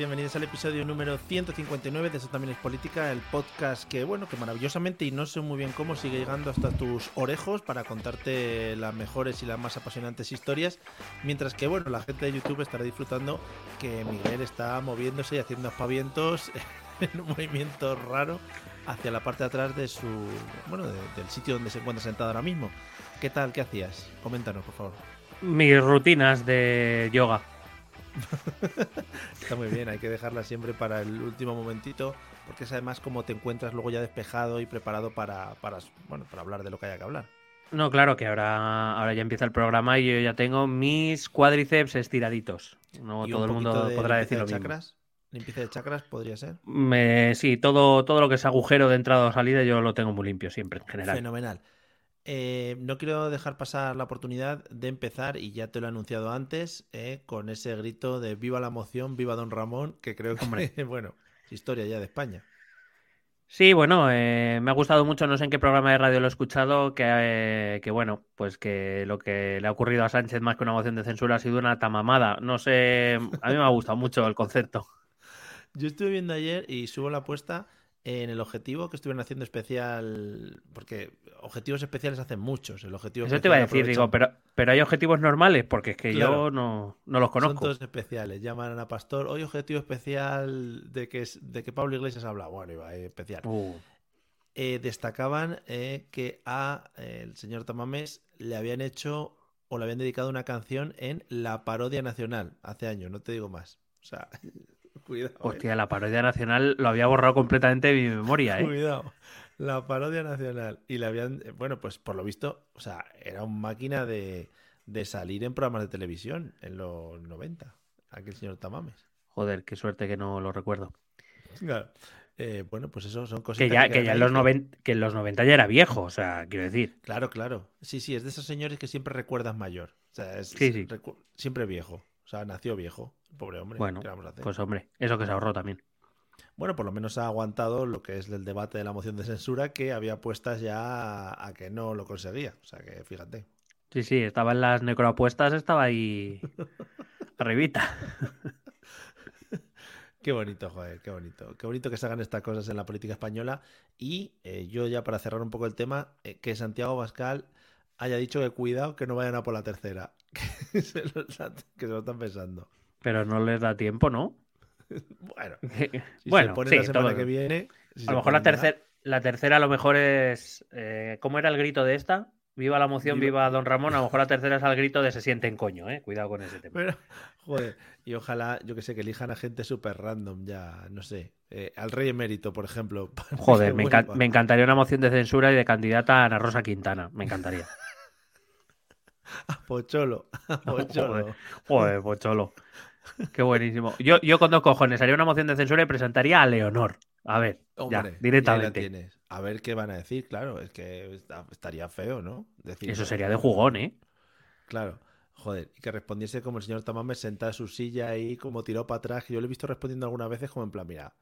Bienvenidos al episodio número 159 de Eso también es política, el podcast que bueno, que maravillosamente y no sé muy bien cómo sigue llegando hasta tus orejos para contarte las mejores y las más apasionantes historias, mientras que bueno, la gente de YouTube estará disfrutando que Miguel está moviéndose y haciendo aspavientos en un movimiento raro hacia la parte de atrás de su bueno, de- del sitio donde se encuentra sentado ahora mismo. ¿Qué tal? ¿Qué hacías? Coméntanos, por favor. Mis rutinas de yoga. Está muy bien, hay que dejarla siempre para el último momentito, porque es además como te encuentras luego ya despejado y preparado para, para, bueno, para hablar de lo que haya que hablar. No, claro que ahora, ahora ya empieza el programa y yo ya tengo mis cuádriceps estiraditos. No todo el mundo de podrá decir lo de mismo. chakras. Limpieza de chakras podría ser. Me- sí, todo, todo lo que es agujero de entrada o salida yo lo tengo muy limpio siempre, en general. Fenomenal. Eh, no quiero dejar pasar la oportunidad de empezar, y ya te lo he anunciado antes, eh, con ese grito de viva la moción, viva Don Ramón, que creo que, Hombre. bueno, es historia ya de España. Sí, bueno, eh, me ha gustado mucho, no sé en qué programa de radio lo he escuchado, que, que bueno, pues que lo que le ha ocurrido a Sánchez más que una moción de censura ha sido una tamamada. No sé, a mí me ha gustado mucho el concepto. Yo estuve viendo ayer y subo la apuesta en el objetivo que estuvieron haciendo especial, porque objetivos especiales hacen muchos. El objetivo Eso te iba a decir, digo, pero, pero hay objetivos normales, porque es que Claro. yo no, no los Son conozco. todos especiales. Llaman a Pastor. Hoy objetivo especial de que, es- de que Pablo Iglesias habla. Bueno, iba eh, especial. Uh, Eh, destacaban eh, que a eh, el señor Tamames le habían hecho o le habían dedicado una canción en la parodia nacional hace años, no te digo más. O sea, cuidado. eh. hostia, la parodia nacional lo había borrado completamente de mi memoria, ¿eh? Cuidado. La parodia nacional. Y le habían, eh, bueno, pues por lo visto, o sea, era un máquina de, de salir en programas de televisión en los 90. Aquel señor Tamames. Joder, qué suerte que no lo recuerdo. Claro. Eh, bueno, pues eso son Que cositas ya, que quedan ya en los que- 90, que en los 90 ya era viejo, o sea, quiero decir. Claro, claro. Sí, sí, es de esos señores que siempre recuerdas mayor. O sea, es, Sí, sí. siempre viejo. O sea, nació viejo. el Pobre hombre. Bueno, ¿qué vamos a hacer? pues hombre, eso que se ahorró también. Bueno, por lo menos ha aguantado lo que es el debate de la moción de censura que había puestas ya a, a que no lo conseguía. O sea, que fíjate. Sí, sí, estaba en las necroapuestas, estaba ahí arribita. Qué bonito, joder, qué bonito. Qué bonito que se hagan estas cosas en la política española. Y eh, yo ya para cerrar un poco el tema, eh, que Santiago Bascal haya dicho que cuidado que no vayan a por la tercera. Que se lo, están- que se lo están pensando. Pero no les da tiempo, ¿no? Bueno, si bueno, se pone sí, la semana todo- que viene. si A lo mejor la tercera, la tercera a lo mejor es. eh, ¿Cómo era el grito de esta? Viva la moción, Viva- viva Don Ramón. A lo mejor la tercera es al grito de se sienten coño, eh. Cuidado con ese tema. Pero, joder, y ojalá, yo que sé, que elijan a gente súper random ya, no sé. eh, al rey emérito, por ejemplo. Joder, encan- me encantaría una moción de censura y de candidata a Ana Rosa Quintana. Me encantaría. A Pocholo. a Pocholo. Joder, pocholo. Qué buenísimo. Yo, yo con dos cojones haría una moción de censura y presentaría a Leonor. A ver, Hombre, ya, y directamente. A ver qué van a decir, claro. Es que está- estaría feo, ¿no? Decir, Eso sería de jugón, ¿eh? Claro. Joder, y que respondiese como el señor Tamames sentado en su silla ahí, como tiró para atrás. que Yo lo he visto respondiendo algunas veces como en plan, mira,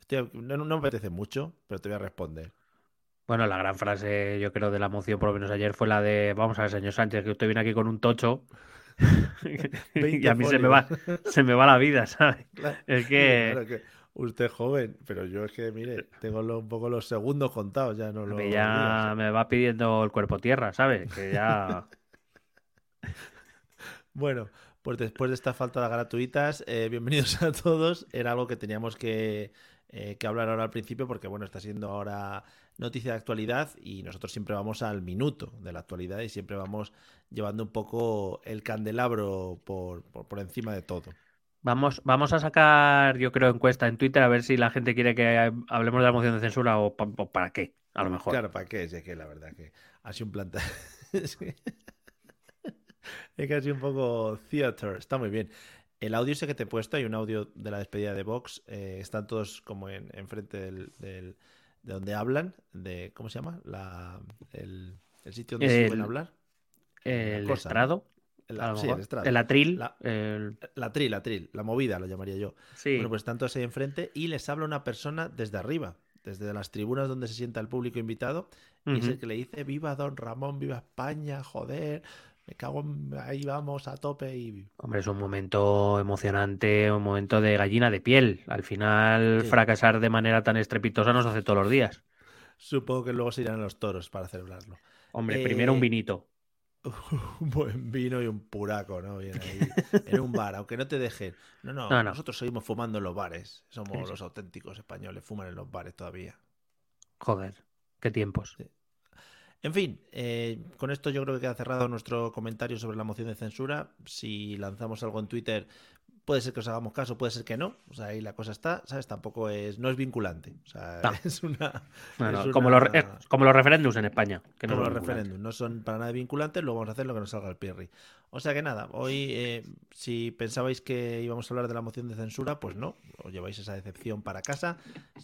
estoy- no, no me apetece mucho, pero te voy a responder. Bueno, la gran frase, yo creo, de la moción, por lo menos ayer, fue la de: Vamos a ver, señor Sánchez, que usted viene aquí con un tocho. y a mí se me, va, se me va la vida, ¿sabes? Claro, Es que claro que usted es joven, pero yo es que, mire, tengo lo- un poco los segundos contados, ya no lo ya me va pidiendo el cuerpo tierra, ¿sabes? Que ya. Bueno, Pues después de estas faltadas gratuitas, eh, bienvenidos a todos. Era algo que teníamos que, eh, que hablar ahora al principio porque, bueno, está siendo ahora noticia de actualidad y nosotros siempre vamos al minuto de la actualidad y siempre vamos llevando un poco el candelabro por, por, por encima de todo. Vamos, vamos a sacar, yo creo, encuesta en Twitter a ver si la gente quiere que hablemos de la moción de censura o, pa- o para qué, a lo mejor. Claro, ¿para qué? Es que la verdad que ha sido un planta. es que ha sido un poco theater. Está muy bien. El audio ese que te he puesto, hay un audio de la despedida de Vox. eh, están todos como en, enfrente del, del- de donde hablan. De, ¿Cómo se llama? La, el, el sitio donde se El- suelen hablar. El cosa, estrado, sí, el estrado. el atril, La- el- La tril, la movida lo llamaría yo. sí. Bueno, pues están todos ahí enfrente y les habla una persona desde arriba, desde las tribunas donde se sienta el público invitado, y es el que le dice, viva Don Ramón, viva España, joder, me cago en... ahí vamos a tope y... Hombre, es un momento emocionante, un momento de gallina de piel. Al final, Sí. fracasar de manera tan estrepitosa nos hace todos los días. Supongo que luego se irán a los toros para celebrarlo. Hombre, Eh, primero un vinito. un buen vino y un puraco, ¿no? Bien ahí, en un bar, aunque no te dejen. No, no, No, no. nosotros seguimos fumando en los bares. Somos Sí, sí. los auténticos españoles, fuman en los bares todavía. Joder, qué tiempos. En fin, eh, con esto yo creo que queda cerrado nuestro comentario sobre la moción de censura. Si lanzamos algo en Twitter, puede ser que os hagamos caso, puede ser que no. O sea, ahí la cosa está, ¿sabes? Tampoco es, no es vinculante. O sea, No. es una. No, no, es como, los, es como los referéndums en España. Que como los referéndums, no son para nada vinculantes, luego vamos a hacer lo que nos salga el pirri. O sea que nada, hoy eh, si pensabais que íbamos a hablar de la moción de censura, pues no, os lleváis esa decepción para casa.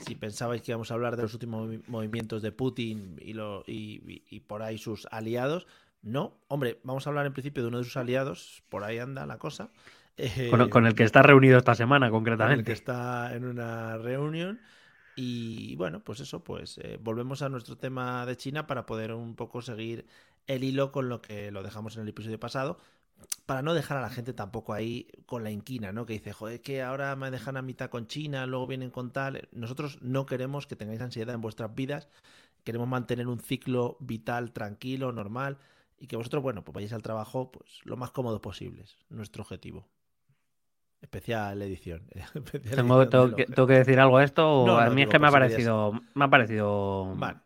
Si pensabais que íbamos a hablar de los últimos movi- movimientos de Putin y, lo, y, y- y por ahí sus aliados, no. Hombre, vamos a hablar en principio de uno de sus aliados, por ahí anda la cosa. Eh, Con, con el que está reunido esta semana, con el que concretamente. está en una reunión. Y bueno, pues eso, pues eh, volvemos a nuestro tema de China para poder un poco seguir el hilo con lo que lo dejamos en el episodio pasado, para no dejar a la gente tampoco ahí con la inquina, ¿no? Que dice, joder, que ahora me dejan a mitad con China, luego vienen con tal. Nosotros no queremos que tengáis ansiedad en vuestras vidas, queremos mantener un ciclo vital tranquilo, normal, y que vosotros, bueno, pues vayáis al trabajo pues lo más cómodo posible, es nuestro objetivo. Especial edición. Especial Tengo, edición tengo que, tengo que decir algo a esto. o No, a no, mí es que me ha querías- parecido, me ha parecido Vale.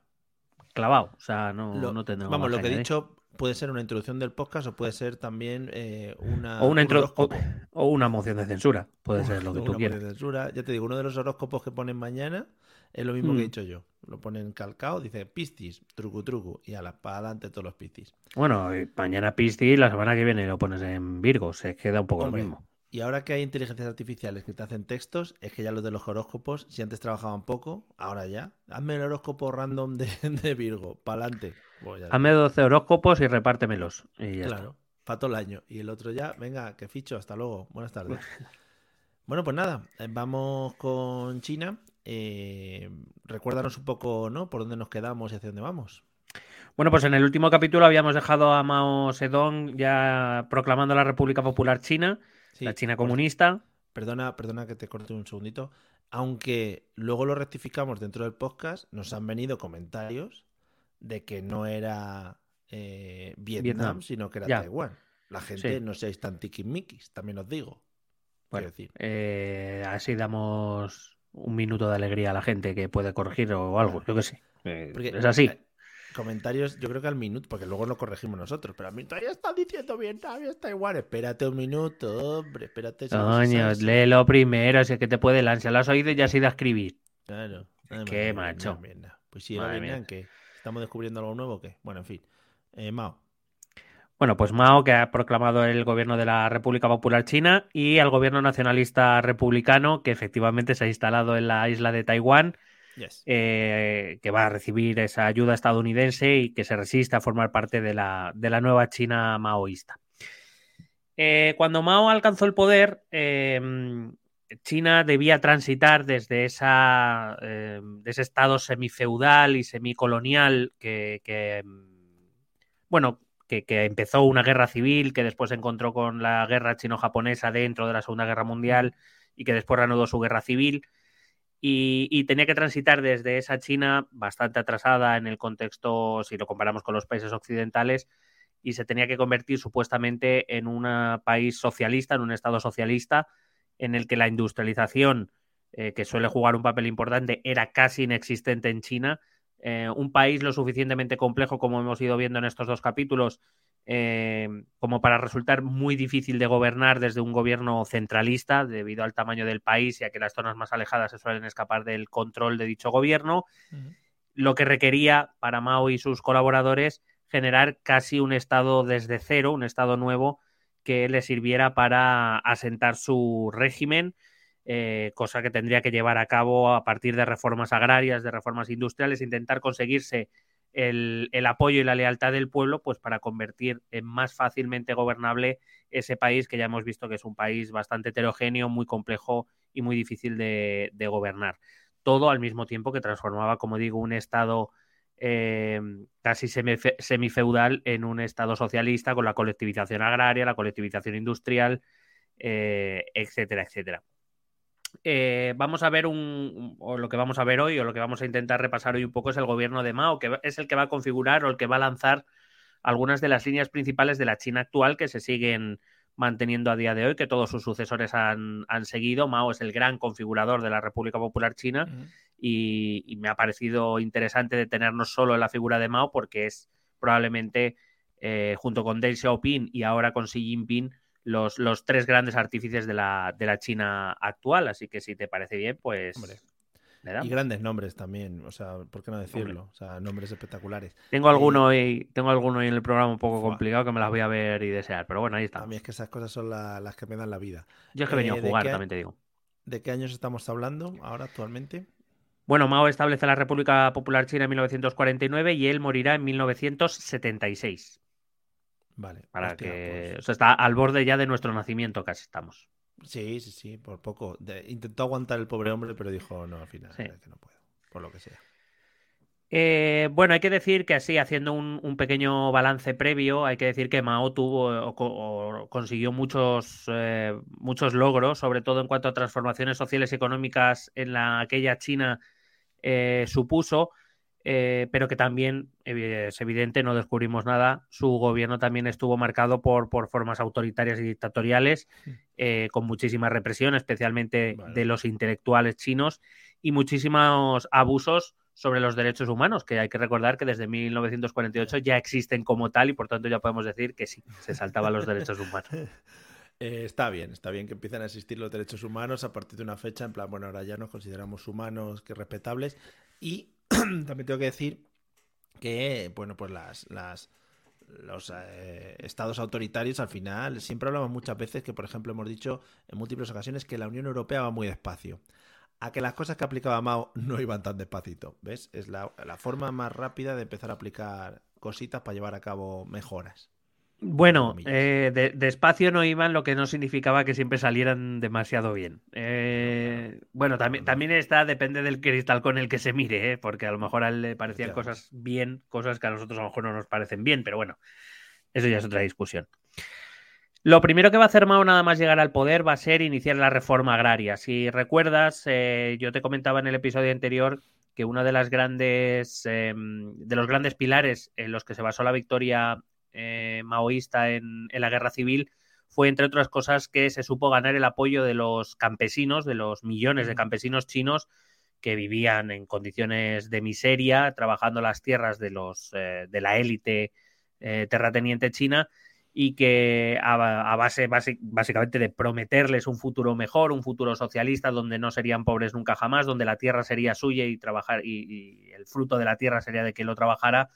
clavado. O sea, no, Lo- no vamos, lo que he dicho puede ser una introducción del podcast o puede ser también eh, una. O una, un o, o una moción de censura. Puede ser lo que Una tú moción quieras. de censura. Ya te digo, uno de los horóscopos que ponen mañana es lo mismo que he Mm. dicho yo. Lo ponen calcao, dice piscis, trucu trucu, y a la para adelante todos los piscis. Bueno, mañana Pisti y la semana que viene lo pones en Virgo. Se queda un poco Hombre, lo mismo. Y ahora que hay inteligencias artificiales que te hacen textos, es que ya los de los horóscopos, si antes trabajaban poco, ahora ya. Hazme el horóscopo random de, de Virgo, para adelante. Hazme 12 horóscopos y repártemelos. Y ya Claro, para todo el año. Y el otro ya, venga, que ficho, hasta luego. Buenas tardes. bueno, pues nada, eh, vamos con China. Eh, recuérdanos un poco, ¿no? Por dónde nos quedamos y hacia dónde vamos. Bueno, pues en el último capítulo habíamos dejado a Mao Zedong ya proclamando la República Popular China, Sí, la China comunista. Perdona, perdona que te corte un segundito. Aunque luego lo rectificamos dentro del podcast, nos han venido comentarios de que no era eh, Vietnam, Vietnam. sino que era Ya. Taiwán. La gente Sí. no seáis tan tiquismiquis, también os digo. Bueno, decir, eh, así damos un minuto de alegría a la gente que puede corregir o algo, yo qué sé. Eh, Porque, es así. Comentarios, yo creo que al minuto, porque luego lo corregimos nosotros, pero al minuto ya está diciendo bien, ya está igual. Espérate un minuto, hombre, espérate. Coño, léelo primero, si es que te puede el ansia. Lo has oído y ya has ido a escribir. Claro. Ay, Qué madre macho. mierda, mierda. Pues Vietnam, mía. que estamos descubriendo algo nuevo, o ¿qué? Bueno, en fin. Eh, Mao. Bueno, pues Mao, que ha proclamado el gobierno de la República Popular China, y al gobierno nacionalista republicano, que efectivamente se ha instalado en la isla de Taiwán, Eh, que va a recibir esa ayuda estadounidense y que se resiste a formar parte de la, de la nueva China maoísta. Eh, cuando Mao alcanzó el poder, eh, China debía transitar desde esa, de ese estado semifeudal y semicolonial que, que, bueno, que, que empezó una guerra civil, que después se encontró con la guerra chino-japonesa dentro de la Segunda Guerra Mundial y que después reanudó su guerra civil. Y, tenía que transitar desde esa China bastante atrasada en el contexto, si lo comparamos con los países occidentales, y se tenía que convertir supuestamente en un país socialista, en un Estado socialista, en el que la industrialización, eh, que suele jugar un papel importante, era casi inexistente en China. Eh, un país lo suficientemente complejo, como hemos ido viendo en estos dos capítulos, eh, como para resultar muy difícil de gobernar desde un gobierno centralista, debido al tamaño del país y a que las zonas más alejadas se suelen escapar del control de dicho gobierno, lo que requería para Mao y sus colaboradores generar casi un estado desde cero, un estado nuevo que le sirviera para asentar su régimen, eh, cosa que tendría que llevar a cabo a partir de reformas agrarias, de reformas industriales, intentar conseguirse el, apoyo y la lealtad del pueblo, pues para convertir en más fácilmente gobernable ese país que ya hemos visto que es un país bastante heterogéneo, muy complejo y muy difícil de, gobernar. Todo al mismo tiempo que transformaba, como digo, un estado eh, casi semifeudal en un estado socialista con la colectivización agraria, la colectivización industrial, eh, etcétera, etcétera. Eh, vamos a ver un, o lo que vamos a ver hoy, o lo que vamos a intentar repasar hoy un poco es el gobierno de Mao, que es el que va a configurar o el que va a lanzar algunas de las líneas principales de la China actual que se siguen manteniendo a día de hoy, que todos sus sucesores han, seguido. Mao es el gran configurador de la República Popular China y, me ha parecido interesante detenernos solo en la figura de Mao porque es probablemente, eh, junto con Deng Xiaoping y ahora con Xi Jinping, los, los tres grandes artífices de la, de la China actual. Así que si te parece bien, pues... Y grandes nombres también, o sea, ¿por qué no decirlo? O sea, nombres espectaculares. Tengo alguno, y, tengo alguno en el programa un poco complicado que me las voy a ver y desear, pero bueno, ahí está. A mí es que esas cosas son las que me dan la vida. Yo es que he venido a eh, jugar, también te digo. ¿De qué años estamos hablando ahora actualmente? Bueno, Mao establece la República Popular China en 1949 y él morirá en 1976. Vale. Para que. Pues o sea, está al borde ya de nuestro nacimiento, casi estamos. Sí, sí, sí, por poco. intentó aguantar el pobre hombre, pero dijo no, al final, que no puedo, por lo que sea. Eh, bueno, hay que decir que así, haciendo un, pequeño balance previo, hay que decir que Mao tuvo o, consiguió muchos, eh, muchos logros, sobre todo en cuanto a transformaciones sociales y económicas en la aquella China eh, supuso, eh, pero que también es evidente, no descubrimos nada, su gobierno también estuvo marcado por, por formas autoritarias y dictatoriales, eh, con muchísima represión, especialmente de los intelectuales chinos, y muchísimos abusos sobre los derechos humanos, que hay que recordar que desde 1948 ya existen como tal y por tanto ya podemos decir que sí, se saltaban los derechos humanos. Eh, está bien, está bien que empiecen a existir los derechos humanos a partir de una fecha, en plan, bueno, ahora ya nos consideramos humanos, que respetables, y también tengo que decir que, bueno, pues las, las los eh, estados autoritarios al final siempre hablamos muchas veces que, por ejemplo, hemos dicho en múltiples ocasiones que la Unión Europea va muy despacio. A que las cosas que aplicaba Mao no iban tan despacito, ¿ves? Es la, la forma más rápida de empezar a aplicar cositas para llevar a cabo mejoras. Bueno, eh, despacio no iban, lo que no significaba que siempre salieran demasiado bien. Eh, bueno, también, también está, depende del cristal con el que se mire, ¿eh? porque a lo mejor a él le parecían cosas bien, cosas que a nosotros a lo mejor no nos parecen bien, pero bueno, eso ya es otra discusión. Lo primero que va a hacer Mao nada más llegar al poder va a ser iniciar la reforma agraria. Si recuerdas, yo te comentaba en el episodio anterior que uno de las grandes em, de los grandes pilares en los que se basó la victoria eh, maoísta en, la guerra civil fue, entre otras cosas, que se supo ganar el apoyo de los campesinos, de los millones de campesinos chinos que vivían en condiciones de miseria, trabajando las tierras de, los, eh, de la élite eh, terrateniente china y que a, base, básicamente de prometerles un futuro mejor, un futuro socialista donde no serían pobres nunca jamás, donde la tierra sería suya y trabajar y el fruto de la tierra sería de que lo trabajara,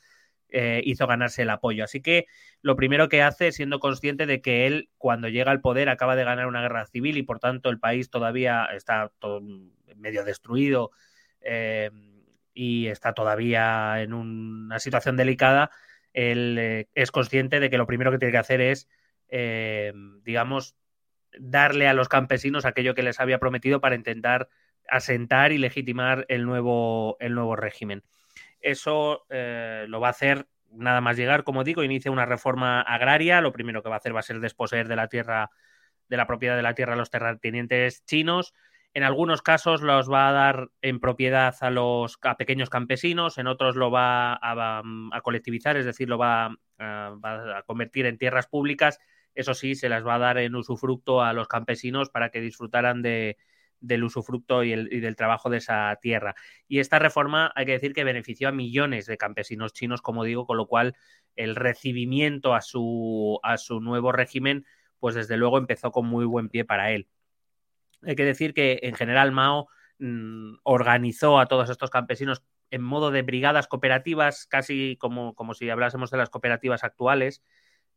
eh, hizo ganarse el apoyo. Así que lo primero que hace, siendo consciente de que él, cuando llega al poder, acaba de ganar una guerra civil y por tanto el país todavía está medio destruido eh, y está todavía en una situación delicada, él eh, es consciente de que lo primero que tiene que hacer es, digamos, darle a los campesinos aquello que les había prometido para intentar asentar y legitimar el nuevo, el nuevo régimen. Eso eh, lo va a hacer nada más llegar, como digo, inicia una reforma agraria. Lo primero que va a hacer va a ser desposeer de la tierra, de la propiedad de la tierra a los terratenientes chinos. En algunos casos los va a dar en propiedad a los pequeños campesinos, en otros lo va a, colectivizar, es decir, lo va a, convertir en tierras públicas, eso sí, se las va a dar en usufructo a los campesinos para que disfrutaran de, del usufructo y, el, del trabajo de esa tierra. Y esta reforma hay que decir que benefició a millones de campesinos chinos, como digo, con lo cual el recibimiento a su, a su nuevo régimen, pues desde luego empezó con muy buen pie para él. Hay que decir que en general Mao mmm, organizó a todos estos campesinos en modo de brigadas cooperativas, casi como, como si hablásemos de las cooperativas actuales,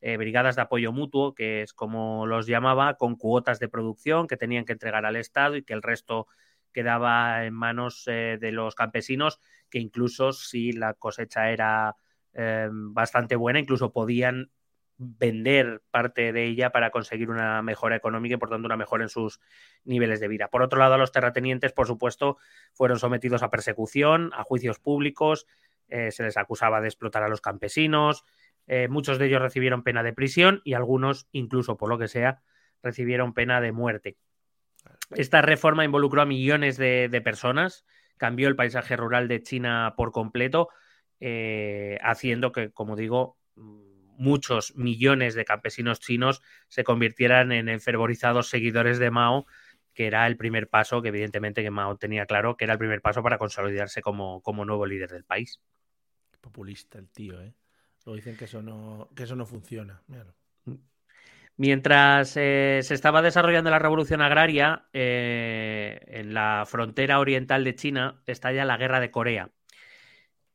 eh, brigadas de apoyo mutuo, que es como los llamaba, con cuotas de producción que tenían que entregar al Estado y que el resto quedaba en manos eh, de los campesinos, que incluso si la cosecha era eh, bastante buena, incluso podían vender parte de ella para conseguir una mejora económica y por tanto una mejora en sus niveles de vida. Por otro lado, los terratenientes, por supuesto, fueron sometidos a persecución, a juicios públicos, eh, se les acusaba de explotar a los campesinos, eh, muchos de ellos recibieron pena de prisión y algunos, incluso por lo que sea, recibieron pena de muerte. Esta reforma involucró a millones de, de personas, cambió el paisaje rural de China por completo, eh, haciendo que, como digo, muchos millones de campesinos chinos se convirtieran en enfervorizados seguidores de Mao, que era el primer paso, que evidentemente que Mao tenía claro que era el primer paso para consolidarse como, como nuevo líder del país. Populista el tío, ¿eh? Luego dicen que eso no, que eso no funciona. Míralo. Mientras eh, se estaba desarrollando la revolución agraria, eh, en la frontera oriental de China estalla la guerra de Corea.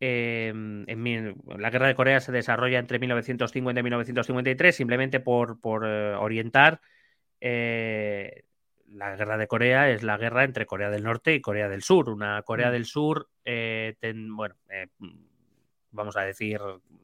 Eh, en, la guerra de Corea se desarrolla entre 1950 y 1953, simplemente por, por orientar. La guerra de Corea es la guerra entre Corea del Norte y Corea del Sur. Una Corea del Sur, ten, bueno, vamos a decir,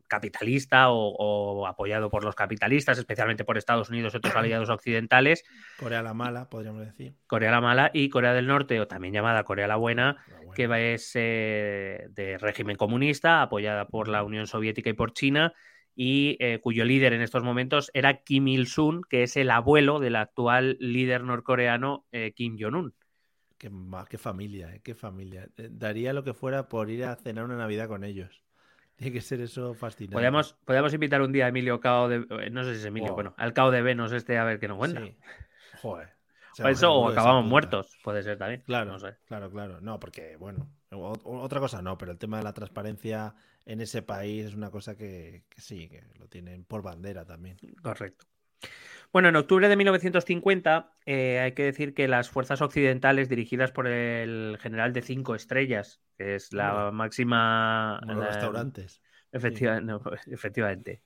capitalista o, o, apoyado por los capitalistas, especialmente por Estados Unidos y otros aliados occidentales. Corea la mala, podríamos decir. Corea la mala y Corea del Norte, o también llamada Corea la buena, la buena. que es eh, de régimen comunista, apoyada por la Unión Soviética y por China, y eh, cuyo líder en estos momentos era Kim Il-sung, que es el abuelo del actual líder norcoreano eh, Kim Jong-un. Qué, qué, familia, qué familia. Daría lo que fuera por ir a cenar una Navidad con ellos. Tiene que ser eso fascinante. Podemos, podemos invitar un día a Emilio Cao de. eh, No sé si es Emilio, oh. bueno, al Cao de Venus este a ver qué nos cuenta. Sí. Joder. O eso o acabamos muertos, puede ser también. Claro, no sé. claro, claro. No, porque, bueno, otra cosa no, pero el tema de la transparencia en ese país es una cosa que, que sí, que lo tienen por bandera también. Correcto. Bueno, en octubre de 1950 eh, hay que decir que las fuerzas occidentales dirigidas por el general de cinco estrellas, que es la bueno, máxima... Como los restaurantes. Efectiva, sí. no, efectivamente.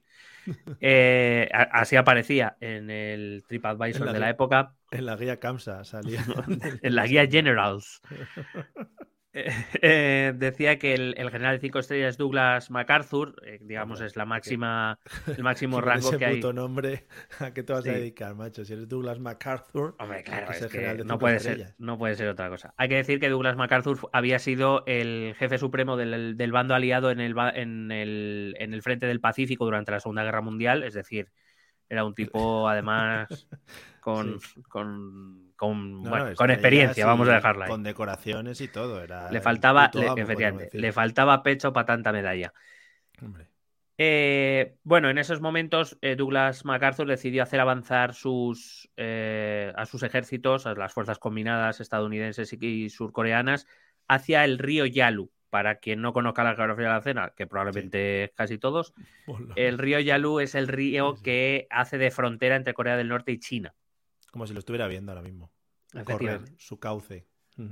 Eh, así aparecía en el TripAdvisor la de la época. En la guía CAMSA salía. en la guía Generals. Eh, decía que el, el, general de cinco estrellas Douglas MacArthur, eh, digamos, es la máxima, el máximo rango ese que hay. puto nombre, ¿a qué te vas sí. a dedicar, macho? Si eres Douglas MacArthur, Hombre, claro, es que no puede ser, no puede ser otra cosa. Hay que decir que Douglas MacArthur había sido el jefe supremo del, del bando aliado en el, en, el, en el frente del Pacífico durante la Segunda Guerra Mundial, es decir, era un tipo además con, sí. con, con, no, bueno, no, con experiencia, vamos a dejarla ahí. Con decoraciones y todo. Era le faltaba, le, efectivamente, le faltaba pecho para tanta medalla. Hombre. Eh, bueno, en esos momentos eh, Douglas MacArthur decidió hacer avanzar sus, eh, a sus ejércitos, a las fuerzas combinadas estadounidenses y surcoreanas, hacia el río Yalu, para quien no conozca la geografía de la cena, que probablemente sí. casi todos, Hola. el río Yalu es el río sí, sí. que hace de frontera entre Corea del Norte y China. Como si lo estuviera viendo ahora mismo. Correr su cauce.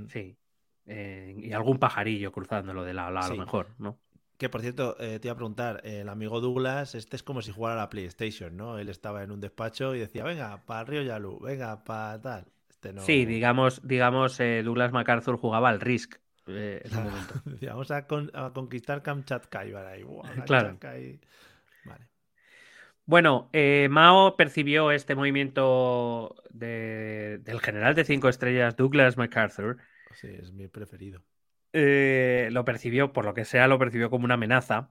Sí. Eh, y algún pajarillo cruzándolo de lado a lado, a lo mejor, ¿no? Que por cierto, eh, te iba a preguntar, el amigo Douglas, este es como si jugara a la PlayStation, ¿no? Él estaba en un despacho y decía, venga, para el río Yalu, venga, para tal. Este no... Sí, digamos, digamos eh, Douglas MacArthur jugaba al Risk, eh, en claro. momento. Vamos a, con, a, conquistar Kamchatka y. Wow, claro. Y... Vale. Bueno, eh, Mao percibió este movimiento de, del general de cinco estrellas Douglas MacArthur. Sí, es mi preferido. Eh, lo percibió, por lo que sea, lo percibió como una amenaza.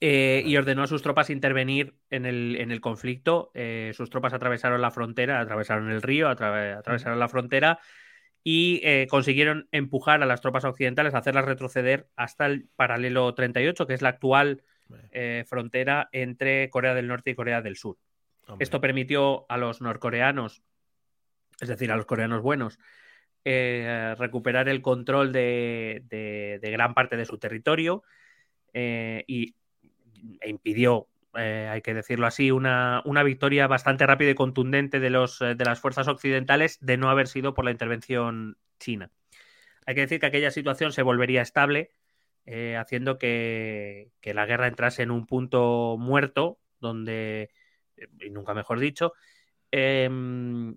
Eh, y ordenó a sus tropas intervenir en el, en el conflicto. Eh, sus tropas atravesaron la frontera, atravesaron el río, atra atravesaron la frontera y eh, consiguieron empujar a las tropas occidentales, hacerlas retroceder hasta el paralelo 38, que es la actual eh, frontera entre Corea del Norte y Corea del Sur. Esto permitió a los norcoreanos, es decir, a los coreanos buenos, eh, recuperar el control de, gran parte de su territorio eh, y, e impidió, hay que decirlo así, una, una, victoria bastante rápida y contundente de, los, de las fuerzas occidentales de no haber sido por la intervención china. Hay que decir que aquella situación se volvería estable eh, haciendo que, la guerra entrase en un punto muerto, donde, eh, y nunca mejor dicho, em,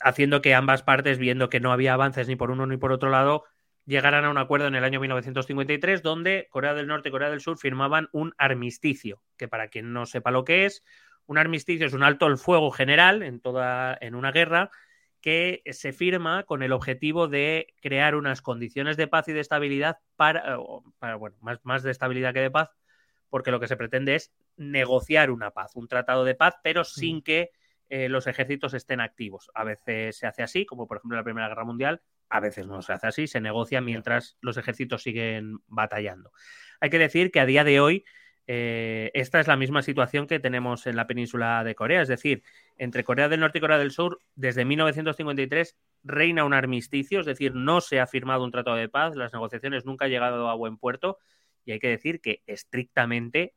haciendo que ambas partes, viendo que no había avances ni por uno ni por otro lado, llegaran a un acuerdo en el año 1953, donde Corea del Norte y Corea del Sur firmaban un armisticio, que para quien no sepa lo que es, un armisticio es un alto el fuego general en toda en una guerra que se firma con el objetivo de crear unas condiciones de paz y de estabilidad para, bueno, más, más de estabilidad que de paz, porque lo que se pretende es negociar una paz, un tratado de paz, pero sin mm. que eh, los ejércitos estén activos. A veces se hace así, como por ejemplo en la Primera Guerra Mundial, a veces no se hace así, se negocia mientras los ejércitos siguen batallando. Hay que decir que a día de hoy eh, esta es la misma situación que tenemos en la península de Corea, es decir, entre Corea del Norte y Corea del Sur, desde 1953 reina un armisticio, es decir, no se ha firmado un tratado de paz, las negociaciones nunca han llegado a buen puerto y hay que decir que estrictamente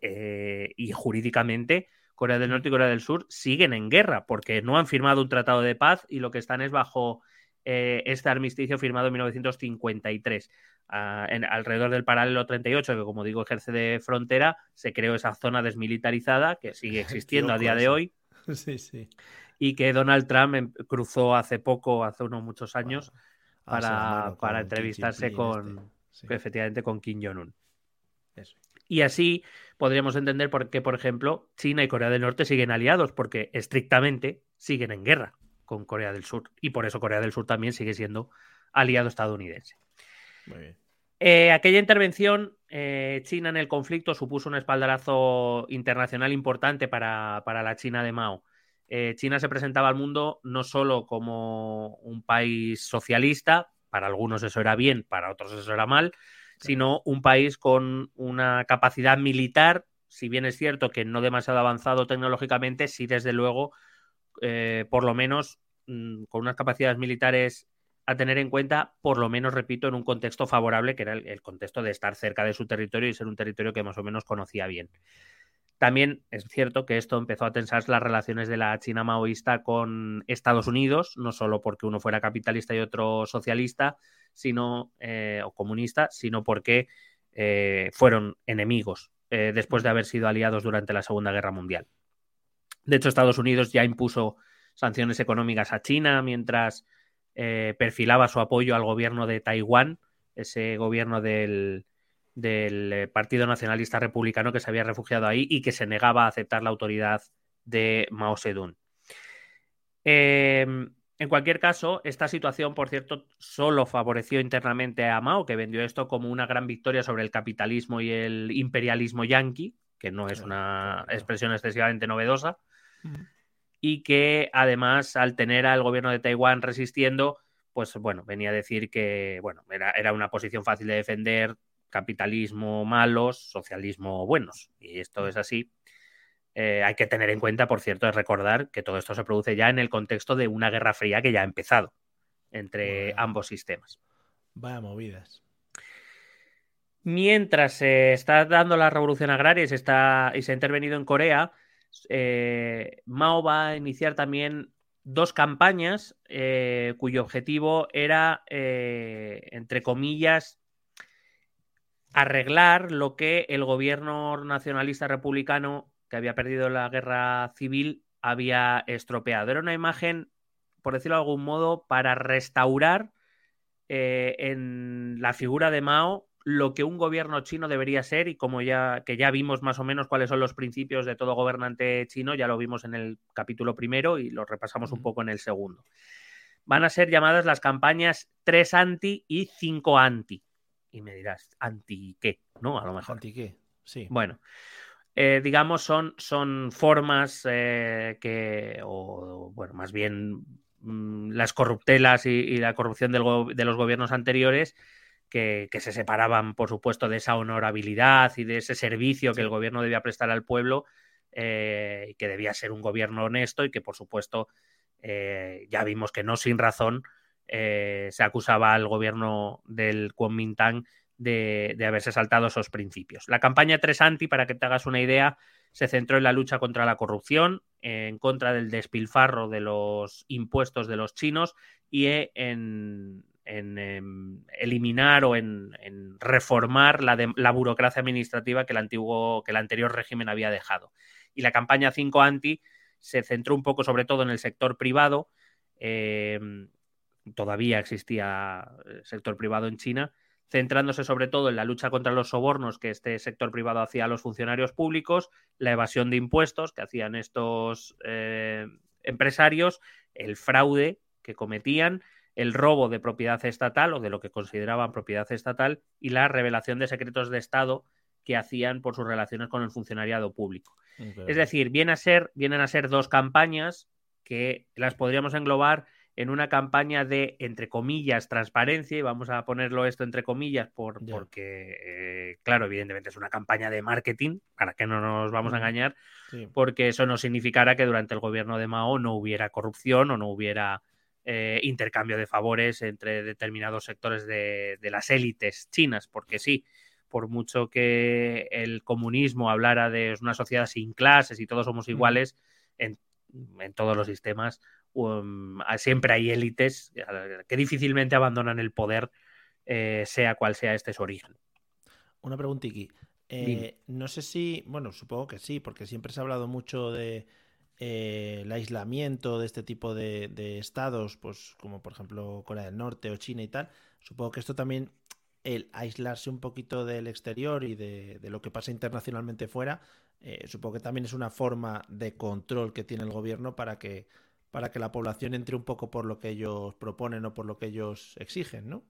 eh, y jurídicamente Corea del Norte y Corea del Sur siguen en guerra porque no han firmado un tratado de paz y lo que están es bajo eh, este armisticio firmado en 1953 alrededor del paralelo 38, que como digo ejerce de frontera, se creó esa zona desmilitarizada que sigue existiendo a día de hoy. Sí, sí. Y que Donald Trump em, cruzó hace poco, hace unos muchos años, para, para entrevistarse con, este. efectivamente, con Kim Jong-un. Y así podríamos entender por qué, por ejemplo, China y Corea del Norte siguen aliados, porque estrictamente siguen en guerra con Corea del Sur. Y por eso Corea del Sur también sigue siendo aliado estadounidense. Eh, aquella intervención eh, china en el conflicto supuso un espaldarazo internacional importante para, la China de Mao. Eh, china se presentaba al mundo no solo como un país socialista, para algunos eso era bien, para otros eso era mal, sino un país con una capacidad militar, si bien es cierto que no demasiado avanzado tecnológicamente, sí desde luego, por lo menos mm, con unas capacidades militares a tener en cuenta, por lo menos, repito, en un contexto favorable, que era el, contexto de estar cerca de su territorio y ser un territorio que más o menos conocía bien. También es cierto que esto empezó a tensar las relaciones de la China maoísta con Estados Unidos, no solo porque uno fuera capitalista y otro socialista, sino eh, o comunista, sino porque eh, fueron enemigos eh, después de haber sido aliados durante la Segunda Guerra Mundial. De hecho, Estados Unidos ya impuso sanciones económicas a China, mientras eh, perfilaba su apoyo al gobierno de Taiwán, ese gobierno del, eh, Partido Nacionalista Republicano que se había refugiado ahí y que se negaba a aceptar la autoridad de Mao Zedong. Em, en cualquier caso, esta situación, por cierto, solo favoreció internamente a Mao, que vendió esto como una gran victoria sobre el capitalismo y el imperialismo yanqui, que no es una expresión excesivamente novedosa y que además al tener al gobierno de Taiwán resistiendo, pues bueno, venía a decir que bueno, era, una posición fácil de defender, capitalismo malos, socialismo buenos, y esto es así. Eh, hay que tener en cuenta, por cierto, es recordar que todo esto se produce ya en el contexto de una guerra fría que ya ha empezado entre ambos sistemas. Vaya movidas. Mientras se está dando la revolución agraria y se, está, y se ha intervenido en Corea, eh, Mao va a iniciar también dos campañas eh, cuyo objetivo era, eh, entre comillas, arreglar lo que el gobierno nacionalista republicano que había perdido la guerra civil había estropeado. Era una imagen, por decirlo de algún modo, para restaurar en la figura de Mao lo que un gobierno chino debería ser y como ya que ya vimos más o menos cuáles son los principios de todo gobernante chino, ya lo vimos en el capítulo primero y lo repasamos un poco en el segundo. Van a ser llamadas las campañas 3 anti y 5 anti. Y me dirás, ¿anti qué? ¿No? A lo mejor. ¿Anti qué? Sí. Bueno, eh, digamos, son, son formas eh, que, o bueno, más bien mm, las corruptelas y, la corrupción de los gobiernos anteriores que, se separaban, por supuesto, de esa honorabilidad y de ese servicio que el gobierno debía prestar al pueblo, eh, y que debía ser un gobierno honesto y que, por supuesto, eh, ya vimos que no sin razón se acusaba al gobierno del Kuomintang de, de, haberse saltado esos principios. La campaña 3 Anti, para que te hagas una idea, se centró en la lucha contra la corrupción, en contra del despilfarro de los impuestos de los chinos y en, em, eliminar o en, reformar la, burocracia administrativa que el, antiguo, que el anterior régimen había dejado. Y la campaña 5 anti se centró un poco sobre todo en el sector privado. Em, todavía existía sector privado en China, centrándose sobre todo en la lucha contra los sobornos que este sector privado hacía a los funcionarios públicos, la evasión de impuestos que hacían estos eh, empresarios, el fraude que cometían, el robo de propiedad estatal o de lo que consideraban propiedad estatal y la revelación de secretos de Estado que hacían por sus relaciones con el funcionariado público. Es decir, vienen a ser, vienen a ser dos campañas que las podríamos englobar en una campaña de, entre comillas, transparencia, y vamos a ponerlo esto entre comillas por, porque, eh, claro, evidentemente es una campaña de marketing, para que no nos vamos a engañar, porque eso no significará que durante el gobierno de Mao no hubiera corrupción o no hubiera eh, intercambio de favores entre determinados sectores de, las élites chinas, porque sí, por mucho que el comunismo hablara de una sociedad sin clases y todos somos iguales, en, en todos los sistemas Um, siempre hay élites que difícilmente abandonan el poder, eh, sea cual sea este su origen. Una preguntita. Eh, no sé si, bueno, supongo que sí, porque siempre se ha hablado mucho de eh, el aislamiento de este tipo de, estados, pues como por ejemplo Corea del Norte o China y tal. Supongo que esto también, el aislarse un poquito del exterior y de, de lo que pasa internacionalmente fuera, supongo que también es una forma de control que tiene el gobierno para que para que la población entre un poco por lo que ellos proponen o por lo que ellos exigen, ¿no?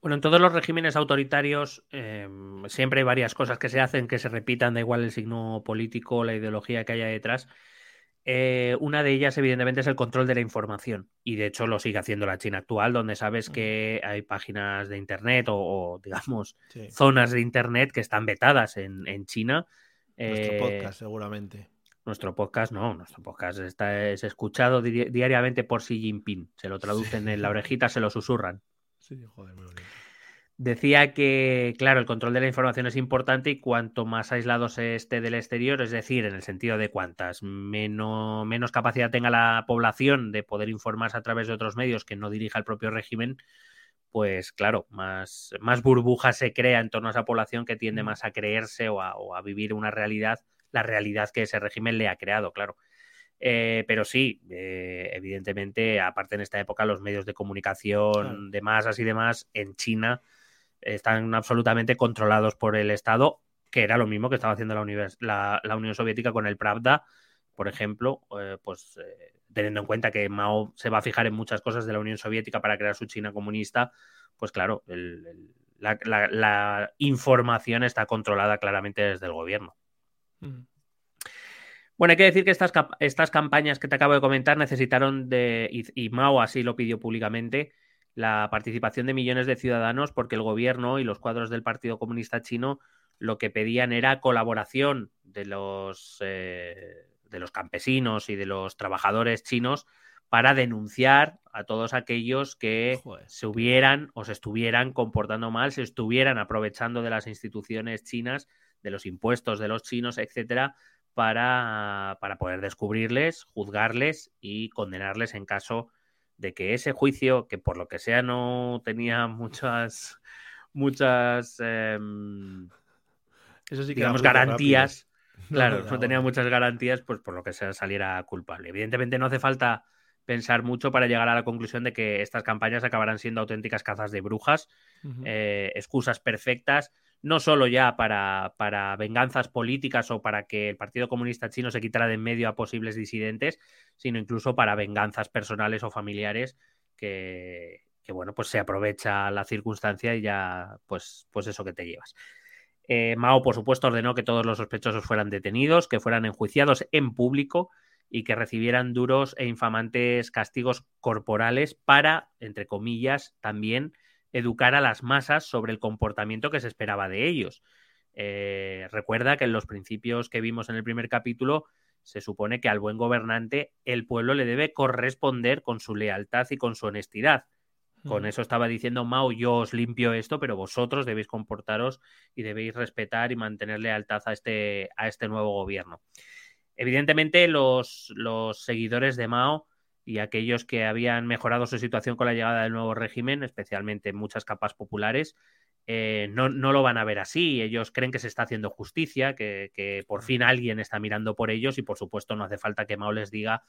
Bueno, en todos los regímenes autoritarios em, siempre hay varias cosas que se hacen, que se repitan, da igual el signo político, la ideología que haya detrás. Eh, una de ellas, evidentemente, es el control de la información. Y de hecho lo sigue haciendo la China actual, donde sabes que hay páginas de Internet o, digamos, zonas de Internet que están vetadas en, China. Nuestro eh, podcast, seguramente. Nuestro podcast no, nuestro podcast está, es escuchado diariamente por Xi Jinping. Se lo traducen en la orejita, se lo susurran. Sí, joder, bonito. Decía que, claro, el control de la información es importante y cuanto más aislado se esté del exterior, es decir, en el sentido de cuantas menos, menos capacidad tenga la población de poder informarse a través de otros medios que no dirija el propio régimen, pues claro, más, más burbuja se crea en torno a esa población que tiende más a creerse o a vivir una realidad la realidad que ese régimen le ha creado, claro. Eh, pero sí, eh, evidentemente, aparte en esta época, los medios de comunicación de masas y demás en China están absolutamente controlados por el Estado, que era lo mismo que estaba haciendo la, la, Unión Soviética con el Pravda, por ejemplo, eh, pues teniendo en cuenta que Mao se va a fijar en muchas cosas de la Unión Soviética para crear su China comunista, pues claro, la información está controlada claramente desde el gobierno. Bueno, hay que decir que estas, estas campañas que te acabo de comentar necesitaron de, y, Mao así lo pidió públicamente, la participación de millones de ciudadanos porque el gobierno y los cuadros del Partido Comunista Chino lo que pedían era colaboración de los, eh, de los campesinos y de los trabajadores chinos para denunciar a todos aquellos que se hubieran o se estuvieran comportando mal, se estuvieran aprovechando de las instituciones chinas de los impuestos de los chinos, etcétera, para, para poder descubrirles, juzgarles y condenarles en caso de que ese juicio, que por lo que sea no tenía muchas, muchas, em, Eso sí digamos, garantías, claro, no, tenía muchas garantías, pues por lo que sea saliera culpable. Evidentemente no hace falta pensar mucho para llegar a la conclusión de que estas campañas acabarán siendo auténticas cazas de brujas, eh, excusas perfectas no solo ya para, para, venganzas políticas o para que el Partido Comunista Chino se quitara de en medio a posibles disidentes, sino incluso para venganzas personales o familiares que, bueno, pues se aprovecha la circunstancia y ya, pues, pues eso que te llevas. Eh, Mao, por supuesto, ordenó que todos los sospechosos fueran detenidos, que fueran enjuiciados en público y que recibieran duros e infamantes castigos corporales para, entre comillas, también educar a las masas sobre el comportamiento que se esperaba de ellos. Eh, recuerda que en los principios que vimos en el primer capítulo se supone que al buen gobernante el pueblo le debe corresponder con su lealtad y con su honestidad. Con eso estaba diciendo Mao, yo os limpio esto, pero vosotros debéis comportaros y debéis respetar y mantener lealtad a este, a este nuevo gobierno. Evidentemente, los, los seguidores de Mao y aquellos que habían mejorado su situación con la llegada del nuevo régimen, especialmente en muchas capas populares, eh, no, no, lo van a ver así. Ellos creen que se está haciendo justicia, que, por fin alguien está mirando por ellos y por supuesto no hace falta que Mao les diga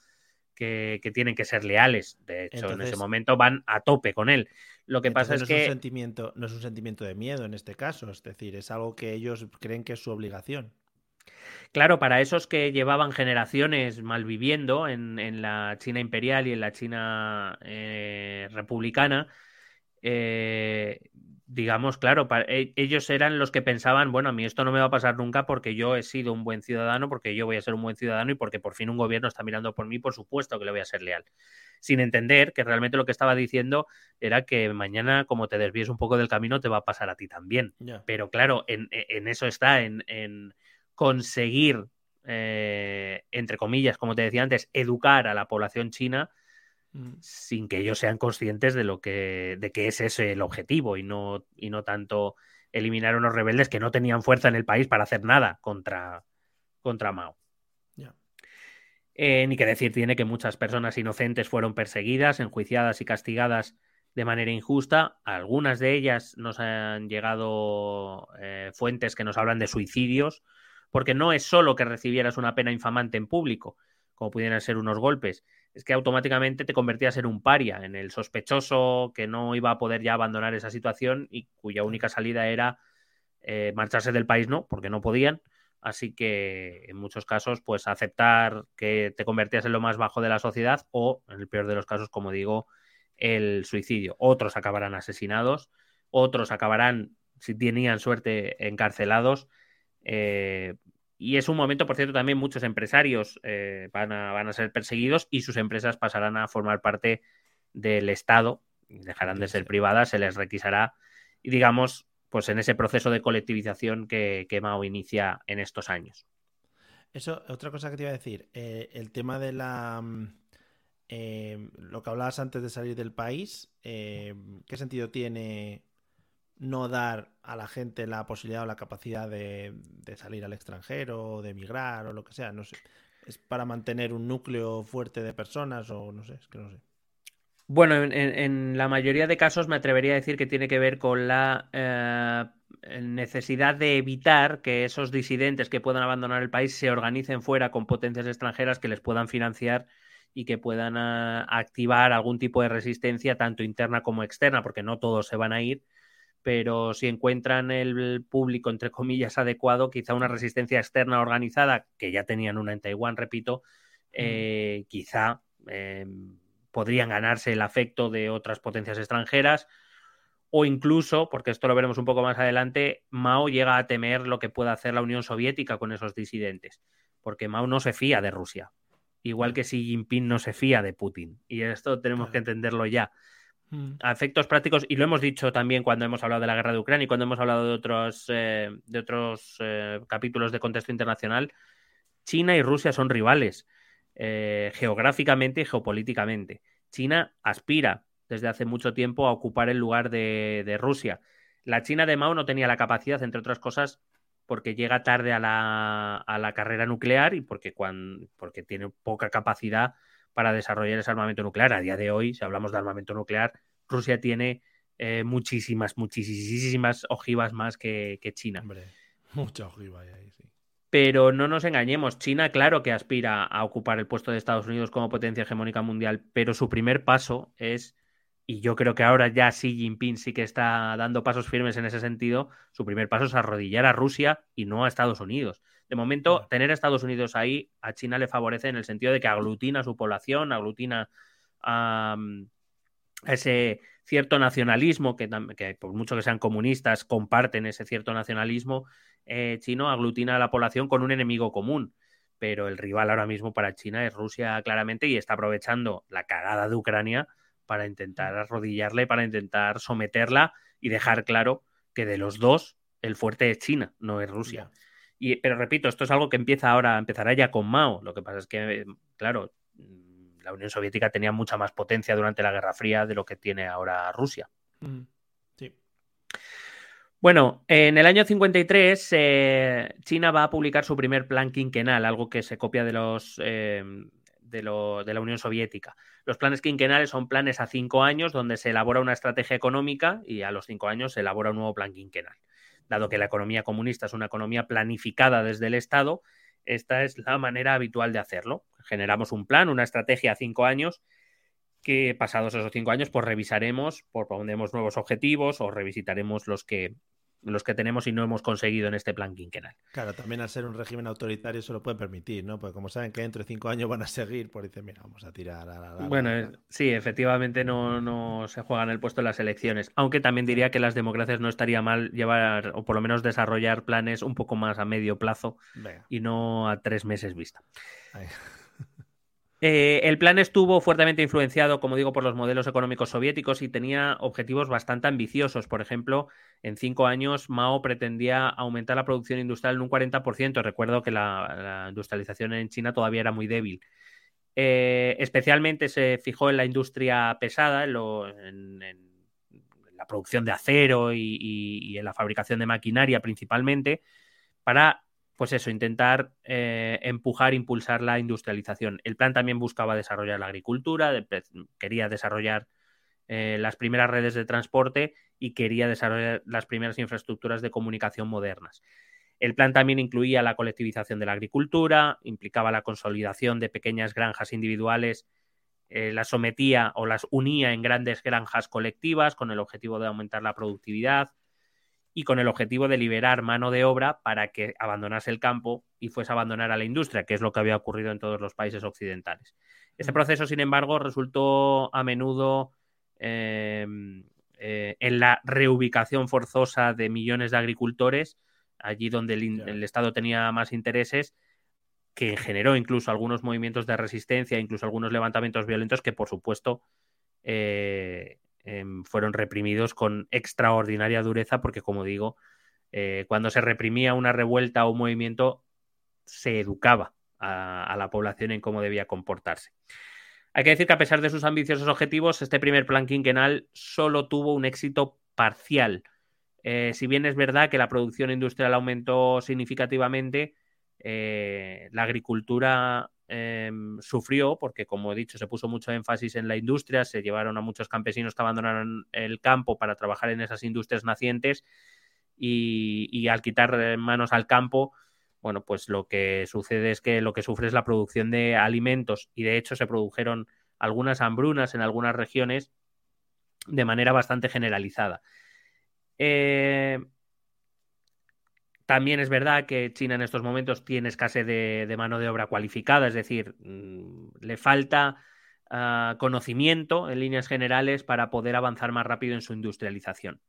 que, tienen que ser leales. De hecho, en ese momento van a tope con él. Lo que pasa es, que... Un sentimiento, no es un sentimiento de miedo en este caso, es decir, es algo que ellos creen que es su obligación. Claro, para esos que llevaban generaciones malviviendo en, en la China imperial y en la China eh, republicana, eh, digamos, claro, e, ellos eran los que pensaban, bueno, a mí esto no me va a pasar nunca porque yo he sido un buen ciudadano, porque yo voy a ser un buen ciudadano y porque por fin un gobierno está mirando por mí, por supuesto que le voy a ser leal. Sin entender que realmente lo que estaba diciendo era que mañana, como te desvíes un poco del camino, te va a pasar a ti también. Pero claro, en, e, eso está, en, conseguir, eh, entre comillas, como te decía antes, educar a la población china Mm. sin que ellos sean conscientes de lo que, de que ese es el objetivo y no, y no tanto eliminar a unos rebeldes que no tenían fuerza en el país para hacer nada contra, contra Mao. Eh, ni que decir tiene que muchas personas inocentes fueron perseguidas, enjuiciadas y castigadas de manera injusta. Algunas de ellas nos han llegado eh, fuentes que nos hablan de suicidios, porque no es solo que recibieras una pena infamante en público, como pudieran ser unos golpes, es que automáticamente te convertías en un paria, en el sospechoso que no iba a poder ya abandonar esa situación y cuya única salida era eh, marcharse del país, no, porque no podían. Así que en muchos casos, pues aceptar que te convertías en lo más bajo de la sociedad o, en el peor de los casos, como digo, el suicidio. Otros acabarán asesinados, otros acabarán, si tenían suerte, encarcelados. Eh, y es un momento, por cierto, también muchos empresarios eh, van, a, van, a, ser perseguidos y sus empresas pasarán a formar parte del Estado, dejarán de ser privadas, se les requisará, y digamos, pues en ese proceso de colectivización que, que Mao inicia en estos años. Eso, otra cosa que te iba a decir, eh, el tema de la... Mm, eh, lo que hablabas antes de salir del país, ¿qué sentido tiene no dar a la gente la posibilidad o la capacidad de, salir al extranjero, de emigrar o lo que sea, no sé. ¿Es para mantener un núcleo fuerte de personas o no sé? Es que no sé. Bueno, en, la mayoría de casos me atrevería a decir que tiene que ver con la eh, necesidad de evitar que esos disidentes que puedan abandonar el país se organicen fuera con potencias extranjeras que les puedan financiar y que puedan eh, activar algún tipo de resistencia, tanto interna como externa, porque no todos se van a ir, pero si encuentran el público, entre comillas, adecuado, quizá una resistencia externa organizada, que ya tenían una en Taiwán, repito, mm. eh, quizá em, podrían ganarse el afecto de otras potencias extranjeras, o incluso, porque esto lo veremos un poco más adelante, Mao llega a temer lo que pueda hacer la Unión Soviética con esos disidentes, porque Mao no se fía de Rusia, igual que Xi Jinping no se fía de Putin, y esto tenemos que entenderlo ya. Mm. a efectos prácticos, y lo hemos dicho también cuando hemos hablado de la guerra de Ucrania y cuando hemos hablado de otros, eh, de otros eh, capítulos de contexto internacional, China y Rusia son rivales eh, geográficamente y geopolíticamente. China aspira desde hace mucho tiempo a ocupar el lugar de, Rusia. La China de Mao no tenía la capacidad, entre otras cosas, porque llega tarde a la, a la carrera nuclear y porque, cuando, porque tiene poca capacidad para desarrollar ese armamento nuclear. A día de hoy, si hablamos de armamento nuclear, Rusia tiene eh, muchísimas, muchísimas ojivas más que, China. Hombre, mucha ojiva ahí, sí. Pero no nos engañemos, China claro que aspira a ocupar el puesto de Estados Unidos como potencia hegemónica mundial, pero su primer paso es, y yo creo que ahora ya Xi Jinping sí que está dando pasos firmes en ese sentido, su primer paso es arrodillar a Rusia y no a Estados Unidos. De momento, tener a Estados Unidos ahí a China le favorece en el sentido de que aglutina a su población, aglutina a, ese cierto nacionalismo, que, por mucho que sean comunistas, comparten ese cierto nacionalismo eh, chino, aglutina a la población con un enemigo común. Pero el rival ahora mismo para China es Rusia claramente y está aprovechando la cagada de Ucrania para intentar arrodillarle, para intentar someterla y dejar claro que de los dos el fuerte es China, no es Rusia. Y, pero repito, esto es algo que empieza ahora, empezará ya con Mao. Lo que pasa es que, claro, la Unión Soviética tenía mucha más potencia durante la Guerra Fría de lo que tiene ahora Rusia. Sí. Bueno, en el año 53 eh, China va a publicar su primer plan quinquenal, algo que se copia de los eh, de, de, la Unión Soviética. Los planes quinquenales son planes a cinco años donde se elabora una estrategia económica y a los cinco años se elabora un nuevo plan quinquenal. Dado que la economía comunista es una economía planificada desde el Estado, esta es la manera habitual de hacerlo. Generamos un plan, una estrategia a cinco años que pasados esos cinco años, pues revisaremos, pondremos nuevos objetivos o revisitaremos los que, los que tenemos y no hemos conseguido en este plan quinquenal. Claro, también al ser un régimen autoritario se lo puede permitir, ¿no? Porque como saben que dentro de cinco años van a seguir, pues dicen, mira, vamos a tirar a la... bueno, sí, efectivamente no, no se juegan el puesto en las elecciones, aunque también diría que las democracias no estaría mal llevar, o por lo menos desarrollar planes un poco más a medio plazo y no a tres meses vista. Eh, el plan estuvo fuertemente influenciado, como digo, por los modelos económicos soviéticos y tenía objetivos bastante ambiciosos. Por ejemplo, en cinco años Mao pretendía aumentar la producción industrial en un 40%. Recuerdo que la, industrialización en China todavía era muy débil. Eh, especialmente se fijó en la industria pesada, en, la producción de acero y en la fabricación de maquinaria principalmente, para pues eso, intentar eh, empujar, impulsar la industrialización. El plan también buscaba desarrollar la agricultura, quería desarrollar eh, las primeras redes de transporte y quería desarrollar las primeras infraestructuras de comunicación modernas. El plan también incluía la colectivización de la agricultura, implicaba la consolidación de pequeñas granjas individuales, eh, las sometía o las unía en grandes granjas colectivas con el objetivo de aumentar la productividad, y con el objetivo de liberar mano de obra para que abandonase el campo y fuese a abandonar a la industria, que es lo que había ocurrido en todos los países occidentales. Este mm. proceso, sin embargo, resultó a menudo em, eh, en la reubicación forzosa de millones de agricultores, allí donde el, Estado tenía más intereses, que generó incluso algunos movimientos de resistencia, incluso algunos levantamientos violentos que, por supuesto, eh, Em, fueron reprimidos con extraordinaria dureza porque, como digo, eh, cuando se reprimía una revuelta o un movimiento, se educaba a, la población en cómo debía comportarse. Hay que decir que a pesar de sus ambiciosos objetivos, este primer plan quinquenal solo tuvo un éxito parcial. Eh, si bien es verdad que la producción industrial aumentó significativamente, eh, la agricultura Em, sufrió porque, como he dicho, se puso mucho énfasis en la industria, se llevaron a muchos campesinos que abandonaron el campo para trabajar en esas industrias nacientes y, al quitar manos al campo, bueno, pues lo que sucede es que lo que sufre es la producción de alimentos y de hecho se produjeron algunas hambrunas en algunas regiones de manera bastante generalizada. Eh, también es verdad que China en estos momentos tiene escasez de, mano de obra cualificada, es decir, mm, le falta ah, conocimiento en líneas generales para poder avanzar más rápido en su industrialización.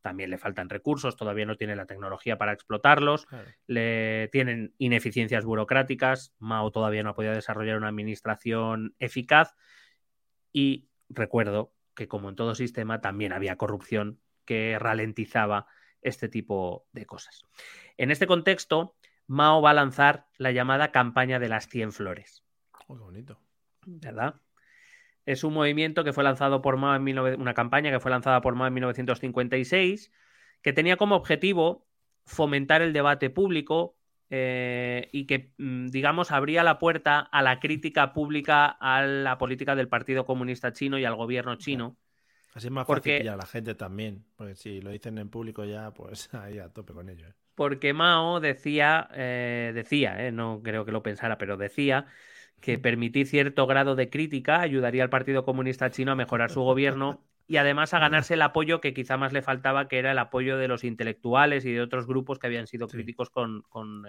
También le faltan recursos, todavía no tiene la tecnología para explotarlos, le tienen ineficiencias burocráticas, Mao todavía no ha podido desarrollar una administración eficaz y recuerdo que como en todo sistema también había corrupción que ralentizaba este tipo de cosas. En este contexto, Mao va a lanzar la llamada campaña de las 100 flores. Oh, qué bonito. ¿Verdad? Es un movimiento que fue lanzado por Mao en una campaña que fue lanzada por Mao en 1956, que tenía como objetivo fomentar el debate público eh, y que, mm, digamos, abría la puerta a la crítica pública a la política del Partido Comunista Chino y al gobierno chino. Así es más porque, fácil a la gente también, porque si lo dicen en público ya, pues ahí a tope con ello. ¿eh? Porque Mao decía, eh, decía, eh, no creo que lo pensara, pero decía que permitir cierto grado de crítica ayudaría al Partido Comunista Chino a mejorar su gobierno y además a ganarse el apoyo que quizá más le faltaba, que era el apoyo de los intelectuales y de otros grupos que habían sido críticos con, con,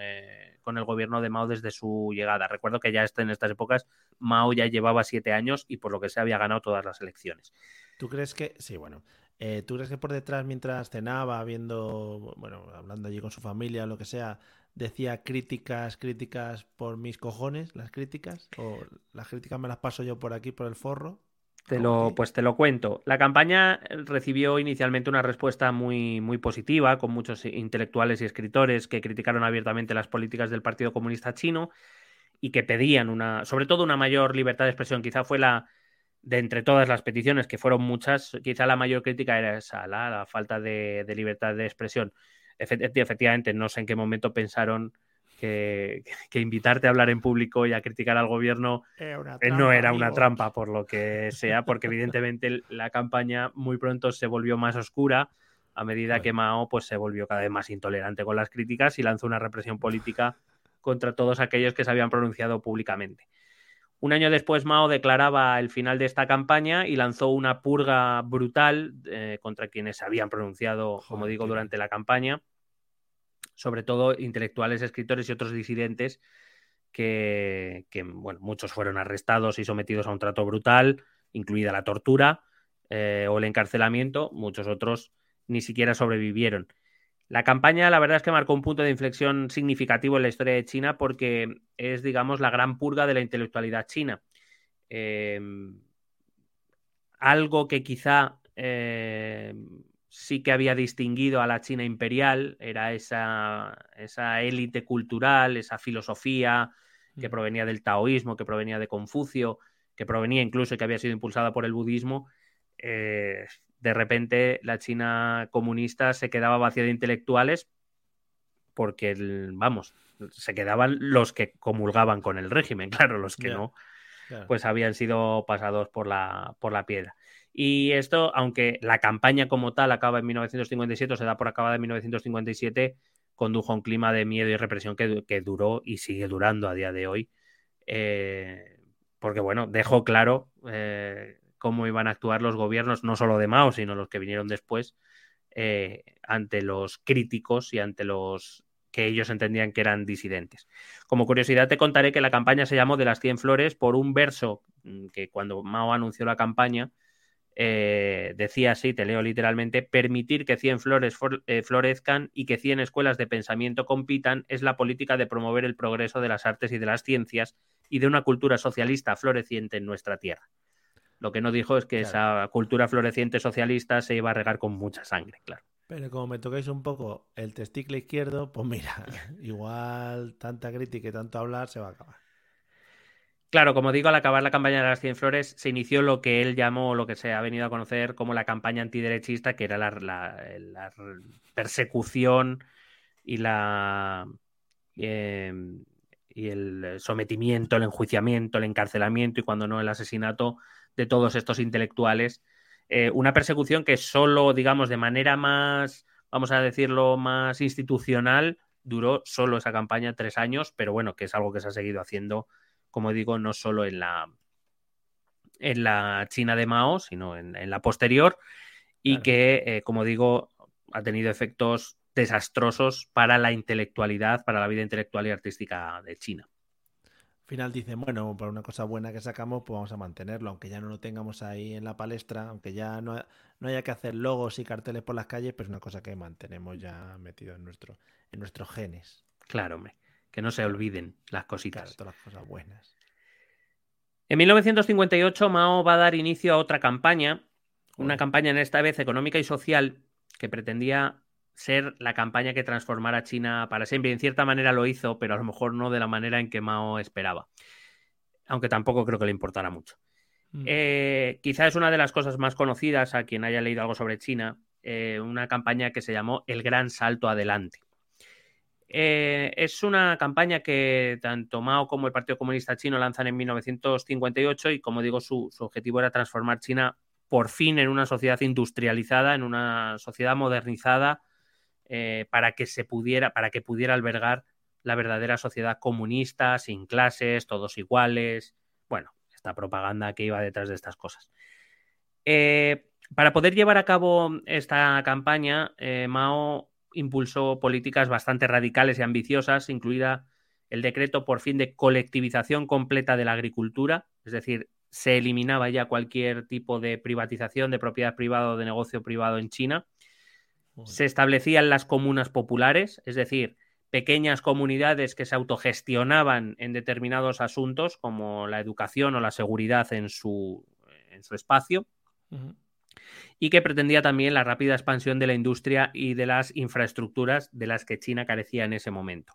con, el gobierno de Mao desde su llegada. Recuerdo que ya en estas épocas Mao ya llevaba siete años y por lo que se había ganado todas las elecciones. ¿Tú crees que, sí, bueno, eh, ¿tú crees que por detrás mientras cenaba, viendo, bueno, hablando allí con su familia, lo que sea, decía críticas, críticas por mis cojones, las críticas? ¿O las críticas me las paso yo por aquí, por el forro? Te lo, pues te lo cuento. La campaña recibió inicialmente una respuesta muy, muy positiva, con muchos intelectuales y escritores que criticaron abiertamente las políticas del Partido Comunista Chino y que pedían una, sobre todo una mayor libertad de expresión. Quizá fue la, de entre todas las peticiones, que fueron muchas, quizá la mayor crítica era esa, la, falta de, libertad de expresión. Efectivamente, no sé en qué momento pensaron que, invitarte a hablar en público y a criticar al gobierno eh, no era una trampa, por lo que sea, porque evidentemente la campaña muy pronto se volvió más oscura a medida que Mao pues, se volvió cada vez más intolerante con las críticas y lanzó una represión política contra todos aquellos que se habían pronunciado públicamente. Un año después, Mao declaraba el final de esta campaña y lanzó una purga brutal eh, contra quienes se habían pronunciado, como digo, durante la campaña, sobre todo intelectuales, escritores y otros disidentes que, bueno, muchos fueron arrestados y sometidos a un trato brutal, incluida la tortura eh, o el encarcelamiento, muchos otros ni siquiera sobrevivieron. La campaña, la verdad es que marcó un punto de inflexión significativo en la historia de China porque es, digamos, la gran purga de la intelectualidad china. Em, algo que quizá em, sí que había distinguido a la China imperial era esa, esa élite cultural, esa filosofía que mm. provenía del taoísmo, que provenía de Confucio, que provenía incluso y que había sido impulsada por el budismo. Eh, de repente la China comunista se quedaba vacía de intelectuales porque, vamos, se quedaban los que comulgaban con el régimen, claro, los que no, pues habían sido pasados por la, por la piedra. Y esto, aunque la campaña como tal acaba en 1957 o se da por acabada en 1957, condujo a un clima de miedo y represión que, duró y sigue durando a día de hoy. Eh, porque, bueno, dejó claro eh, cómo iban a actuar los gobiernos, no solo de Mao, sino los que vinieron después, eh, ante los críticos y ante los que ellos entendían que eran disidentes. Como curiosidad te contaré que la campaña se llamó de las 100 flores por un verso mm, que cuando Mao anunció la campaña eh, decía así, te leo literalmente, permitir que 100 flores eh, florezcan y que 100 escuelas de pensamiento compitan es la política de promover el progreso de las artes y de las ciencias y de una cultura socialista floreciente en nuestra tierra. Lo que no dijo es que esa cultura floreciente socialista se iba a regar con mucha sangre, claro. Pero como me tocáis un poco el testicle izquierdo, pues mira, igual tanta crítica y tanto hablar se va a acabar. Claro, como digo, al acabar la campaña de las 100 flores se inició lo que él llamó, lo que se ha venido a conocer como la campaña antiderechista, que era la, persecución y la em, y el sometimiento, el enjuiciamiento, el encarcelamiento y cuando no el asesinato de todos estos intelectuales. Eh, una persecución que solo, digamos, de manera más, vamos a decirlo, más institucional, duró solo esa campaña tres años, pero bueno, que es algo que se ha seguido haciendo, como digo, no solo en la, en la China de Mao, sino en, la posterior, y que, eh, como digo, ha tenido efectos desastrosos para la intelectualidad, para la vida intelectual y artística de China final dicen, bueno, por una cosa buena que sacamos, pues vamos a mantenerlo, aunque ya no lo tengamos ahí en la palestra, aunque ya no, no haya que hacer logos y carteles por las calles, pues es una cosa que mantenemos ya metido en, nuestro, en nuestros genes. Claro, hombre, que no se olviden las cositas. todas las cosas buenas. En 1958 Mao va a dar inicio a otra campaña, una campaña en esta vez económica y social que pretendía ser la campaña que transformara a China para siempre. en cierta manera lo hizo, pero a lo mejor no de la manera en que Mao esperaba. Aunque tampoco creo que le importara mucho. Mm. Eh, quizá es una de las cosas más conocidas a quien haya leído algo sobre China, eh, una campaña que se llamó El Gran Salto Adelante. Eh, es una campaña que tanto Mao como el Partido Comunista Chino lanzan en 1958 y, como digo, su objetivo era transformar China por fin en una sociedad industrializada, en una sociedad modernizada, eh, para que se pudiera, para que pudiera albergar la verdadera sociedad comunista, sin clases, todos iguales. Bueno, esta propaganda que iba detrás de estas cosas. Eh, para poder llevar a cabo esta campaña, eh, Mao impulsó políticas bastante radicales y ambiciosas, incluida el decreto por fin de colectivización completa de la agricultura, es decir, se eliminaba ya cualquier tipo de privatización de propiedad privada o de negocio privado en China se establecían las comunas populares, es decir, pequeñas comunidades que se autogestionaban en determinados asuntos como la educación o la seguridad en su, en su espacio y que pretendía también la rápida expansión de la industria y de las infraestructuras de las que China carecía en ese momento.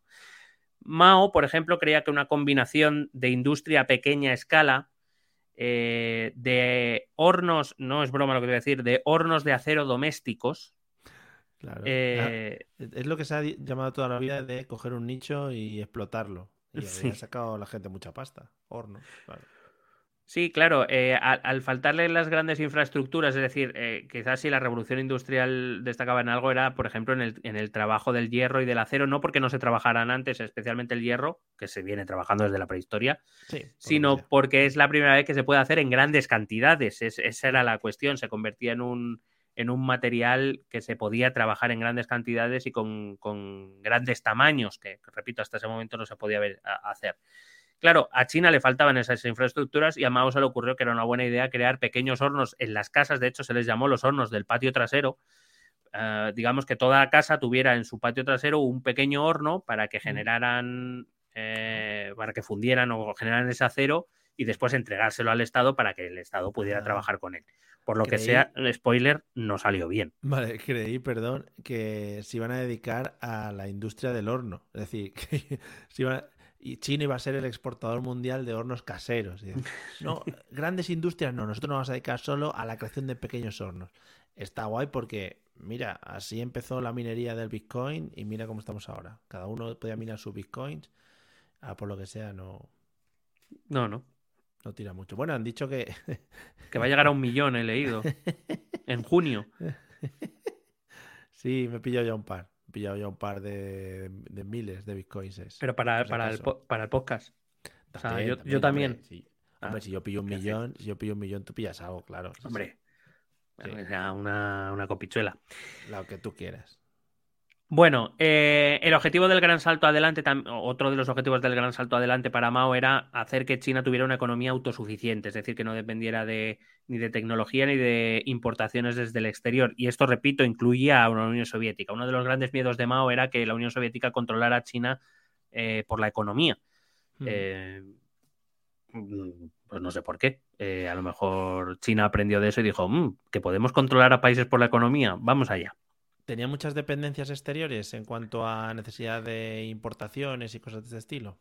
Mao, por ejemplo, creía que una combinación de industria a pequeña escala, eh, de hornos, no es broma lo que voy a decir, de hornos de acero domésticos. Claro. Eh, es lo que se ha llamado toda la vida de coger un nicho y explotarlo. Y ha sacado la gente mucha pasta. Claro. Sí, claro, eh, al, faltarle las grandes infraestructuras, es decir, eh, quizás si la revolución industrial destacaba en algo era, por ejemplo, en el, en el, trabajo del hierro y del acero, no porque no se trabajaran antes, especialmente el hierro, que se viene trabajando desde la prehistoria, sino porque es la primera vez que se puede hacer en grandes cantidades. esa era la cuestión, se convertía en un, en un material que se podía trabajar en grandes cantidades y con, con grandes tamaños, que, repito, hasta ese momento no se podía ver, hacer. Claro, a China le faltaban esas infraestructuras y a Mao se le ocurrió que era una buena idea crear pequeños hornos en las casas, de hecho se les llamó los hornos del patio trasero. Eh, digamos que toda casa tuviera en su patio trasero un pequeño horno para que generaran, eh, para que fundieran o generaran ese acero y después entregárselo al Estado para que el Estado pudiera trabajar con él. Por lo que sea, el spoiler, no salió bien. Vale, creí, perdón, que se iban a dedicar a la industria del horno. Es decir, que se iban a y China iba a ser el exportador mundial de hornos caseros. no, grandes industrias no, nosotros nos vamos a dedicar solo a la creación de pequeños hornos. Está guay porque, mira, así empezó la minería del Bitcoin y mira cómo estamos ahora. Cada uno podía minar sus Bitcoins, ah, por lo que sea, no. No, no. No tira mucho. Bueno, han dicho que. que va a llegar a un millón, he leído. en junio. sí, me he pillado ya un par pillado ya un par de, miles de bitcoins. Pero para, para, el, para el podcast. yo, también. Hombre, si yo pillo un millón, si yo pillo un millón, tú pillas algo, claro. Hombre, una, una copichuela. Lo que tú quieras. Bueno, eh, el objetivo del gran salto adelante, otro de los objetivos del gran salto adelante para Mao era hacer que China tuviera una economía autosuficiente, es decir, que no dependiera de, ni de tecnología ni de importaciones desde el exterior. Y esto, repito, incluía a una Unión Soviética. Uno de los grandes miedos de Mao era que la Unión Soviética controlara a China eh, por la economía. Hmm. Eh, pues no sé por qué. a lo mejor China aprendió de eso y dijo, mm, que podemos controlar a países por la economía, vamos allá tenía muchas dependencias exteriores en cuanto a necesidad de importaciones y cosas de ese estilo.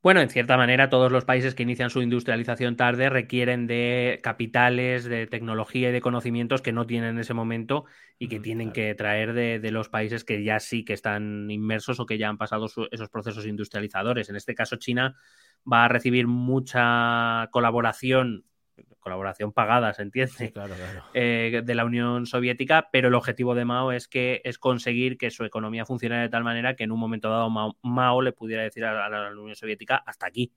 Bueno, en cierta manera, todos los países que inician su industrialización tarde requieren de capitales, de tecnología y de conocimientos que no tienen en ese momento y que tienen que traer de, los países que ya sí que están inmersos o que ya han pasado esos procesos industrializadores. En este caso, China va a recibir mucha colaboración colaboración pagada, se entiende, eh, de la Unión Soviética, pero el objetivo de Mao es que es conseguir que su economía funcione de tal manera que en un momento dado Mao, le pudiera decir a la, Unión Soviética hasta aquí.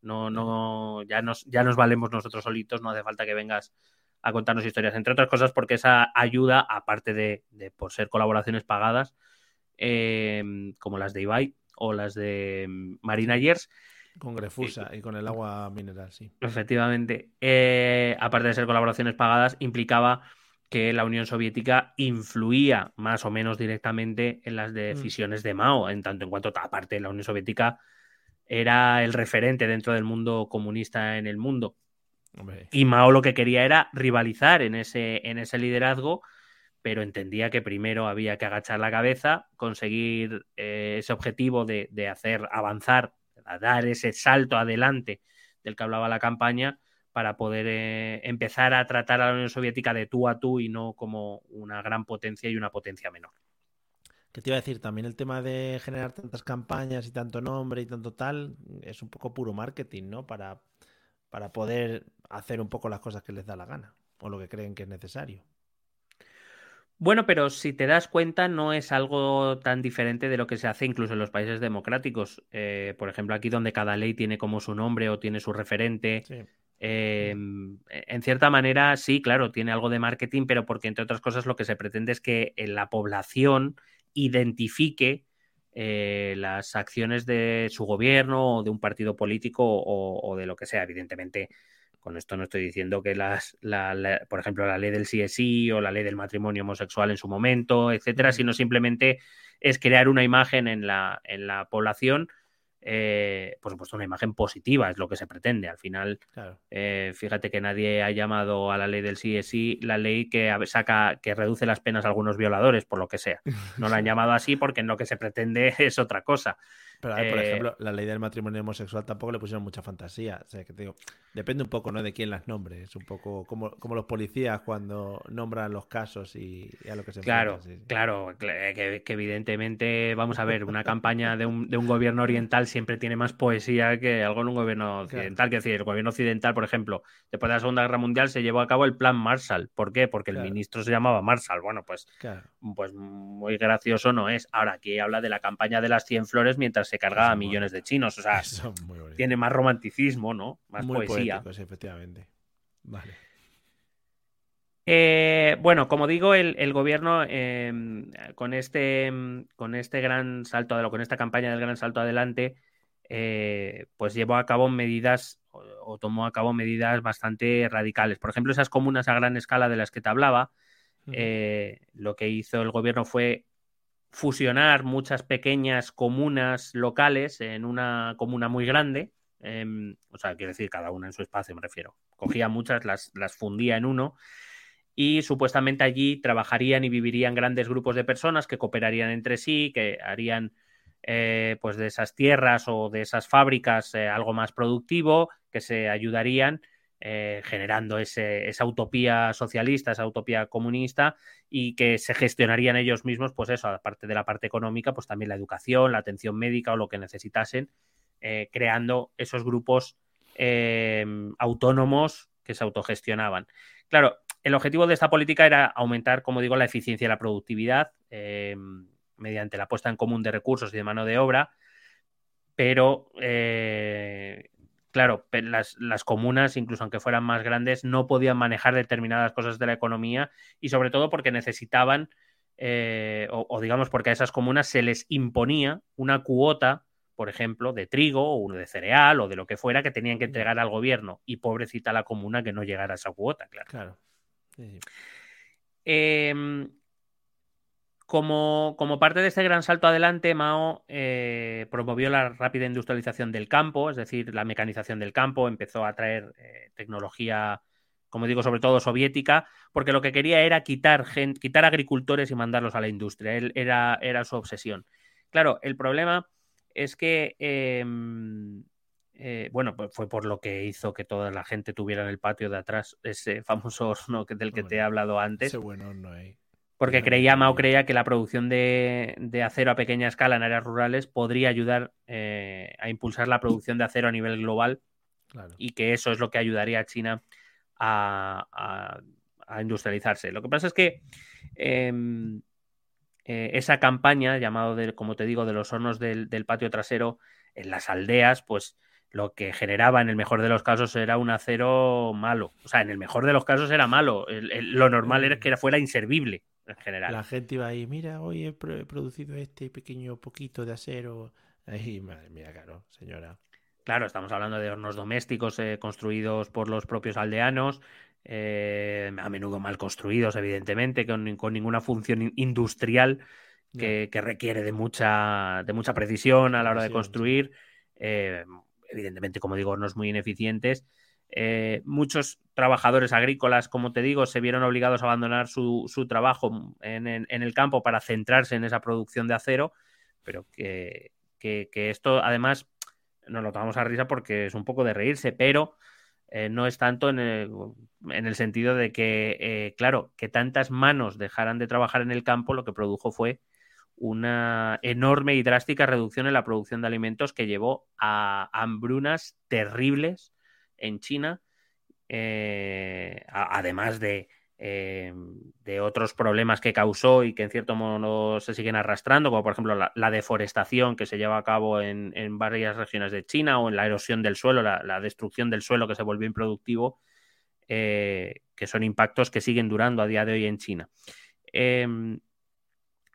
No, no, ya nos, ya nos valemos nosotros solitos, no hace falta que vengas a contarnos historias, entre otras cosas porque esa ayuda, aparte de, por ser colaboraciones pagadas, eh, como las de Ibai o las de mm, Marina Yers, con Grefusa y con el agua mineral, sí. Efectivamente. Eh, aparte de ser colaboraciones pagadas, implicaba que la Unión Soviética influía más o menos directamente en las mm. decisiones de Mao, en tanto en cuanto, aparte, la Unión Soviética era el referente dentro del mundo comunista en el mundo. Y Mao lo que quería era rivalizar en ese, en ese liderazgo, pero entendía que primero había que agachar la cabeza, conseguir eh, ese objetivo de, de hacer avanzar a dar ese salto adelante del que hablaba la campaña para poder eh, empezar a tratar a la Unión Soviética de tú a tú y no como una gran potencia y una potencia menor. Que te iba a decir, también el tema de generar tantas campañas y tanto nombre y tanto tal, es un poco puro marketing, ¿no? Para, para poder hacer un poco las cosas que les da la gana o lo que creen que es necesario. Bueno, pero si te das cuenta, no es algo tan diferente de lo que se hace incluso en los países democráticos. Eh, por ejemplo, aquí donde cada ley tiene como su nombre o tiene su referente. Em, en cierta manera, sí, claro, tiene algo de marketing, pero porque entre otras cosas lo que se pretende es que la población identifique eh, las acciones de su gobierno o de un partido político o, de lo que sea. Evidentemente, con esto no estoy diciendo que las, por ejemplo, la ley del CSI o la ley del matrimonio homosexual en su momento, etcétera, sino simplemente es crear una imagen en la, en la población eh, por supuesto, una imagen positiva, es lo que se pretende. Al final, eh, fíjate que nadie ha llamado a la ley del sí es sí la ley que saca, que reduce las penas a algunos violadores, por lo que sea. No la han llamado así porque en lo que se pretende es otra cosa. Pero, por eh, ejemplo, la ley del matrimonio homosexual tampoco le pusieron mucha fantasía. O sea, que te digo, depende un poco, ¿no? De quién las nombre. Es un poco como, como los policías cuando nombran los casos y, a lo que se Claro, claro, que, evidentemente, vamos a ver, una campaña de un, de un, gobierno oriental siempre tiene más poesía que algo en un gobierno occidental. Que decir, el gobierno occidental, por ejemplo, después de la Segunda Guerra Mundial se llevó a cabo el Plan Marshall. ¿Por qué? Porque el ministro se llamaba Marshall. Bueno, pues, pues muy gracioso no es. Ahora aquí habla de la campaña de las 100 flores mientras se carga a millones de chinos. O sea, tiene más romanticismo, ¿no? Más poesía. efectivamente. Vale. Eh, bueno, como digo, el, gobierno em, con, este, con este gran salto, con esta campaña del gran salto adelante, eh, pues llevó a cabo medidas o, tomó a cabo medidas bastante radicales. Por ejemplo, esas comunas a gran escala de las que te hablaba, eh, lo que hizo el gobierno fue fusionar muchas pequeñas comunas locales en una comuna muy grande. Em, o sea, quiero decir, cada una en su espacio, me refiero. Cogía muchas, las, las fundía en uno y supuestamente allí trabajarían y vivirían grandes grupos de personas que cooperarían entre sí, que harían eh, pues de esas tierras o de esas fábricas eh, algo más productivo, que se ayudarían eh, generando esa utopía socialista, esa utopía comunista y que se gestionarían ellos mismos, pues eso, aparte de la parte económica, pues también la educación, la atención médica o lo que necesitasen, eh, creando esos grupos em, autónomos que se autogestionaban. Claro, el objetivo de esta política era aumentar, como digo, la eficiencia y la productividad mediante la puesta en común de recursos y de mano de obra, pero eh, claro, las, las, comunas, incluso aunque fueran más grandes, no podían manejar determinadas cosas de la economía y sobre todo porque necesitaban, eh, o, digamos porque a esas comunas se les imponía una cuota, por ejemplo, de trigo o de cereal o de lo que fuera que tenían que entregar al gobierno y pobrecita la comuna que no llegara a esa cuota, claro. claro. Em, como, parte de este gran salto adelante, Mao eh, promovió la rápida industrialización del campo, es decir, la mecanización del campo, empezó a traer eh, tecnología, como digo, sobre todo soviética, porque lo que quería era quitar, quitar agricultores y mandarlos a la industria. Él era, era su obsesión. Claro, el problema es que, em, eh, bueno, pues fue por lo que hizo que toda la gente tuviera en el patio de atrás ese famoso horno del que te he hablado antes. Ese buen horno ahí. Porque creía, Mao creía que la producción de, acero a pequeña escala en áreas rurales podría ayudar eh, a impulsar la producción de acero a nivel global y que eso es lo que ayudaría a China a, industrializarse. Lo que pasa es que em, eh, esa campaña, llamado, de, como te digo, de los hornos del, patio trasero en las aldeas, pues lo que generaba en el mejor de los casos era un acero malo. O sea, en el mejor de los casos era malo. lo normal era que fuera inservible en general. La gente iba ahí, mira, hoy he, producido este pequeño poquito de acero. Ahí, mira, claro, señora. Claro, estamos hablando de hornos domésticos eh, construidos por los propios aldeanos, eh, a menudo mal construidos, evidentemente, con, ninguna función industrial que, requiere de mucha, de mucha precisión a la hora de construir. Eh, evidentemente, como digo, hornos muy ineficientes eh, muchos trabajadores agrícolas, como te digo, se vieron obligados a abandonar su, trabajo en, el campo para centrarse en esa producción de acero, pero que, esto además nos lo tomamos a risa porque es un poco de reírse, pero eh, no es tanto en el, sentido de que, eh, claro, que tantas manos dejaran de trabajar en el campo, lo que produjo fue una enorme y drástica reducción en la producción de alimentos que llevó a hambrunas terribles en China, eh, además de, eh, de, otros problemas que causó y que en cierto modo se siguen arrastrando, como por ejemplo la, deforestación que se lleva a cabo en, varias regiones de China o en la erosión del suelo, la, destrucción del suelo que se volvió improductivo, eh, que son impactos que siguen durando a día de hoy en China. Em,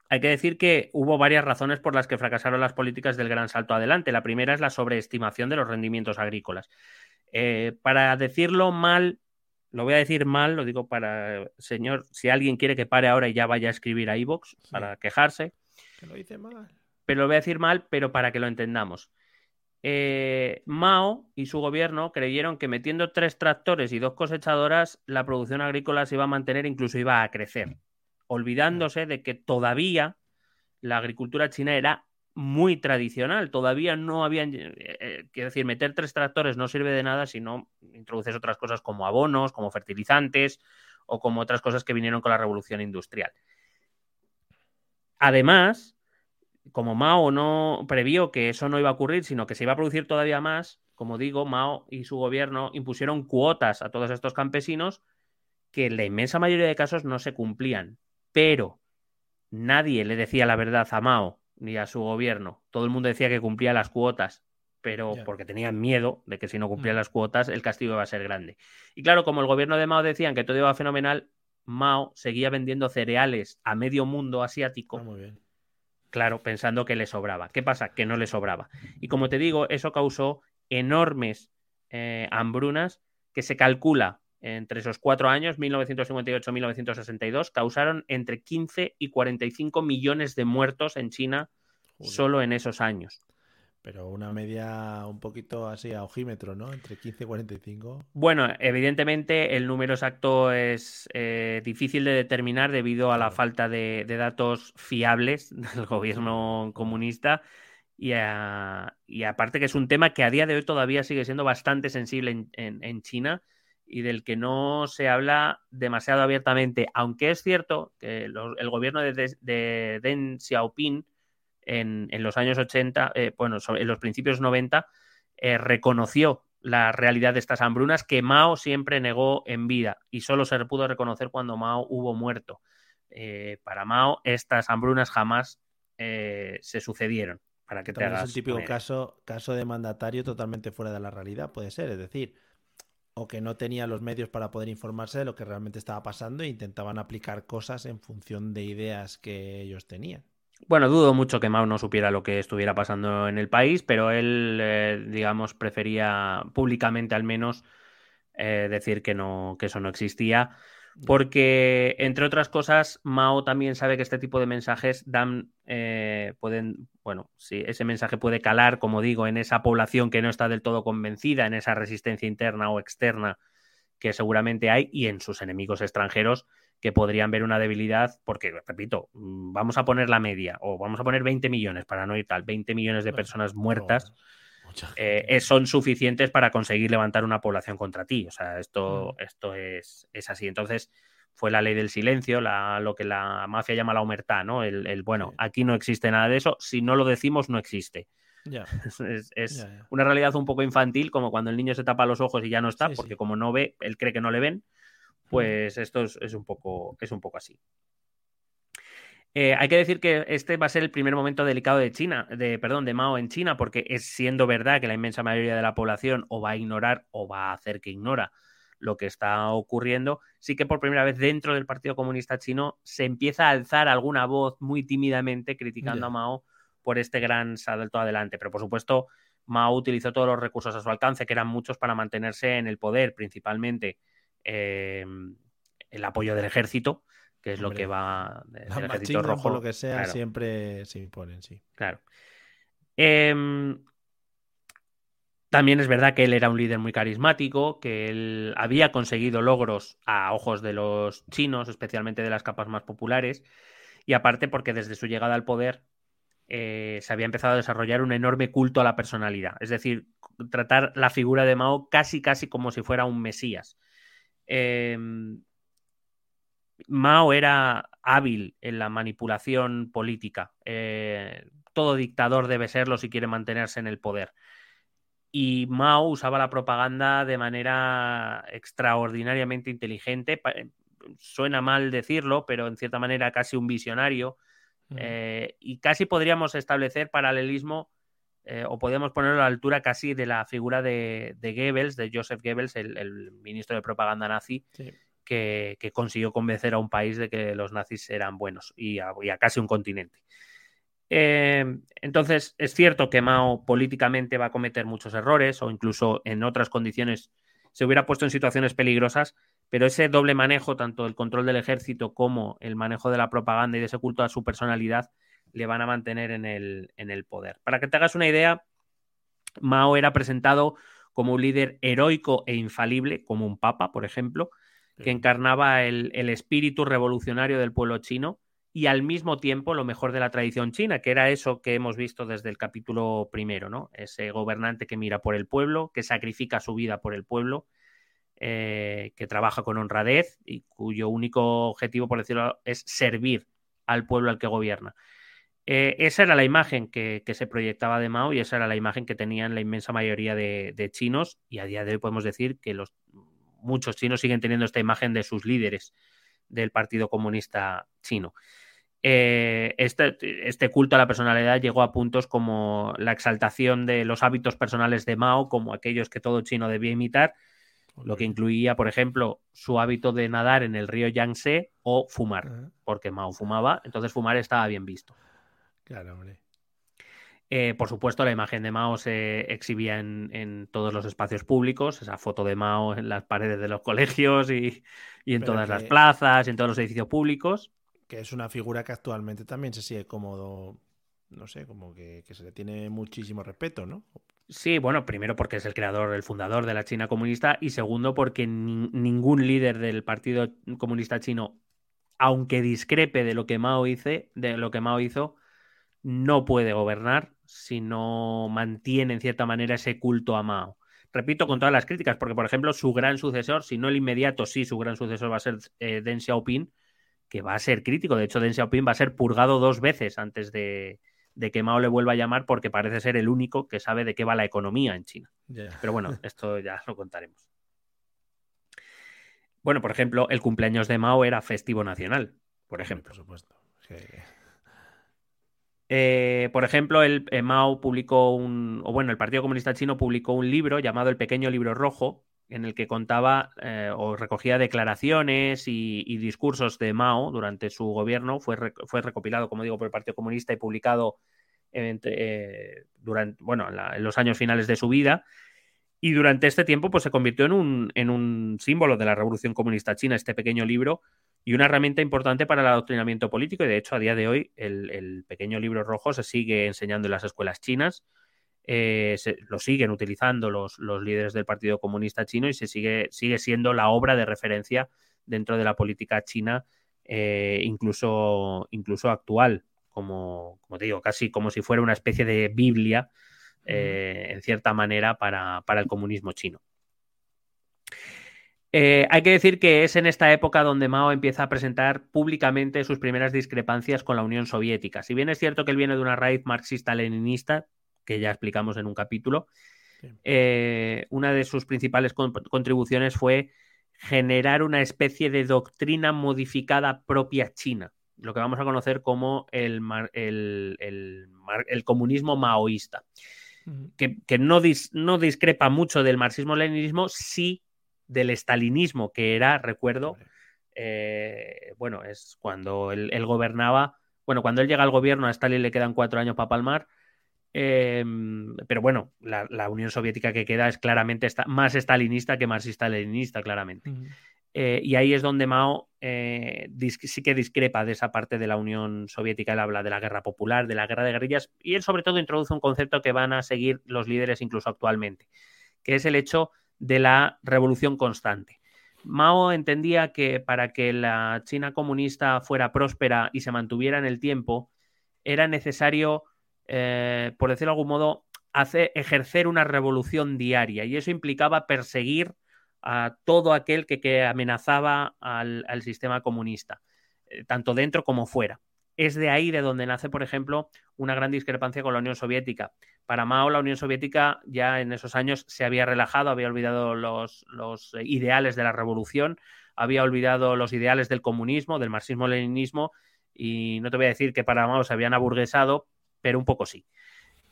hay que decir que hubo varias razones por las que fracasaron las políticas del gran salto adelante. La primera es la sobreestimación de los rendimientos agrícolas. Eh, para decirlo mal, lo voy a decir mal, lo digo para, señor, si alguien quiere que pare ahora y ya vaya a escribir a iVox para quejarse. Que lo dice mal. Pero lo voy a decir mal, pero para que lo entendamos. eh, Mao y su gobierno creyeron que metiendo tres tractores y dos cosechadoras, la producción agrícola se iba a mantener, incluso iba a crecer, olvidándose de que todavía la agricultura china era muy tradicional. Todavía no habían. Eh, eh, quiero decir, meter tres tractores no sirve de nada si no introduces otras cosas como abonos, como fertilizantes o como otras cosas que vinieron con la revolución industrial. Además, como Mao no previó que eso no iba a ocurrir, sino que se iba a producir todavía más, como digo, Mao y su gobierno impusieron cuotas a todos estos campesinos que en la inmensa mayoría de casos no se cumplían. Pero nadie le decía la verdad a Mao ni a su gobierno. Todo el mundo decía que cumplía las cuotas, pero porque tenían miedo de que si no cumplía mm. las cuotas el castigo iba a ser grande. Y claro, como el gobierno de Mao decían que todo iba fenomenal, Mao seguía vendiendo cereales a medio mundo asiático. Ah, muy bien. Claro, pensando que le sobraba. ¿Qué pasa? Que no le sobraba. Y como te digo, eso causó enormes eh, hambrunas que se calcula entre esos cuatro años, 1958-1962, causaron entre 15 y 45 millones de muertos en China solo en esos años. Pero una media un poquito así a ojímetro, ¿no? Entre 15 y 45. Bueno, evidentemente el número exacto es eh, difícil de determinar debido a la falta de, datos fiables del gobierno comunista y, aparte que es un tema que a día de hoy todavía sigue siendo bastante sensible en China y del que no se habla demasiado abiertamente, aunque es cierto que el gobierno de, Deng Xiaoping en, los años 80, eh, bueno, en los principios 90, eh, reconoció la realidad de estas hambrunas que Mao siempre negó en vida y solo se pudo reconocer cuando Mao hubo muerto. Eh, para Mao estas hambrunas jamás se sucedieron. Para que te hagas es el típico caso, caso de mandatario totalmente fuera de la realidad, puede ser. Es decir, o que no tenía los medios para poder informarse de lo que realmente estaba pasando e intentaban aplicar cosas en función de ideas que ellos tenían. Bueno, dudo mucho que Mao no supiera lo que estuviera pasando en el país, pero él, eh, digamos, prefería públicamente al menos eh, decir que no, que eso no existía. Porque, entre otras cosas, Mao también sabe que este tipo de mensajes dan, eh, pueden, bueno, sí, ese mensaje puede calar, como digo, en esa población que no está del todo convencida, en esa resistencia interna o externa que seguramente hay, y en sus enemigos extranjeros que podrían ver una debilidad, porque, repito, mm, vamos a poner la media, o vamos a poner 20 millones, para no ir tal, 20 millones de personas muertas. Eh, son suficientes para conseguir levantar una población contra ti. O sea, esto, mm. esto es, así. Entonces, fue la ley del silencio, lo que la mafia llama la omertá, ¿no? El, bueno, aquí no existe nada de eso, si no lo decimos, no existe. Es, una realidad un poco infantil, como cuando el niño se tapa los ojos y ya no está, porque como no ve, él cree que no le ven, pues esto es, un, poco, es un poco así. Eh, hay que decir que este va a ser el primer momento delicado de China, de perdón, de Mao en China, porque es siendo verdad que la inmensa mayoría de la población o va a ignorar o va a hacer que ignora lo que está ocurriendo, sí que por primera vez dentro del Partido Comunista Chino se empieza a alzar alguna voz muy tímidamente criticando a Mao por este gran salto adelante. Pero por supuesto, Mao utilizó todos los recursos a su alcance, que eran muchos para mantenerse en el poder, principalmente eh, el apoyo del ejército, que es lo que va del ejército rojo. lo que sea, siempre se imponen, sí. Claro. Em, también es verdad que él era un líder muy carismático, que él había conseguido logros a ojos de los chinos, especialmente de las capas más populares, y aparte porque desde su llegada al poder eh, se había empezado a desarrollar un enorme culto a la personalidad, es decir, tratar la figura de Mao casi casi como si fuera un mesías. Eh, Mao era hábil en la manipulación política. Eh, todo dictador debe serlo si quiere mantenerse en el poder. Y Mao usaba la propaganda de manera extraordinariamente inteligente. Eh, suena mal decirlo, pero en cierta manera casi un visionario. Eh, y casi podríamos establecer paralelismo o podríamos ponerlo a la altura casi de la figura de, Goebbels, de Joseph Goebbels, el, ministro de propaganda nazi, que, consiguió convencer a un país de que los nazis eran buenos y a, casi un continente. Eh, entonces, es cierto que Mao políticamente va a cometer muchos errores o incluso en otras condiciones se hubiera puesto en situaciones peligrosas, pero ese doble manejo, tanto el control del ejército como el manejo de la propaganda y de ese culto a su personalidad, le van a mantener en el, en el poder. Para que te hagas una idea, Mao era presentado como un líder heroico e infalible, como un papa, por ejemplo, que encarnaba el, el, espíritu revolucionario del pueblo chino y al mismo tiempo lo mejor de la tradición china, que era eso que hemos visto desde el capítulo primero, ¿no? Ese gobernante que mira por el pueblo, que sacrifica su vida por el pueblo, eh, que trabaja con honradez y cuyo único objetivo, por decirlo, es servir al pueblo al que gobierna. Eh, esa era la imagen que, se proyectaba de Mao y esa era la imagen que tenían la inmensa mayoría de, chinos y a día de hoy podemos decir que los, muchos chinos siguen teniendo esta imagen de sus líderes del Partido Comunista Chino. Eh, este, este, culto a la personalidad llegó a puntos como la exaltación de los hábitos personales de Mao como aquellos que todo chino debía imitar, lo que incluía, por ejemplo, su hábito de nadar en el río Yangtze o fumar, porque Mao fumaba, entonces fumar estaba bien visto. Claro, hombre. Eh, por supuesto, la imagen de Mao se exhibía en, todos los espacios públicos, esa foto de Mao en las paredes de los colegios y, en todas las plazas, en todos los edificios públicos. Que es una figura que actualmente también se sigue cómodo, no sé, como que, se le tiene muchísimo respeto, ¿no? Sí, bueno, primero porque es el creador, el fundador de la China comunista y segundo porque ningún líder del Partido Comunista Chino, aunque discrepe de lo que Mao hizo, de lo que Mao hizo, no puede gobernar si no mantiene en cierta manera ese culto a Mao. Repito con todas las críticas, porque por ejemplo su gran sucesor, si no el inmediato, sí, su gran sucesor va a ser eh, Deng Xiaoping, que va a ser crítico. De hecho, Deng Xiaoping va a ser purgado dos veces antes de, que Mao le vuelva a llamar, porque parece ser el único que sabe de qué va la economía en China. Pero bueno, esto ya lo contaremos. Bueno, por ejemplo, el cumpleaños de Mao era festivo nacional, por ejemplo. Por supuesto. Eh, por ejemplo, el eh, Mao publicó un, o bueno, el Partido Comunista Chino publicó un libro llamado El Pequeño Libro Rojo, en el que contaba eh, o recogía declaraciones y, discursos de Mao durante su gobierno. Fue, fue recopilado, como digo, por el Partido Comunista y publicado durante, bueno, en, los años finales de su vida. Y durante este tiempo, pues se convirtió en un, en un símbolo de la Revolución Comunista China, este pequeño libro, y una herramienta importante para el adoctrinamiento político. Y de hecho, a día de hoy, el, pequeño libro rojo se sigue enseñando en las escuelas chinas. Eh, lo siguen utilizando los, los, líderes del Partido Comunista Chino y se sigue, sigue siendo la obra de referencia dentro de la política china, eh, incluso, incluso actual, como, como te digo, casi como si fuera una especie de Biblia, eh, en cierta manera, para, para el comunismo chino. Eh, hay que decir que es en esta época donde Mao empieza a presentar públicamente sus primeras discrepancias con la Unión Soviética. Si bien es cierto que él viene de una raíz marxista-leninista, que ya explicamos en un capítulo, eh, una de sus principales contribuciones fue generar una especie de doctrina modificada propia china, lo que vamos a conocer como el, comunismo maoísta, que, no, no discrepa mucho del marxismo-leninismo, sí del estalinismo, que era, recuerdo, eh, bueno, es cuando él, gobernaba, bueno, cuando él llega al gobierno a Stalin le quedan cuatro años para palmar, em, pero bueno, la, Unión Soviética que queda es claramente más estalinista que marxista-leninista, claramente. Eh, y ahí es donde Mao eh, sí que discrepa de esa parte de la Unión Soviética. Él habla de la guerra popular, de la guerra de guerrillas, y él sobre todo introduce un concepto que van a seguir los líderes incluso actualmente, que es el hecho de la revolución constante. Mao entendía que para que la China comunista fuera próspera y se mantuviera en el tiempo, era necesario, eh, por decirlo de algún modo, hacer, ejercer una revolución diaria y eso implicaba perseguir a todo aquel que, amenazaba al, sistema comunista, eh, tanto dentro como fuera. Es de ahí de donde nace, por ejemplo, una gran discrepancia con la Unión Soviética. Para Mao, la Unión Soviética ya en esos años se había relajado, había olvidado los, ideales de la revolución, había olvidado los ideales del comunismo, del marxismo-leninismo, y no te voy a decir que para Mao se habían aburguesado, pero un poco sí.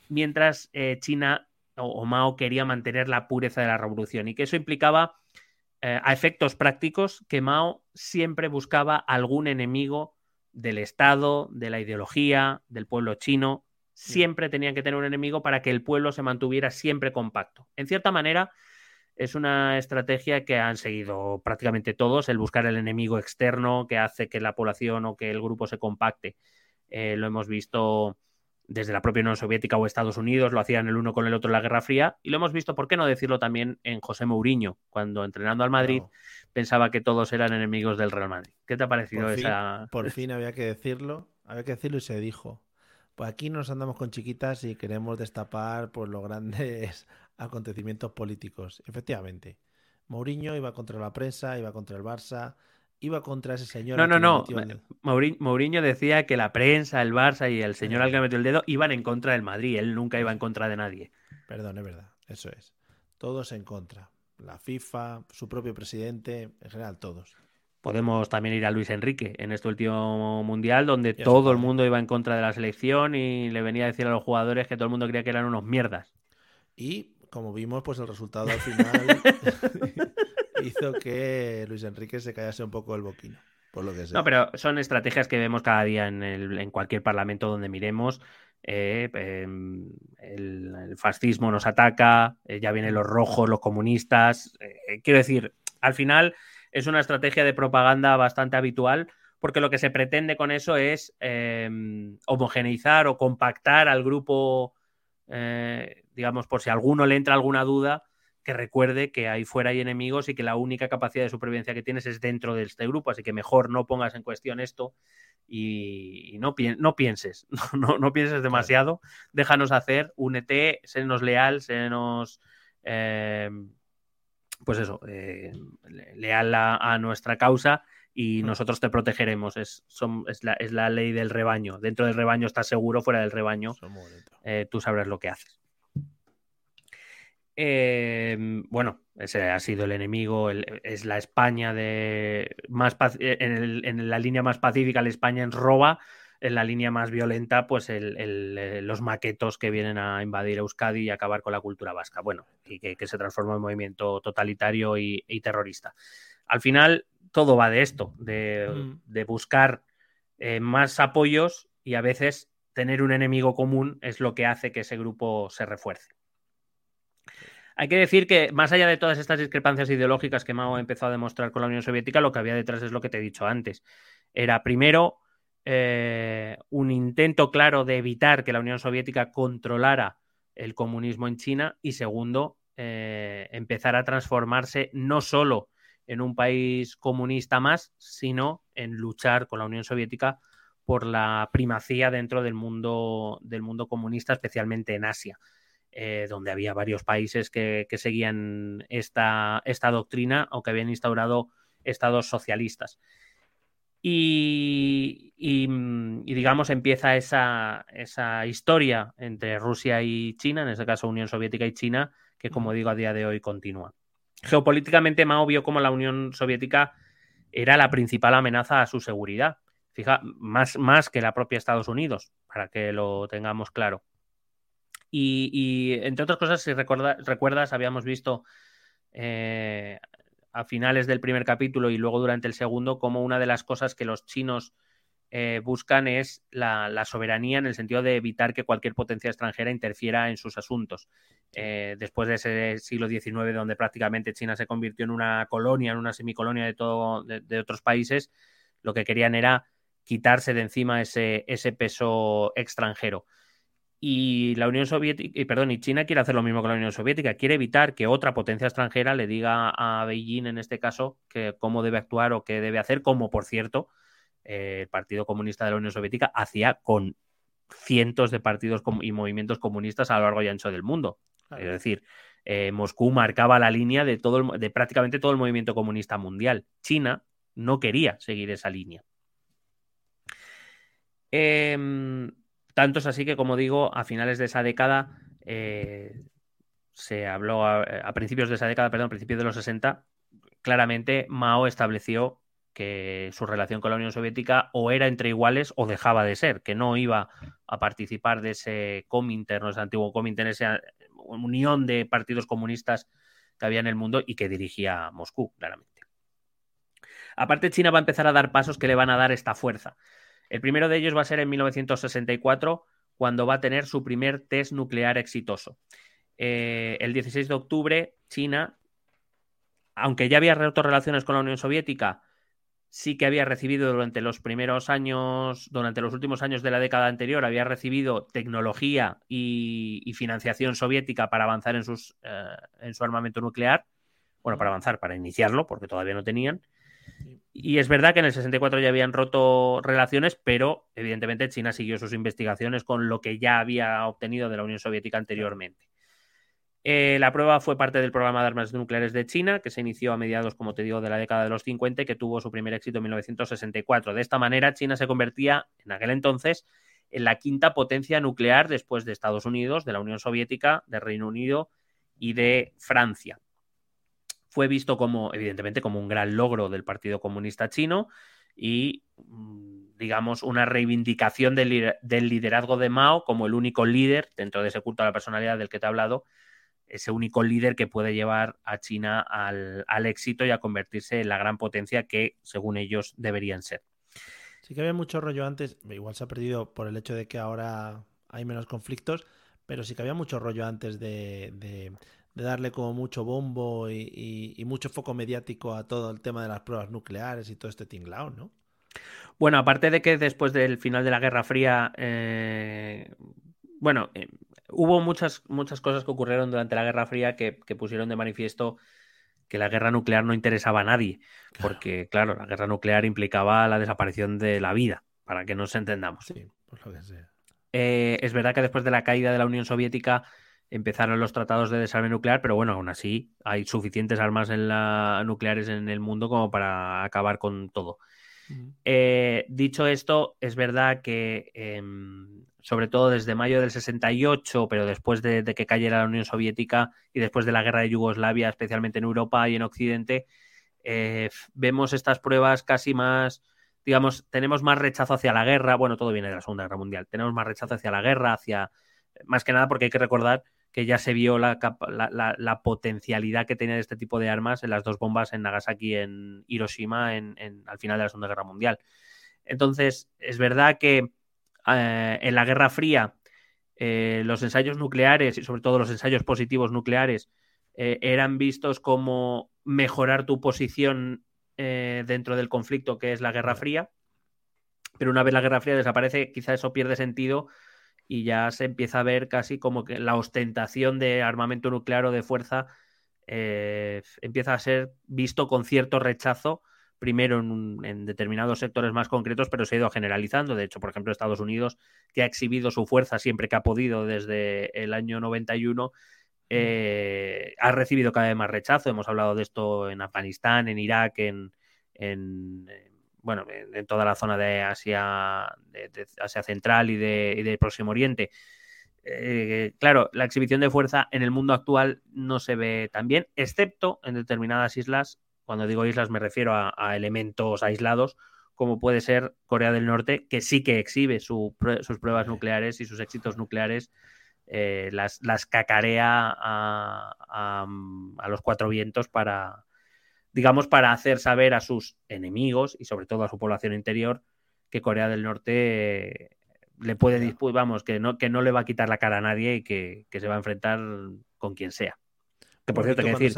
Mientras eh, China o, Mao quería mantener la pureza de la revolución y que eso implicaba eh, a efectos prácticos que Mao siempre buscaba algún enemigo del Estado, de la ideología, del pueblo chino. Siempre tenían que tener un enemigo para que el pueblo se mantuviera siempre compacto. En cierta manera, es una estrategia que han seguido prácticamente todos, el buscar el enemigo externo que hace que la población o que el grupo se compacte. Eh, lo hemos visto desde la propia Unión Soviética o Estados Unidos, lo hacían el uno con el otro en la Guerra Fría, y lo hemos visto, ¿por qué no decirlo también en José Mourinho, cuando entrenando al Madrid pensaba que todos eran enemigos del Real Madrid? ¿Qué te ha parecido por esa...? Por fin había que decirlo, había que decirlo y se dijo. Pues aquí nos andamos con chiquitas y queremos destapar por los grandes acontecimientos políticos. Efectivamente, Mourinho iba contra la prensa, iba contra el Barça, iba contra ese señor. No, no, no. Mourinho decía que la prensa, el Barça y el señor al que metió el dedo iban en contra del Madrid. Él nunca iba en contra de nadie. Perdón, es verdad. Eso es. Todos en contra. La FIFA, su propio presidente, en general todos. Podemos también ir a Luis Enrique en este último mundial, donde todo el mundo iba en contra de la selección y le venía a decir a los jugadores que todo el mundo creía que eran unos mierdas. Y como vimos, pues el resultado al final hizo que Luis Enrique se callase un poco el boquino. Por lo que sea. No, pero son estrategias que vemos cada día en, el, en cualquier parlamento donde miremos. Eh, em, el, fascismo nos ataca, eh, ya vienen los rojos, los comunistas. Eh, quiero decir, al final es una estrategia de propaganda bastante habitual porque lo que se pretende con eso es em, homogeneizar o compactar al grupo, digamos, por si a alguno le entra alguna duda, que recuerde que ahí fuera hay enemigos y que la única capacidad de supervivencia que tienes es dentro de este grupo, así que mejor no pongas en cuestión esto y, no, no, pienses, no, no, pienses demasiado, déjanos hacer, únete, sénos leal, sénos, eh, pues eso, eh, leal a, nuestra causa y mm. nosotros te protegeremos, es, es, la, es, la, ley del rebaño, dentro del rebaño estás seguro, fuera del rebaño eh, tú sabrás lo que haces. Em, bueno, ese ha sido el enemigo, es la España de más eh, en, la línea más pacífica, la España en roba, en la línea más violenta, pues eh, los maquetos que vienen a invadir Euskadi y acabar con la cultura vasca. Bueno, y que, se transforma en movimiento totalitario y, terrorista. Al final, todo va de esto, de, mm. buscar eh, más apoyos y a veces tener un enemigo común es lo que hace que ese grupo se refuerce. Hay que decir que, más allá de todas estas discrepancias ideológicas que Mao empezó a demostrar con la Unión Soviética, lo que había detrás es lo que te he dicho antes. Era primero eh, un intento claro de evitar que la Unión Soviética controlara el comunismo en China y segundo, eh, empezar a transformarse no solo en un país comunista más, sino en luchar con la Unión Soviética por la primacía dentro del mundo, del mundo comunista, especialmente en Asia. Eh, donde había varios países que, seguían esta, esta, doctrina o que habían instaurado estados socialistas. Y, digamos, empieza esa, esa, historia entre Rusia y China, en este caso Unión Soviética y China, que como digo a día de hoy continúa. Geopolíticamente, Mao vio como la Unión Soviética era la principal amenaza a su seguridad. Fija, más, más que la propia Estados Unidos, para que lo tengamos claro. Y, entre otras cosas, si recuerdas, habíamos visto eh, a finales del primer capítulo y luego durante el segundo como una de las cosas que los chinos eh, buscan es la, soberanía en el sentido de evitar que cualquier potencia extranjera interfiera en sus asuntos. Eh, después de ese siglo XIX, donde prácticamente China se convirtió en una colonia, en una semicolonia de, todo, de, otros países, lo que querían era quitarse de encima ese, ese peso extranjero. Y la Unión Soviética, y perdón, y China quiere hacer lo mismo con la Unión Soviética, quiere evitar que otra potencia extranjera le diga a Beijing, en este caso, que cómo debe actuar o qué debe hacer, como por cierto, eh, el Partido Comunista de la Unión Soviética hacía con cientos de partidos y movimientos comunistas a lo largo y ancho del mundo. Es decir, eh, Moscú marcaba la línea de, todo de prácticamente todo el movimiento comunista mundial. China no quería seguir esa línea. Eh, tanto es así que, como digo, a finales de esa década, eh, se habló a, principios de esa década, perdón, a principios de los 60, claramente Mao estableció que su relación con la Unión Soviética o era entre iguales o dejaba de ser, que no iba a participar de ese Comintern, ese antiguo Comintern, esa unión de partidos comunistas que había en el mundo y que dirigía Moscú, claramente. Aparte, China va a empezar a dar pasos que le van a dar esta fuerza. El primero de ellos va a ser en 1964, cuando va a tener su primer test nuclear exitoso. Eh, el 16 de octubre, China, aunque ya había roto relaciones con la Unión Soviética, sí que había recibido durante los primeros años, durante los últimos años de la década anterior, había recibido tecnología y, financiación soviética para avanzar en, eh, en su armamento nuclear. Bueno, para avanzar, para iniciarlo, porque todavía no tenían. Y es verdad que en el 64 ya habían roto relaciones, pero evidentemente China siguió sus investigaciones con lo que ya había obtenido de la Unión Soviética anteriormente. Eh, la prueba fue parte del programa de armas nucleares de China, que se inició a mediados, como te digo, de la década de los 50 y que tuvo su primer éxito en 1964. De esta manera, China se convertía en aquel entonces en la quinta potencia nuclear después de Estados Unidos, de la Unión Soviética, de Reino Unido y de Francia. Fue visto como, evidentemente, como un gran logro del Partido Comunista Chino y, mm, digamos, una reivindicación del, liderazgo de Mao como el único líder dentro de ese culto a la personalidad del que te he hablado ese único líder que puede llevar a China al, éxito y a convertirse en la gran potencia que, según ellos, deberían ser. Sí que había mucho rollo antes, igual se ha perdido por el hecho de que ahora hay menos conflictos, pero sí que había mucho rollo antes de, darle como mucho bombo y, mucho foco mediático a todo el tema de las pruebas nucleares y todo este tinglao, ¿no? Bueno, aparte de que después del final de la Guerra Fría, eh, bueno, eh, hubo muchas, muchas cosas que ocurrieron durante la Guerra Fría que, pusieron de manifiesto que la guerra nuclear no interesaba a nadie, porque claro, la guerra nuclear implicaba la desaparición de la vida, para que nos entendamos. Sí, por lo que sea. Eh, es verdad que después de la caída de la Unión Soviética empezaron los tratados de desarme nuclear, pero bueno, aún así hay suficientes armas en la, nucleares en el mundo como para acabar con todo. Eh, dicho esto, es verdad que em, sobre todo desde mayo del 68, pero después de, que cayera la Unión Soviética y después de la guerra de Yugoslavia, especialmente en Europa y en Occidente, eh, vemos estas pruebas casi más, digamos, tenemos más rechazo hacia la guerra, bueno, todo viene de la Segunda Guerra Mundial, tenemos más rechazo hacia la guerra, hacia, más que nada porque hay que recordar que ya se vio la, la, potencialidad que tenía este tipo de armas en las dos bombas en Nagasaki y en Hiroshima en, al final de la Segunda Guerra Mundial. Entonces, es verdad que eh, en la Guerra Fría eh, los ensayos nucleares y sobre todo los ensayos positivos nucleares eh, eran vistos como mejorar tu posición dentro del conflicto que es la Guerra Fría. Pero una vez la Guerra Fría desaparece, quizá eso pierde sentido y ya se empieza a ver casi como que la ostentación de armamento nuclear o de fuerza empieza a ser visto con cierto rechazo primero en, determinados sectores más concretos, pero se ha ido generalizando. De hecho, por ejemplo, Estados Unidos, que ha exhibido su fuerza siempre que ha podido desde el año 91, eh, ha recibido cada vez más rechazo. Hemos hablado de esto en Afganistán, en Irak, en, bueno, en, toda la zona de Asia, de, Asia Central y de, Próximo Oriente. Eh, claro, la exhibición de fuerza en el mundo actual no se ve tan bien, excepto en determinadas islas cuando digo islas me refiero a, elementos aislados, como puede ser Corea del Norte, que sí que exhibe sus pruebas nucleares y sus éxitos nucleares, eh, las, cacarea a, los cuatro vientos para, digamos, para hacer saber a sus enemigos y sobre todo a su población interior que Corea del Norte eh, le puede vamos, que no, que no le va a quitar la cara a nadie y que, se va a enfrentar con quien sea. Que por cierto, que decir,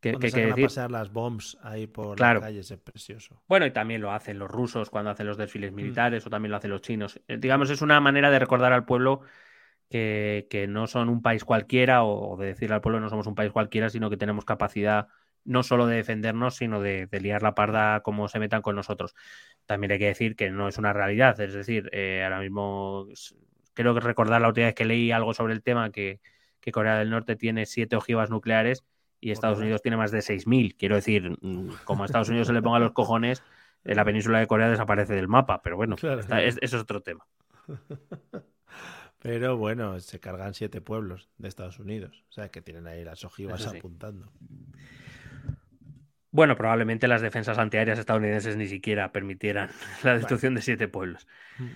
que, que, que decir... a pasar las bombs ahí por las calles, es precioso. Bueno, y también lo hacen los rusos cuando hacen los desfiles mm. militares, o también lo hacen los chinos. Eh, digamos, es una manera de recordar al pueblo que, no son un país cualquiera, o de decirle al pueblo no somos un país cualquiera, sino que tenemos capacidad no solo de defendernos, sino de, liar la parda como se metan con nosotros. También hay que decir que no es una realidad, es decir, eh, ahora mismo creo que recordar la última vez que leí algo sobre el tema que, que Corea del Norte tiene siete ojivas nucleares y Estados Unidos tiene más de 6.000. Quiero decir, mm, como a Estados Unidos se le ponga los cojones, eh, la península de Corea desaparece del mapa, pero bueno, eso es otro tema. Pero bueno, se cargan siete pueblos de Estados Unidos. O sea, que tienen ahí las ojivas apuntando. Bueno, probablemente las defensas antiaéreas estadounidenses ni siquiera permitieran la destrucción de siete pueblos. Mm.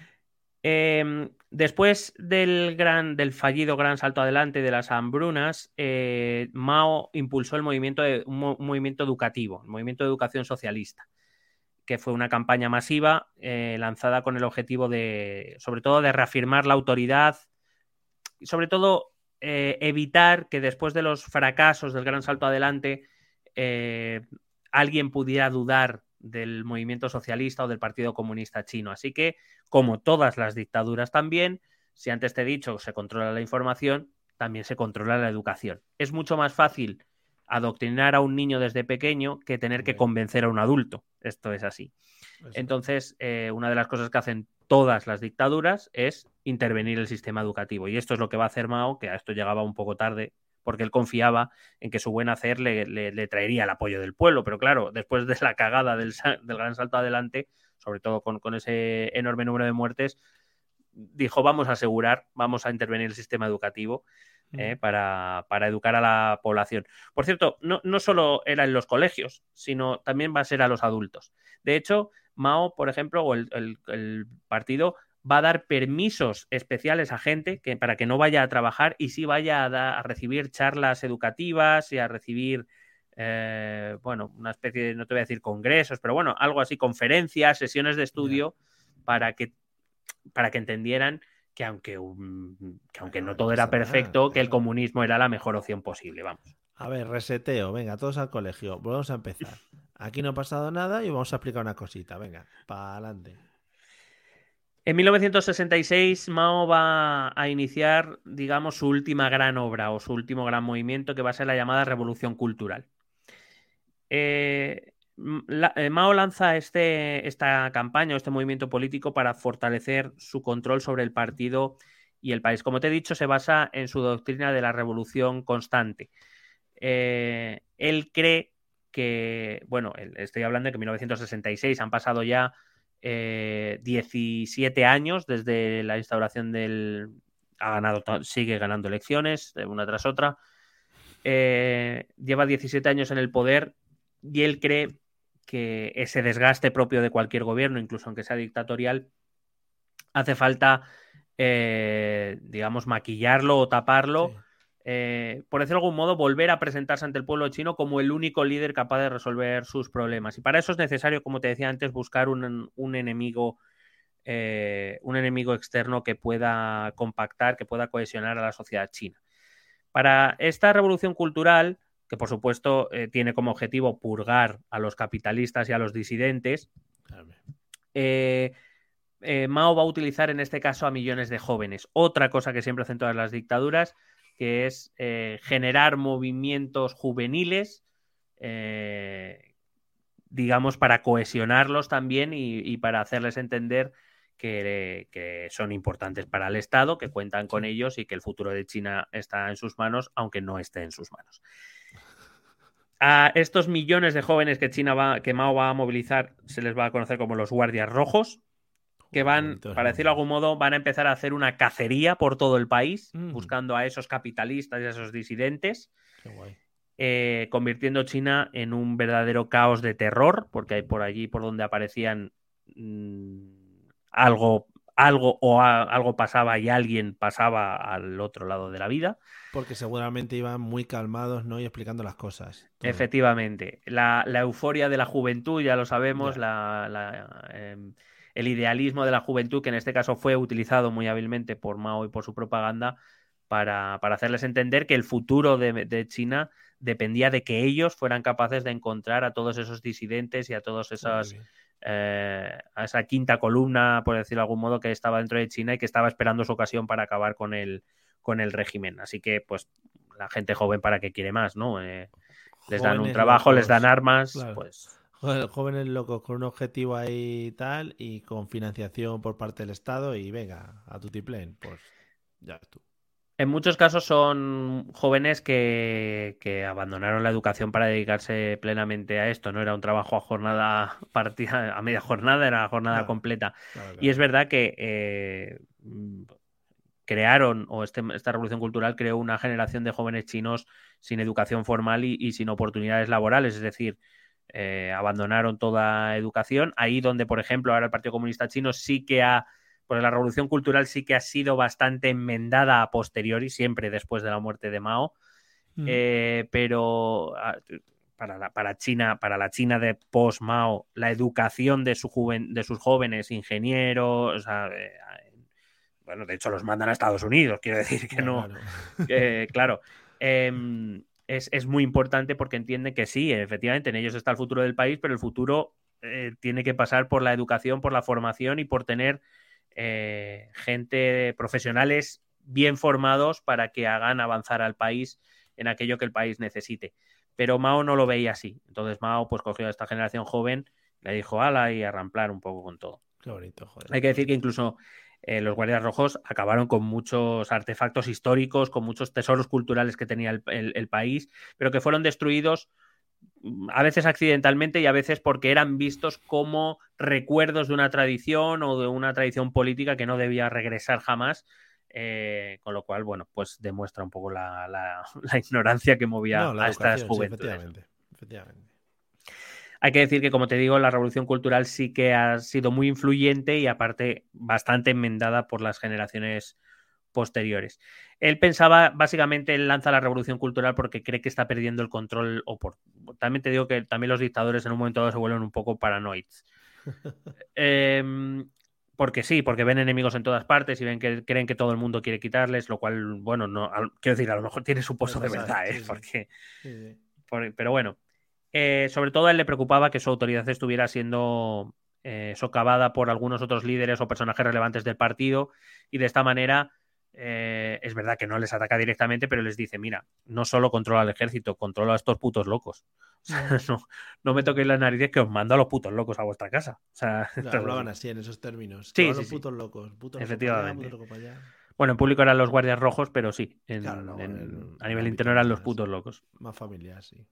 Em, después del, gran, del fallido gran salto adelante de las hambrunas, eh, Mao impulsó el movimiento de, un, movimiento educativo, el movimiento de educación socialista, que fue una campaña masiva eh, lanzada con el objetivo de, sobre todo, de reafirmar la autoridad y, sobre todo, eh, evitar que después de los fracasos del gran salto adelante alguien pudiera dudar del movimiento socialista o del Partido Comunista Chino. Así que, como todas las dictaduras también, si antes te he dicho se controla la información, también se controla la educación. Es mucho más fácil adoctrinar a un niño desde pequeño que tener que convencer a un adulto. Esto es así. Entonces, eh, una de las cosas que hacen todas las dictaduras es intervenir el sistema educativo. Y esto es lo que va a hacer Mao, que a esto llegaba un poco tarde, porque él confiaba en que su buen hacer le, traería el apoyo del pueblo. Pero claro, después de la cagada del, gran salto adelante, sobre todo con, con, ese enorme número de muertes, dijo vamos a asegurar, vamos a intervenir el sistema educativo. Eh, para, educar a la población. Por cierto, no, no, solo era en los colegios, sino también va a ser a los adultos. De hecho, Mao, por ejemplo, o el, partido va a dar permisos especiales a gente que, para que no vaya a trabajar y sí vaya a, recibir charlas educativas y a recibir, eh, bueno, una especie de, no te voy a decir congresos, pero bueno, algo así, conferencias, sesiones de estudio para que, para que entendieran que aunque, que aunque no todo era perfecto, que el comunismo era la mejor opción posible, vamos. A ver, reseteo, venga, todos al colegio, volvemos a empezar. Aquí no ha pasado nada y vamos a explicar una cosita, venga, para adelante. En 1966 Mao va a iniciar, digamos, su última gran obra o su último gran movimiento que va a ser la llamada Revolución Cultural. Eh, eh, Mao lanza este, esta campaña o este movimiento político para fortalecer su control sobre el partido y el país. Como te he dicho, se basa en su doctrina de la revolución constante. Eh, él cree que, bueno, estoy hablando de que en 1966 han pasado ya 17 eh, años desde la instauración del... Ha ganado, sigue ganando elecciones, una tras otra. lleva 17 años en el poder y él cree que ese desgaste propio de cualquier gobierno, incluso aunque sea dictatorial, hace falta, eh, digamos, maquillarlo o taparlo. Eh, por decirlo de algún modo, volver a presentarse ante el pueblo chino como el único líder capaz de resolver sus problemas. Y para eso es necesario, como te decía antes, buscar un, enemigo, eh, un enemigo externo que pueda compactar, que pueda cohesionar a la sociedad china. Para esta revolución cultural, que por supuesto eh, tiene como objetivo purgar a los capitalistas y a los disidentes. Eh, eh, Mao va a utilizar en este caso a millones de jóvenes. Otra cosa que siempre hacen todas las dictaduras, que es generar movimientos juveniles, digamos, para cohesionarlos también y, para hacerles entender que, que, son importantes para el Estado, que cuentan con ellos y que el futuro de China está en sus manos, aunque no esté en sus manos. A estos millones de jóvenes que China va, que Mao va a movilizar, se les va a conocer como los guardias rojos, que van, para decirlo de algún modo, van a empezar a hacer una cacería por todo el país, mm. buscando a esos capitalistas y a esos disidentes, eh, convirtiendo China en un verdadero caos de terror, porque hay por allí por donde aparecían mm, algo algo o algo pasaba y alguien pasaba al otro lado de la vida. Porque seguramente iban muy calmados, ¿no? Y explicando las cosas. Efectivamente. La, euforia de la juventud, ya lo sabemos, em, el idealismo de la juventud, que en este caso fue utilizado muy hábilmente por Mao y por su propaganda, para, hacerles entender que el futuro de, China dependía de que ellos fueran capaces de encontrar a todos esos disidentes y a todos esos eh, a esa quinta columna, por decirlo de algún modo, que estaba dentro de China y que estaba esperando su ocasión para acabar con el, con el régimen. Así que, pues, la gente joven, ¿para qué quiere más? ¿no? Eh, les dan un trabajo, les dan armas, pues. Jóvenes locos con un objetivo ahí y tal y con financiación por parte del Estado y venga, a tu tiplén, pues ya tú. En muchos casos son jóvenes que, abandonaron la educación para dedicarse plenamente a esto. No era un trabajo a jornada partida, a media jornada, era jornada completa. Y es verdad que eh, crearon, o este, esta revolución cultural creó una generación de jóvenes chinos sin educación formal y, sin oportunidades laborales. Es decir, eh, abandonaron toda educación. Ahí donde, por ejemplo, ahora el Partido Comunista Chino sí que ha porque la revolución cultural sí que ha sido bastante enmendada a posteriori, siempre después de la muerte de Mao. Mm. Eh, pero ah, para la, para China, para la China de post-Mao, la educación de, su de sus jóvenes ingenieros, eh, bueno, de hecho los mandan a Estados Unidos, quiero decir que no, claro, em, es, es, muy importante porque entienden que sí, efectivamente, en ellos está el futuro del país, pero el futuro eh, tiene que pasar por la educación, por la formación y por tener eh, gente, profesionales bien formados para que hagan avanzar al país en aquello que el país necesite. Pero Mao no lo veía así. Entonces Mao pues cogió a esta generación joven, le dijo ala y a ramplar un poco con todo. Qué bonito, joder. Hay que decir que incluso eh, los Guardias Rojos acabaron con muchos artefactos históricos, con muchos tesoros culturales que tenía el, el país, pero que fueron destruidos mm, a veces accidentalmente y a veces porque eran vistos como recuerdos de una tradición o de una tradición política que no debía regresar jamás eh, con lo cual, bueno, pues demuestra un poco la, la, la ignorancia que movía No, a estas sí, juventudes. efectivamente, efectivamente. Hay que decir que, como te digo, la revolución cultural sí que ha sido muy influyente y aparte bastante enmendada por las generaciones posteriores. Él pensaba, básicamente, él lanza la revolución cultural porque cree que está perdiendo el control, o por también te digo que también los dictadores en un momento dado se vuelven un poco paranoids. Em, porque sí, porque ven enemigos en todas partes y ven que creen que todo el mundo quiere quitarles, lo cual, bueno, no, al- quiero decir, a lo mejor tiene su pozo de verdad, ¿eh? sí. Porque, Sí, sí. por- pero bueno, Eh, sobre todo a él le preocupaba que su autoridad estuviera siendo eh, socavada por algunos otros líderes o personajes relevantes del partido y de esta manera eh, es verdad que no les ataca directamente, pero les dice, mira, no solo controla al ejército, controla a estos putos locos. O sea, no, no me toquéis las narices que os mando a los putos locos a vuestra casa. O sea, hablaban así en esos términos. Sí, sí, los sí. putos locos. Efectivamente. para allá, puto loco para allá. Bueno, en público eran los guardias rojos, pero sí, en- Claro, no, en- en- a nivel interno eran los putos locos. Más familiar, sí.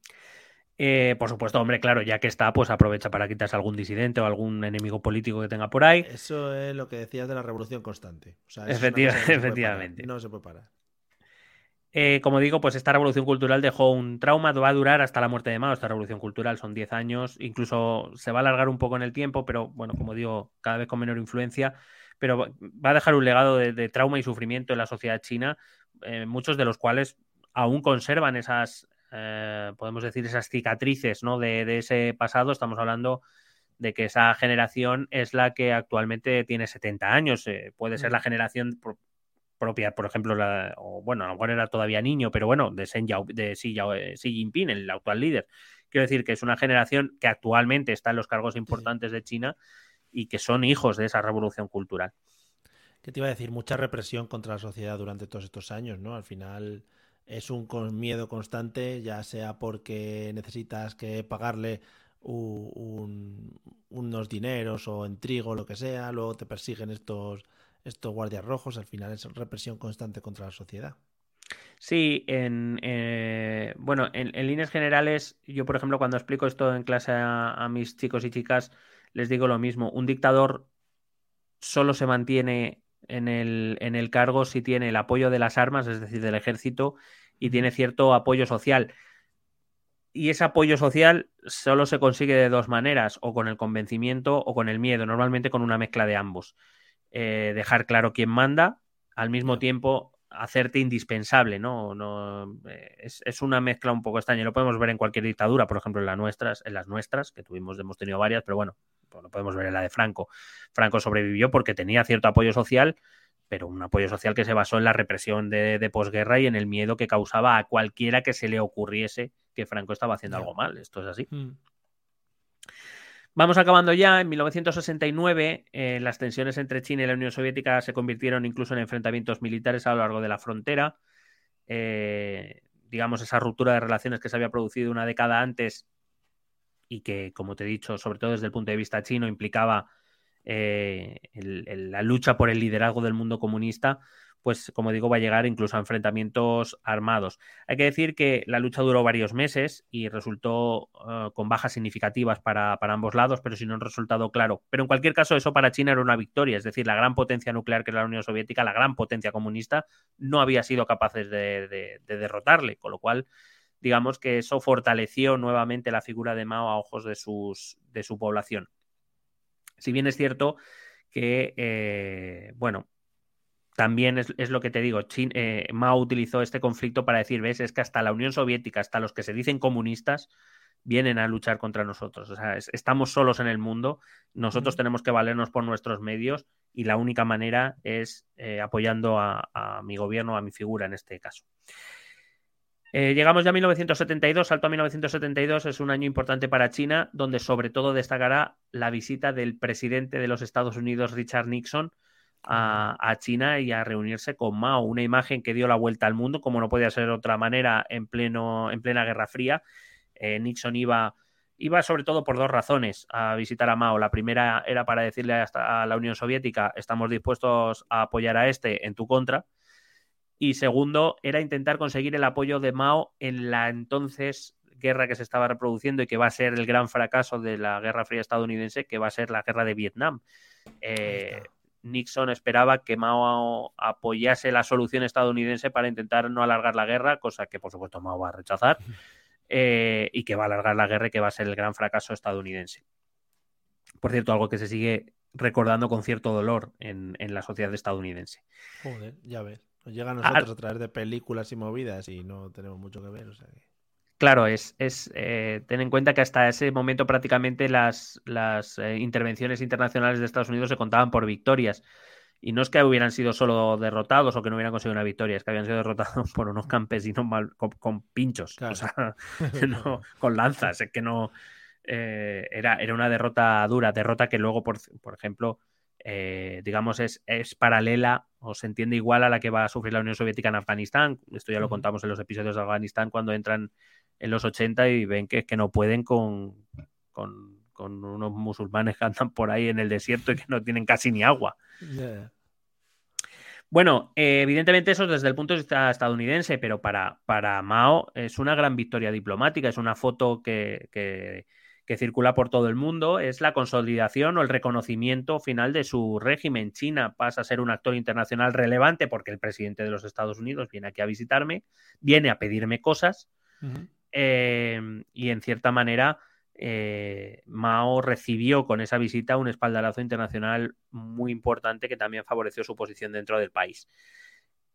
Eh, por supuesto, hombre, claro, ya que está, pues aprovecha para quitarse algún disidente o algún enemigo político que tenga por ahí. Eso es lo que decías de la revolución constante. O sea, efectivamente. No se puede parar. Eh, como digo, pues esta revolución cultural dejó un trauma, va a durar hasta la muerte de Mao. Esta revolución cultural son 10 años, incluso se va a alargar un poco en el tiempo, pero bueno, como digo, cada vez con menor influencia. Pero va- va a dejar un legado de, de trauma y sufrimiento en la sociedad china, eh, muchos de los cuales aún conservan esas, eh, podemos decir, esas cicatrices ¿no? de, de ese pasado. Estamos hablando de que esa generación es la que actualmente tiene 70 años. eh, puede ser la generación pro- propia, por ejemplo, la, o bueno, a lo mejor era todavía niño, pero bueno, de, Yao- de Xi, Yao- eh, Xi Jinping, el actual líder. Quiero decir que es una generación que actualmente está en los cargos importantes de China y que son hijos de esa revolución cultural. ¿Qué te iba a decir? Mucha represión contra la sociedad durante todos estos años, ¿no? Al final es un miedo constante, ya sea porque necesitas que pagarle unos dineros o en trigo, lo que sea, luego te persiguen estos, estos guardias rojos, al final es represión constante contra la sociedad. Sí, en, eh, bueno, en, en líneas generales, yo por ejemplo cuando explico esto en clase a, a mis chicos y chicas, les digo lo mismo, un dictador solo se mantiene en el, en el cargo si tiene el apoyo de las armas, es decir, del ejército, y tiene cierto apoyo social. Y ese apoyo social solo se consigue de dos maneras, o con el convencimiento o con el miedo, normalmente con una mezcla de ambos. Eh, dejar claro quién manda, al mismo tiempo hacerte indispensable, ¿no? no eh, es, es, una mezcla un poco extraña. Lo podemos ver en cualquier dictadura, por ejemplo, en las nuestras, en las nuestras, que tuvimos, hemos tenido varias, pero bueno, pues lo podemos ver en la de Franco. Franco sobrevivió porque tenía cierto apoyo social, pero un apoyo social que se basó en la represión de, de posguerra y en el miedo que causaba a cualquiera que se le ocurriese que Franco estaba haciendo algo mal. Esto es así. Mm. Vamos acabando ya. En 1969, eh, las tensiones entre China y la Unión Soviética se convirtieron incluso en enfrentamientos militares a lo largo de la frontera. Eh, digamos, esa ruptura de relaciones que se había producido una década antes y que, como te he dicho, sobre todo desde el punto de vista chino, implicaba eh, la lucha por el liderazgo del mundo comunista, pues como digo, va a llegar incluso a enfrentamientos armados. Hay que decir que la lucha duró varios meses y resultó eh, con bajas significativas para, para ambos lados, pero sin un resultado claro. Pero en cualquier caso, eso para China era una victoria, es decir, la gran potencia nuclear que era la Unión Soviética, la gran potencia comunista, no había sido capaces de derrotarle, con lo cual digamos que eso fortaleció nuevamente la figura de Mao a ojos de, sus, de su población. Si bien es cierto que, eh, bueno, también es, es, lo que te digo, Chin, eh, Mao utilizó este conflicto para decir, ves, es que hasta la Unión Soviética, hasta los que se dicen comunistas, vienen a luchar contra nosotros. O sea, es, estamos solos en el mundo, nosotros tenemos que valernos por nuestros medios y la única manera es eh, apoyando a, a, mi gobierno, a mi figura en este caso. Eh, llegamos ya a 1972, salto a 1972, es un año importante para China, donde sobre todo destacará la visita del presidente de los Estados Unidos, Richard Nixon, a, China y a reunirse con Mao, una imagen que dio la vuelta al mundo, como no podía ser de otra manera en, pleno, en plena Guerra Fría. Eh, Nixon iba, iba sobre todo por dos razones a visitar a Mao. La primera era para decirle a la Unión Soviética, estamos dispuestos a apoyar a este en tu contra. Y segundo, era intentar conseguir el apoyo de Mao en la entonces guerra que se estaba reproduciendo y que va a ser el gran fracaso de la Guerra Fría estadounidense, que va a ser la guerra de Vietnam. Eh, Nixon esperaba que Mao apoyase la solución estadounidense para intentar no alargar la guerra, cosa que por supuesto Mao va a rechazar, eh, y que va a alargar la guerra y que va a ser el gran fracaso estadounidense. Por cierto, algo que se sigue recordando con cierto dolor en, la sociedad estadounidense. Joder, ya ves. Nos llega a nosotros a través de películas y movidas y no tenemos mucho que ver. O sea Claro, es, es eh, ten en cuenta que hasta ese momento prácticamente las, las eh, intervenciones internacionales de Estados Unidos se contaban por victorias. Y no es que hubieran sido solo derrotados o que no hubieran conseguido una victoria, es que habían sido derrotados por unos campesinos mal, con, pinchos, o sea, con lanzas, es que no eh, era, era una derrota dura, derrota que luego, por, por ejemplo, digamos, es, es, paralela o se entiende igual a la que va a sufrir la Unión Soviética en Afganistán. Esto ya lo contamos en los episodios de Afganistán cuando entran en los 80 y ven que, que no pueden con, con, unos musulmanes que andan por ahí en el desierto y que no tienen casi ni agua. Bueno, eh, evidentemente eso desde el punto de vista estadounidense, pero para, para Mao es una gran victoria diplomática, es una foto que, que, circula por todo el mundo, es la consolidación o el reconocimiento final de su régimen. China pasa a ser un actor internacional relevante porque el presidente de los Estados Unidos viene aquí a visitarme, viene a pedirme cosas. Em, y en cierta manera, eh, Mao recibió con esa visita un espaldarazo internacional muy importante que también favoreció su posición dentro del país.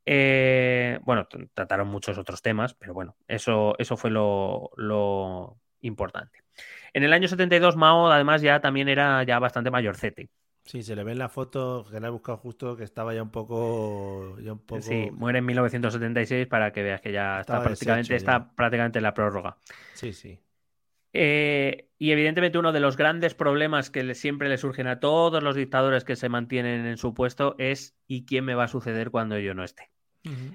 Eh, bueno, trataron muchos otros temas, pero bueno, eso, eso fue lo, importante. En el año 72, Mao además ya también era ya bastante mayorcete. Sí, se le ve en la foto que la he buscado justo que estaba ya un poco. Sí, muere en 1976 para que veas que ya está prácticamente, está prácticamente en la prórroga. Sí, sí. Eh, y evidentemente uno de los grandes problemas que siempre le surgen a todos los dictadores que se mantienen en su puesto es ¿y quién me va a suceder cuando yo no esté?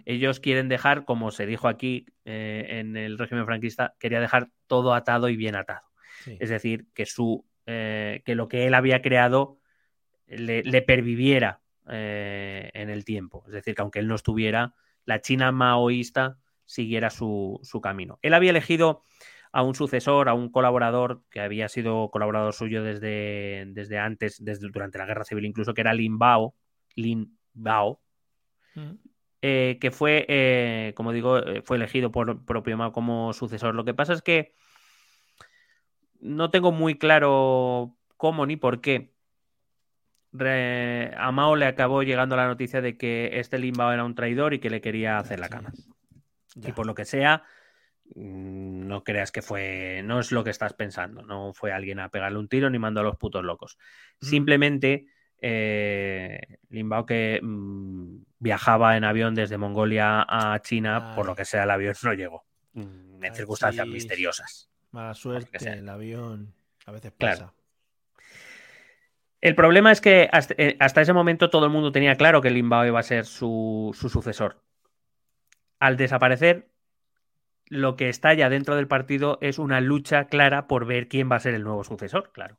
Ellos quieren dejar, como se dijo aquí eh, en el régimen franquista, quería dejar todo atado y bien atado. Es decir, que, su, eh, que lo que él había creado le, perviviera eh, en el tiempo. Es decir, que aunque él no estuviera, la China maoísta siguiera su, camino. Él había elegido a un sucesor, a un colaborador que había sido colaborador suyo desde, desde antes, desde, durante la guerra civil incluso, que era Lin Bao, Lin Bao, mm. eh, que fue, eh, como digo, fue elegido por propio Mao como sucesor. Lo que pasa es que no tengo muy claro cómo ni por qué, a Mao le acabó llegando la noticia de que este Limbao era un traidor y que le quería hacer la cama. Y por lo que sea, mm, no creas que fue, no es lo que estás pensando, no fue alguien a pegarle un tiro ni mandó a los putos locos. Mm. Simplemente eh, Limbao que mm, viajaba en avión desde Mongolia a China, por lo que sea el avión no llegó, en circunstancias misteriosas. Mala suerte, el avión a veces pasa. El problema es que eh, hasta, ese momento todo el mundo tenía claro que Limbao iba a ser su, sucesor. Al desaparecer, lo que estalla dentro del partido es una lucha clara por ver quién va a ser el nuevo sucesor, claro.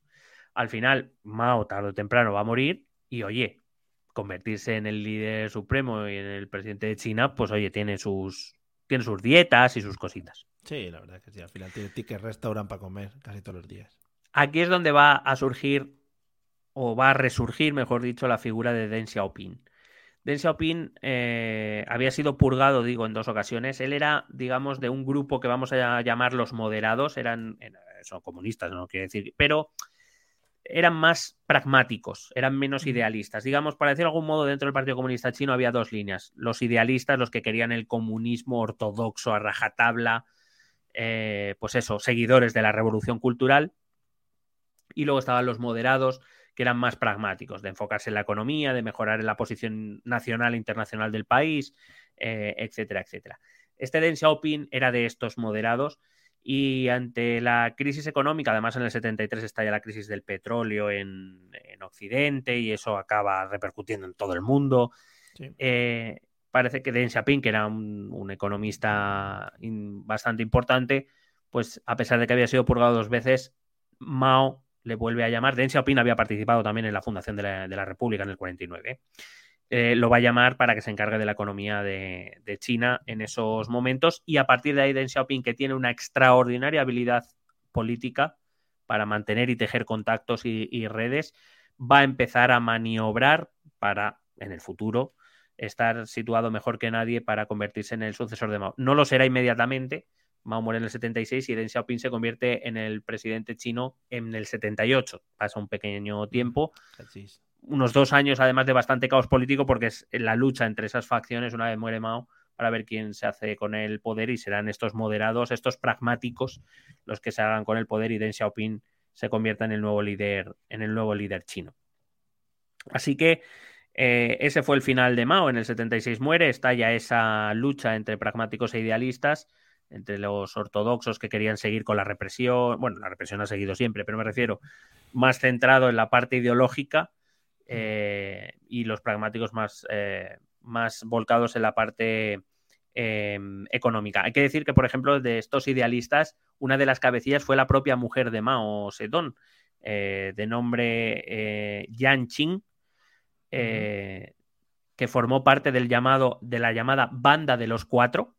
Al final, Mao tarde o temprano va a morir y, oye, convertirse en el líder supremo y en el presidente de China, pues, oye, tiene sus, tiene sus dietas y sus cositas. Sí, la verdad es que sí. Al final tiene ticket restaurant para comer casi todos los días. Aquí es donde va a surgir o va a resurgir, mejor dicho, la figura de Deng Xiaoping. Deng Xiaoping eh, había sido purgado, digo, en dos ocasiones. Él era, digamos, de un grupo que vamos a llamar los moderados, eran, son comunistas, no quiere decir, pero eran más pragmáticos, eran menos idealistas. Digamos, para decir de algún modo, dentro del Partido Comunista Chino había dos líneas. Los idealistas, los que querían el comunismo ortodoxo a rajatabla, eh, pues eso, seguidores de la revolución cultural. Y luego estaban los moderados, que eran más pragmáticos, de enfocarse en la economía, de mejorar en la posición nacional e internacional del país, eh, etcétera, etcétera. Este Deng Xiaoping era de estos moderados y ante la crisis económica, además en el 73 estalla la crisis del petróleo en, en Occidente y eso acaba repercutiendo en todo el mundo. Sí. Eh, parece que Deng Xiaoping, que era un, economista bastante importante, pues a pesar de que había sido purgado dos veces, Mao le vuelve a llamar. Deng Xiaoping había participado también en la fundación de la, República en el 49. Eh, lo va a llamar para que se encargue de la economía de, China en esos momentos y a partir de ahí Deng Xiaoping, que tiene una extraordinaria habilidad política para mantener y tejer contactos y redes, va a empezar a maniobrar para, en el futuro, estar situado mejor que nadie para convertirse en el sucesor de Mao. No lo será inmediatamente. Mao muere en el 76 y Deng Xiaoping se convierte en el presidente chino en el 78. Pasa un pequeño tiempo, unos dos años además de bastante caos político porque es la lucha entre esas facciones una vez muere Mao para ver quién se hace con el poder y serán estos moderados, estos pragmáticos los que se hagan con el poder y Deng Xiaoping se convierta en el nuevo líder, en el nuevo líder chino. Así que eh, ese fue el final de Mao. En el 76 muere, estalla esa lucha entre pragmáticos e idealistas, entre los ortodoxos que querían seguir con la represión. Bueno, la represión ha seguido siempre, pero me refiero más centrado en la parte ideológica eh, y los pragmáticos más, eh, más volcados en la parte eh, económica. Hay que decir que, por ejemplo, de estos idealistas, una de las cabecillas fue la propia mujer de Mao Zedong, de nombre Yan Qing, eh, que formó parte del llamado, de la llamada banda de los cuatro,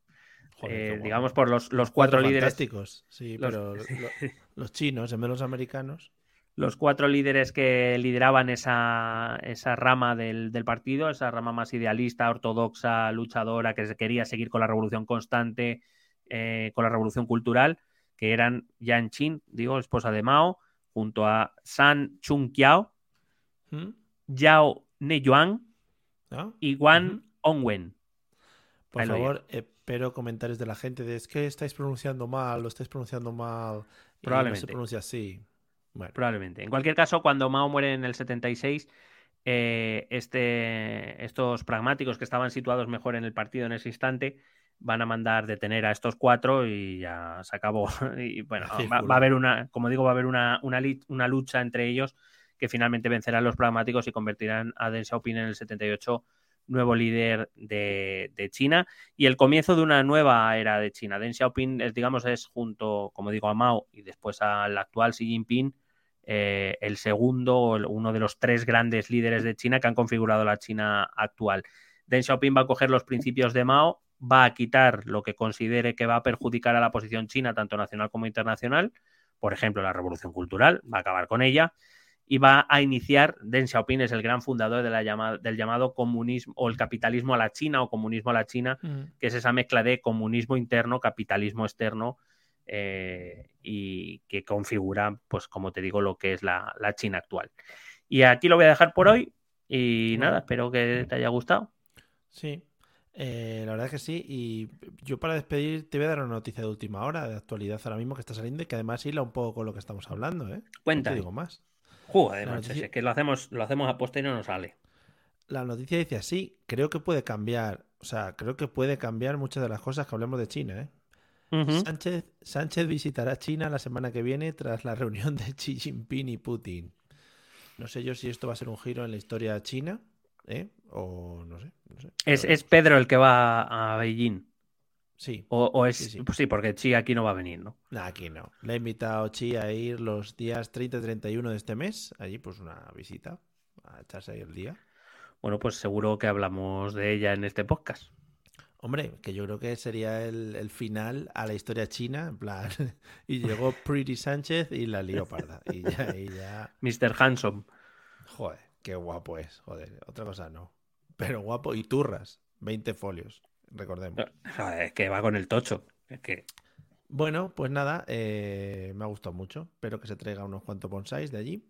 Joder, eh, digamos por los, los cuatro líderes fantásticos. Sí, Los- pero lo- los chinos, en vez de los americanos. los cuatro líderes que lideraban esa, esa rama del, del partido, esa rama más idealista, ortodoxa, luchadora, que quería seguir con la revolución constante, eh, con la revolución cultural, que eran Yan Qin, digo, esposa de Mao, junto a San Chung Kiao, ¿Mm? Yao Neyuan ¿No? y Wan Ujú. Onwen. Por Ahí favor, espero comentarios de la gente de es que estáis pronunciando mal, lo estáis pronunciando mal. No se Probablemente. pronuncia así. Bueno, Probablemente. En cualquier caso, cuando Mao muere en el 76, eh, este, estos pragmáticos que estaban situados mejor en el partido en ese instante van a mandar detener a estos cuatro y ya se acabó. Y bueno, va, a haber una, como digo, va a haber una, una lucha entre ellos que finalmente vencerán los pragmáticos y convertirán a Deng Xiaoping en el 78 nuevo líder de, China y el comienzo de una nueva era de China. Deng Xiaoping, es, digamos, es junto, como digo, a Mao y después al actual Xi Jinping, eh, el segundo, o uno de los tres grandes líderes de China que han configurado la China actual. Deng Xiaoping va a coger los principios de Mao, va a quitar lo que considere que va a perjudicar a la posición china, tanto nacional como internacional, por ejemplo, la revolución cultural, va a acabar con ella, y va a iniciar, Deng Xiaoping es el gran fundador de la llama- del llamado comunismo o el capitalismo a la China o comunismo a la China, mm, que es esa mezcla de comunismo interno, capitalismo externo, eh, y que configura, pues como te digo, lo que es la, la China actual. Y aquí lo voy a dejar por hoy y nada, espero que te haya gustado. sí. Eh, la verdad es que sí. Y yo para despedir te voy a dar una noticia de última hora, de actualidad ahora mismo que está saliendo y que además hila un poco con lo que estamos hablando, ¿eh? No Cuéntame. te digo más. Joder, noticia- es que lo hacemos, lo hacemos a posta y no nos sale. La noticia dice así, creo que puede cambiar, o sea, creo que puede cambiar muchas de las cosas que hablemos de China, ¿eh? Sánchez, Sánchez visitará China la semana que viene tras la reunión de Xi Jinping y Putin. No sé yo si esto va a ser un giro en la historia china, ¿eh? O no sé. No sé. Es, es Pedro el que va a Beijing. Sí, O, o es. Sí, sí. pues sí, porque Chi aquí no va a venir, ¿no? nah, aquí no. Le ha invitado Xi a ir los días 30 y 31 de este mes. Allí, pues una visita. A echarse ahí el día. Bueno, pues seguro que hablamos de ella en este podcast. Hombre, que yo creo que sería el, el final a la historia china, en plan. y llegó Pretty Sánchez y la lió parda. Y ya, y ya. Mr. Handsome. Joder, qué guapo es. Joder, otra cosa no. Pero guapo y turras. 20 folios, recordemos. Joder, es que va con el tocho. Es que. Bueno, pues nada, eh, me ha gustado mucho. Espero que se traiga unos cuantos bonsáis de allí.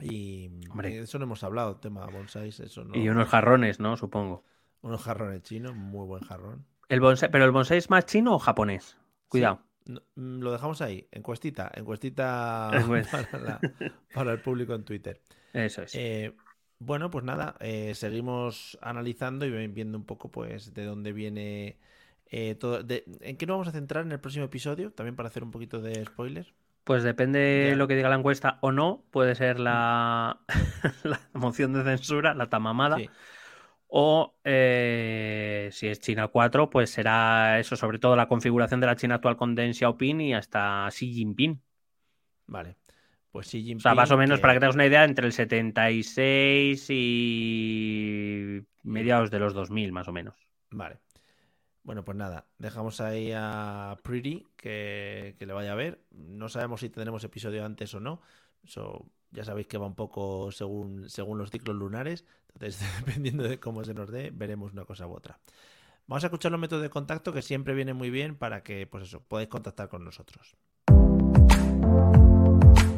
Y Hombre. de eso no hemos hablado, tema bonsáis, eso no. Y unos jarrones, ¿no? Supongo. Unos jarrones chinos, muy buen jarrón. El bonsai, ¿Pero el bonsai es más chino o japonés? Cuidado. Sí, no, mm, lo dejamos ahí, encuestita, encuestita Pues- para, la- para el público en Twitter. Eso es. Eh, bueno, pues nada, eh, seguimos analizando y viendo un poco pues de dónde viene Eh, todo, de, ¿En qué nos vamos a centrar en el próximo episodio? También para hacer un poquito de spoiler. Pues depende de lo que diga la encuesta o no. Puede ser la, la moción de censura, la tamamada. Sí. O eh, si es China 4, pues será eso, sobre todo la configuración de la China actual con Deng Xiaoping y hasta Xi Jinping. Vale. Pues Xi Jinping. O sea, más o menos, que... para que tengas una idea, entre el 76 y mediados de los 2000, más o menos. Vale. Bueno, pues nada, dejamos ahí a Pretty que, que le vaya a ver. No sabemos si tendremos episodio antes o no. Eso ya sabéis que va un poco según, según los ciclos lunares. Entonces, dependiendo de cómo se nos dé, veremos una cosa u otra. Vamos a escuchar los métodos de contacto que siempre vienen muy bien para que, pues eso, podáis contactar con nosotros.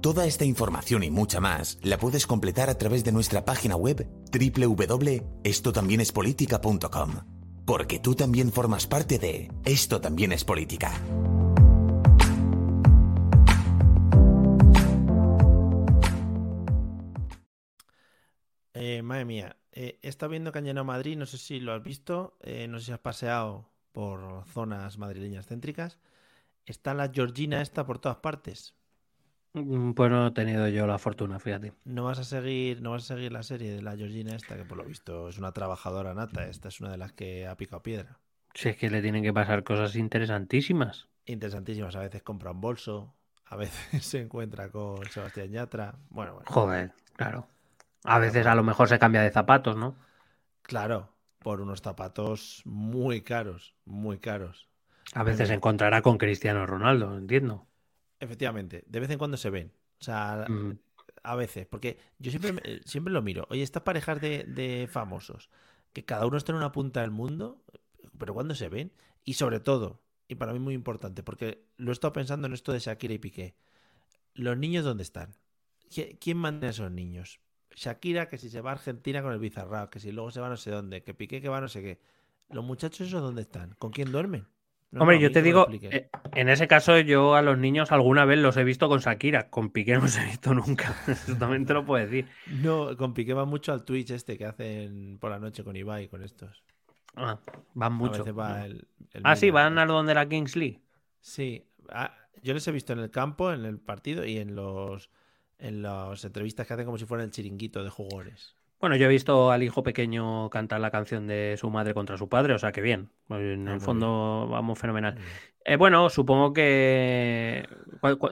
Toda esta información y mucha más la puedes completar a través de nuestra página web www.estotambiénespolitica.com. Porque tú también formas parte de Esto también es política. Eh, madre mía, eh, he estado viendo que han llenado Madrid, no sé si lo has visto, eh, no sé si has paseado por zonas madrileñas céntricas. Está la Georgina esta por todas partes. Pues no he tenido yo la fortuna, fíjate. No vas a seguir, no vas a seguir la serie de la Georgina esta, que por lo visto es una trabajadora nata. Esta es una de las que ha picado piedra. Si es que le tienen que pasar cosas interesantísimas. Interesantísimas. A veces compra un bolso, a veces se encuentra con Sebastián Yatra. Bueno, bueno. Joder, claro. A veces a lo mejor se cambia de zapatos, ¿no? Claro, por unos zapatos muy caros, muy caros. A veces se encontrará con Cristiano Ronaldo, entiendo. Efectivamente, de vez en cuando se ven. O sea, mm. a veces, porque yo siempre, siempre lo miro. Oye, estas parejas de, de, famosos, que cada uno está en una punta del mundo, pero ¿cuándo se ven? Y sobre todo, y para mí muy importante, porque lo he estado pensando en esto de Shakira y Piqué. ¿Los niños dónde están? ¿Quién manda a esos niños? Shakira, que si se va a Argentina con el Bizarrap, que si luego se va no sé dónde, que Piqué que va no sé qué. ¿Los muchachos esos dónde están? ¿Con quién duermen? No, Hombre, no, yo te digo, eh, en ese caso yo a los niños alguna vez los he visto con Shakira, con Piqué no los he visto nunca, exactamente lo puedo decir. No, con Piqué va mucho al Twitch este que hacen por la noche con Ibai, con estos. Ah, van mucho. Va el, el ah, sí, van a donde la Kings League. Sí, ah, yo les he visto en el campo, en el partido y en los en las entrevistas que hacen como si fuera el chiringuito de jugadores. Bueno, yo he visto al hijo pequeño cantar la canción de su madre contra su padre, o sea que bien. En el fondo vamos fenomenal. Eh, bueno, supongo que.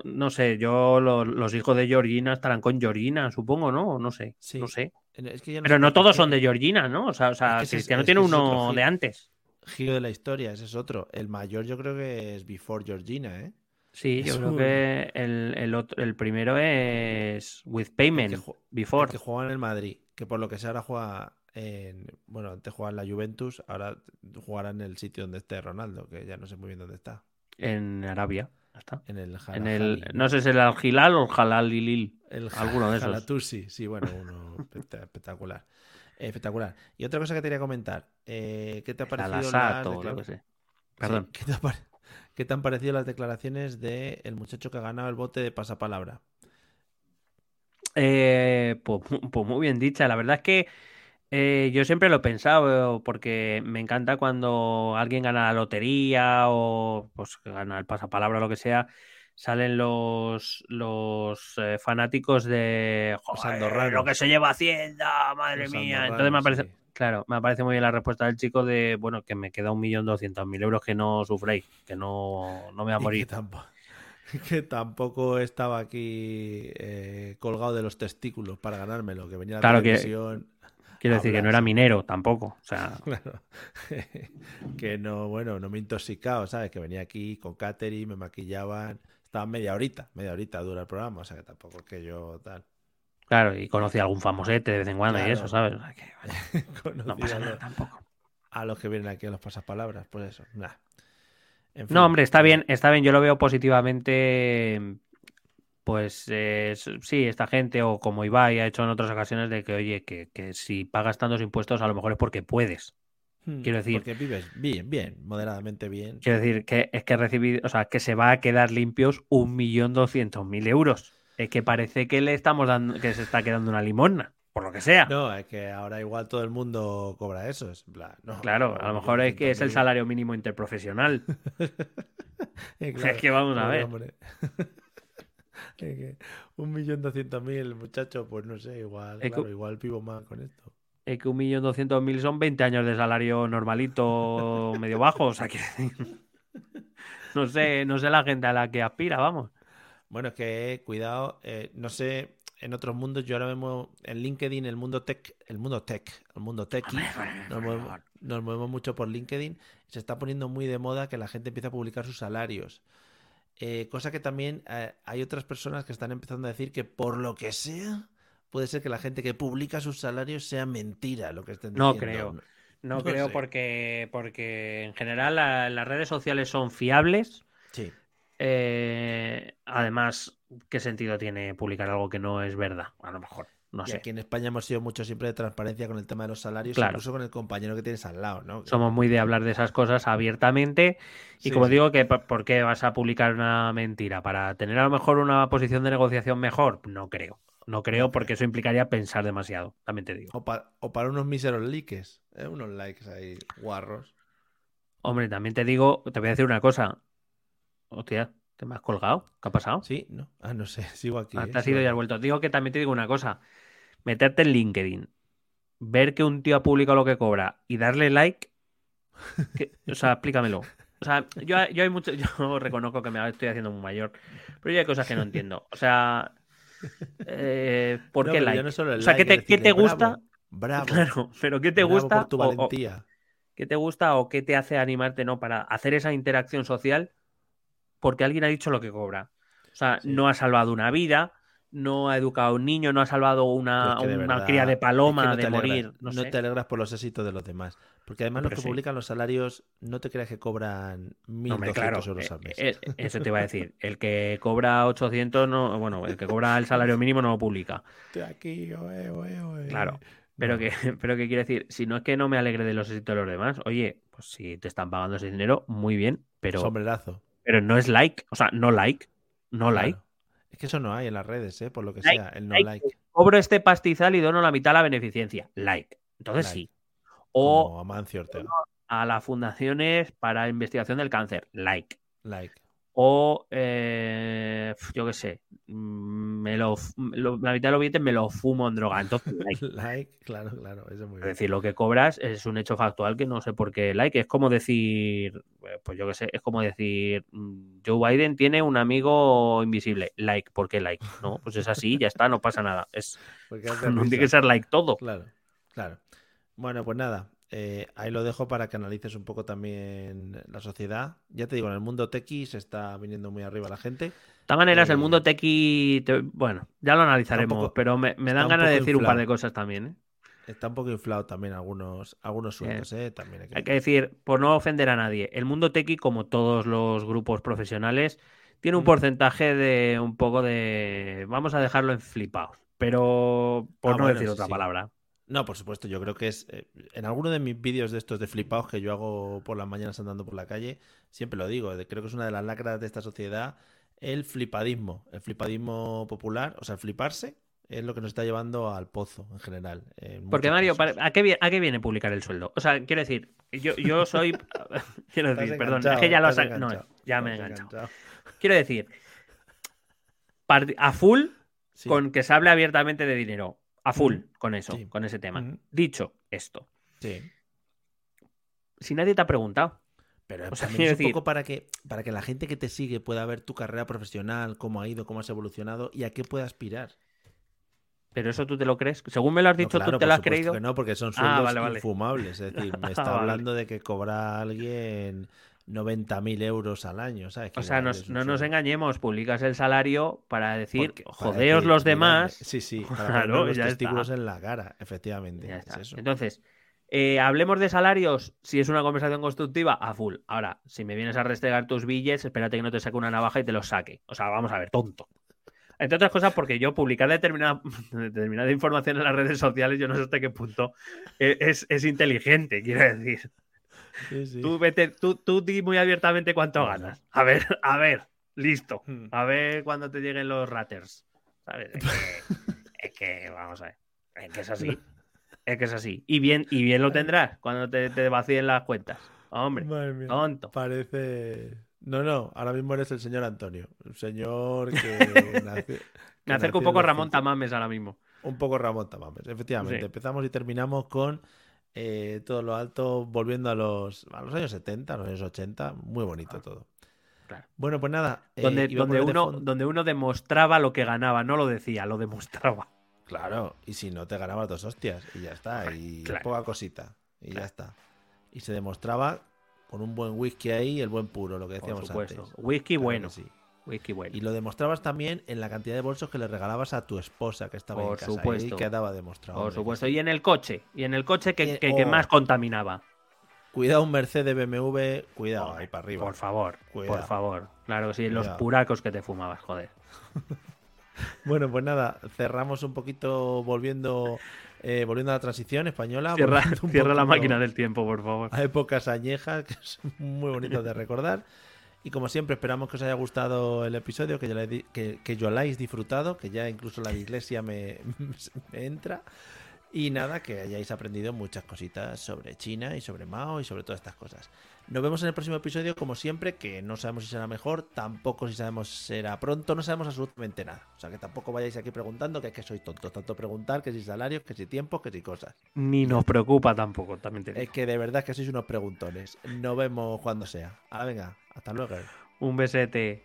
No sé, yo los, hijos de Georgina estarán con Georgina, supongo, ¿no? No sé. Sí. No sé. Es que no Pero no todos son de Georgina, ¿no? O sea, o sea es que Cristiano es, tiene uno de antes. Giro de la historia, ese es otro. El mayor yo creo que es Before Georgina, ¿eh? Sí, yo creo un... que el, el, otro, el, primero es With Payment, el que, Before. El que juega en el Madrid, que por lo que sea ahora juega en. Bueno, antes jugaba en la Juventus, ahora jugará en el sitio donde esté Ronaldo, que ya no sé muy bien dónde está. En Arabia, está. En el, en el No sé si es el Al-Hilal o el Jalal-Lilil. El Alguno de esos. Sí, bueno, uno espectacular. Espectacular. Y otra cosa que te quería comentar. Eh, ¿Qué te ha parecido? La lo que sé. Perdón. Sí, ¿qué, te ha pare... ¿Qué te han parecido las declaraciones del el muchacho que ha ganado el bote de pasapalabra? Eh, pues, pues, muy bien dicha. La verdad es que eh, yo siempre lo he pensado porque me encanta cuando alguien gana la lotería o pues gana el pasapalabra o lo que sea. Salen los, los eh, fanáticos de Joder, lo que se lleva Hacienda, madre los mía. Entonces me parece, sí. Claro, me parece muy bien la respuesta del chico de, bueno, que me queda un millón doscientos mil euros que no sufréis, que no, no me va a morir. Tampoco, que tampoco, estaba aquí eh, colgado de los testículos para ganármelo, que venía la claro televisión. Que, quiero decir que no era minero tampoco, o sea. Claro. que no, bueno, no me he intoxicado, ¿sabes? Que venía aquí con catering, me maquillaban, estaba media horita, media horita dura el programa, o sea que tampoco es que yo tal. Claro, y conocí a algún famosete de vez en cuando claro. y eso, ¿sabes? O sea, que, no pasa nada tampoco. A los que vienen aquí a los pasapalabras, pues eso, nada. En fin, no, hombre, está bien, está bien, yo lo veo positivamente pues eh, sí, esta gente o como Ibai ha hecho en otras ocasiones de que, oye, que, que si pagas tantos impuestos a lo mejor es porque puedes. Hmm, quiero decir- Porque vives bien, bien, moderadamente bien. Quiero decir que es que recibir, o sea, que se va a quedar limpios un millón doscientos mil euros. Es que parece que le estamos dando, que se está quedando una limosna, por lo que sea. No, es que ahora igual todo el mundo cobra eso. Es en plan, no, Claro, a lo mejor es que es el 1.200.000. salario mínimo interprofesional. Eh, Es que vamos a ver. hombre. Es que un millón doscientos mil, muchacho, pues no sé, igual, Es que- claro, igual vivo más con esto. Es que un millón doscientos mil son 20 años de salario normalito, medio bajo. O sea que no sé, no sé la gente a la que aspira, vamos. Bueno, es que cuidado, eh, no sé, en otros mundos, yo ahora mismo en LinkedIn, el mundo tech, el mundo tech, el mundo techy, nos movemos, nos movemos mucho por LinkedIn, se está poniendo muy de moda que la gente empiece a publicar sus salarios. Eh, cosa que también eh, hay otras personas que están empezando a decir que por lo que sea, puede ser que la gente que publica sus salarios sea mentira lo que estén No diciendo. creo. No, No creo sé. porque, porque en general la- las redes sociales son fiables. Sí. Eh, además, ¿qué sentido tiene publicar algo que no es verdad? A lo mejor, no Y sé. aquí en España hemos sido mucho siempre de transparencia con el tema de los salarios, Claro. incluso con el compañero que tienes al lado, ¿no? Somos muy de hablar de esas cosas abiertamente. Y Sí, como sí. digo, que ¿por qué vas a publicar una mentira? ¿Para tener a lo mejor una posición de negociación mejor? No creo. No creo porque eso implicaría pensar demasiado, también te digo. O, pa- o para unos míseros likes, ¿eh? unos likes ahí, guarros. Hombre, también te digo, te voy a decir una cosa. Hostia, ¿te me has colgado? ¿Qué ha pasado? ¿Sí? ¿No? Ah, no sé, sigo aquí. Ah, ¿eh? te has Sigo ido y has vuelto. Digo que también te digo una cosa. Meterte en LinkedIn, ver que un tío ha publicado lo que cobra y darle like. que- o sea, explícamelo. O sea, yo, yo hay mucho, yo reconozco que me estoy haciendo muy mayor, pero yo hay cosas que no entiendo. O sea, eh, ¿por No, qué like? no o sea, ¿qué like, te, qué te gusta? Bravo, bravo, Claro, pero ¿qué te bravo gusta? por tu o- o- valentía. ¿Qué te gusta o qué te hace animarte no para hacer esa interacción social porque alguien ha dicho lo que cobra? O sea, Sí. no ha salvado una vida, no ha educado a un niño, no ha salvado una, Pero es que de una verdad, cría de es que paloma no de alegras, morir. No, sé. te alegras por los éxitos de los demás. Porque además los que sí. publican los salarios, no te creas que cobran 1.200 Hombre, claro, euros al eh, mes. eh, eso te iba a decir. El que cobra 800, no, bueno, el que cobra el salario mínimo no lo publica. Estoy aquí, oe, oe, oe. Claro. Pero No. que, pero que quiere decir, si no es que no me alegre de los éxitos de los demás, oye, pues si te están pagando ese dinero, muy bien, pero, Sombrerazo. Pero no es like, o sea, no like, no like. Claro. Es que eso no hay en las redes, ¿eh? Por lo que Like, sea, el no like. like. Cobro este pastizal y dono la mitad a la beneficencia. Like. Entonces Like. sí. O Como Amancio Ortega. a las fundaciones para investigación del cáncer. Like. Like. O eh, yo qué sé. mm, Me lo, lo- la mitad de los billetes me lo fumo en droga. Entonces, like. Like, claro, claro. Eso es muy Es bien. decir, lo que cobras es un hecho factual que no sé por qué like. Es como decir, eh, pues yo qué sé, es como decir, mm, Joe Biden tiene un amigo invisible. Like, ¿por qué like? No, pues es así, ya está, no pasa nada. Es, no tiene que ser like todo. Claro, claro. Bueno, pues nada, eh, ahí lo dejo para que analices un poco también la sociedad. Ya te digo, en el mundo tequi se está viniendo muy arriba la gente. De todas maneras, el Eh, mundo tequi, te- bueno, ya lo analizaremos, poco- pero me, dan ganas de decir un par de cosas también. ¿eh? Está un poco inflado también algunos, algunos sueldos, ¿eh? También hay que Hay que decir, por no ofender a nadie, el mundo tequi, como todos los grupos profesionales, tiene un Mm. porcentaje de un poco de, vamos a dejarlo en flipados, pero por Ah, no bueno, decir sí, otra sí. palabra. No, por supuesto, yo creo que es. eh, en alguno de mis vídeos de estos de flipados que yo hago por las mañanas andando por la calle, siempre lo digo, de- creo que es una de las lacras de esta sociedad, el flipadismo. El flipadismo popular, o sea, el fliparse, es lo que nos está llevando al pozo en general. en Porque Mario, casos. ¿para- ¿a qué, viene, ¿a qué viene publicar el sueldo? O sea, quiero decir, yo, yo soy... quiero decir, perdón, es que ya lo has... No, ya me he enganchado. Quiero decir, a full Sí. con que se hable abiertamente de dinero. A full Ujú. con eso, Sí. con ese tema. Ujú. Dicho esto, Sí. si nadie te ha preguntado, Pero O sea, también es un decir- poco para que, para que la gente que te sigue pueda ver tu carrera profesional, cómo ha ido, cómo has evolucionado y a qué puede aspirar. pero eso tú te lo crees. Según me lo has No, dicho, claro, tú te lo has creído. que no, porque son Ah, sueldos vale, vale. infumables. Es decir, me está Vale. hablando de que cobra alguien 90.000 euros al año, ¿sabes? Que O sea, nos- no nos engañemos, publicas el salario para decir, Porque- jodeos los demás. Sí, sí, para Claro, los testículos en la cara, efectivamente. Es eso. Entonces, eh, hablemos de salarios. Si es una conversación constructiva, a full. Ahora, si me vienes a restregar tus billetes, espérate que no te saque una navaja y te los saque. O sea, vamos a ver, tonto. Entre otras cosas, porque yo publicar determinada, determinada información en las redes sociales, yo no sé hasta qué punto e, es, es inteligente, quiero decir. Sí, sí. Tú, vete, tú, tú di muy abiertamente cuánto ganas. A ver, a ver, listo. Hmm. A ver cuando te lleguen los raters. ¿Sabes? Es que, es que, vamos a ver. Es que es así. Es que es así. Y bien, y bien lo tendrás cuando te, te vacíen las cuentas. Hombre, tonto. Parece. No, no, ahora mismo eres el señor Antonio. Un señor que. que Me acerco un poco a Ramón 50. Tamames ahora mismo. Un poco Ramón Tamames, efectivamente. Sí. Empezamos y terminamos con eh, todo lo alto, volviendo a los, a los años 70, a los años 80. Muy bonito todo. claro. Bueno, pues nada. eh, Donde, donde, uno, donde uno demostraba lo que ganaba, no lo decía, lo demostraba. Claro, y si no te ganabas dos hostias, y ya está, y Claro. poca cosita, y ya está. Y se demostraba con un buen whisky ahí, el buen puro, lo que Por decíamos supuesto. antes. Whisky bueno. sí. Bueno. Y lo demostrabas también en la cantidad de bolsos que le regalabas a tu esposa que estaba en Por casa. supuesto. Y quedaba demostrado. Por supuesto. Y en el coche. Y en el coche que, Eh, que- que oh. más contaminaba. Cuidado un Mercedes BMW, cuidado, ahí para arriba. Por favor, Cuidado. por favor. Claro que sí, los Cuidado. puracos que te fumabas, joder. Bueno, pues nada, cerramos un poquito volviendo, eh, volviendo a la transición española. Cierra, cierra la máquina del tiempo, por favor. A épocas añejas, que son muy bonitas de recordar. Y como siempre, esperamos que os haya gustado el episodio, que, ya lo he que, yo lo hayáis disfrutado, que ya incluso la iglesia me entra. Y nada, que hayáis aprendido muchas cositas sobre China y sobre Mao y sobre todas estas cosas. Nos vemos en el próximo episodio, como siempre, que no sabemos si será mejor, tampoco si sabemos si será pronto, no sabemos absolutamente nada. O sea que tampoco vayáis aquí preguntando que es que sois tontos, tanto preguntar que si salarios, que si tiempos, que si cosas. Ni nos preocupa tampoco, también te Es que de verdad que sois unos preguntones. Nos vemos cuando sea. Ahora venga, hasta luego. Un besete.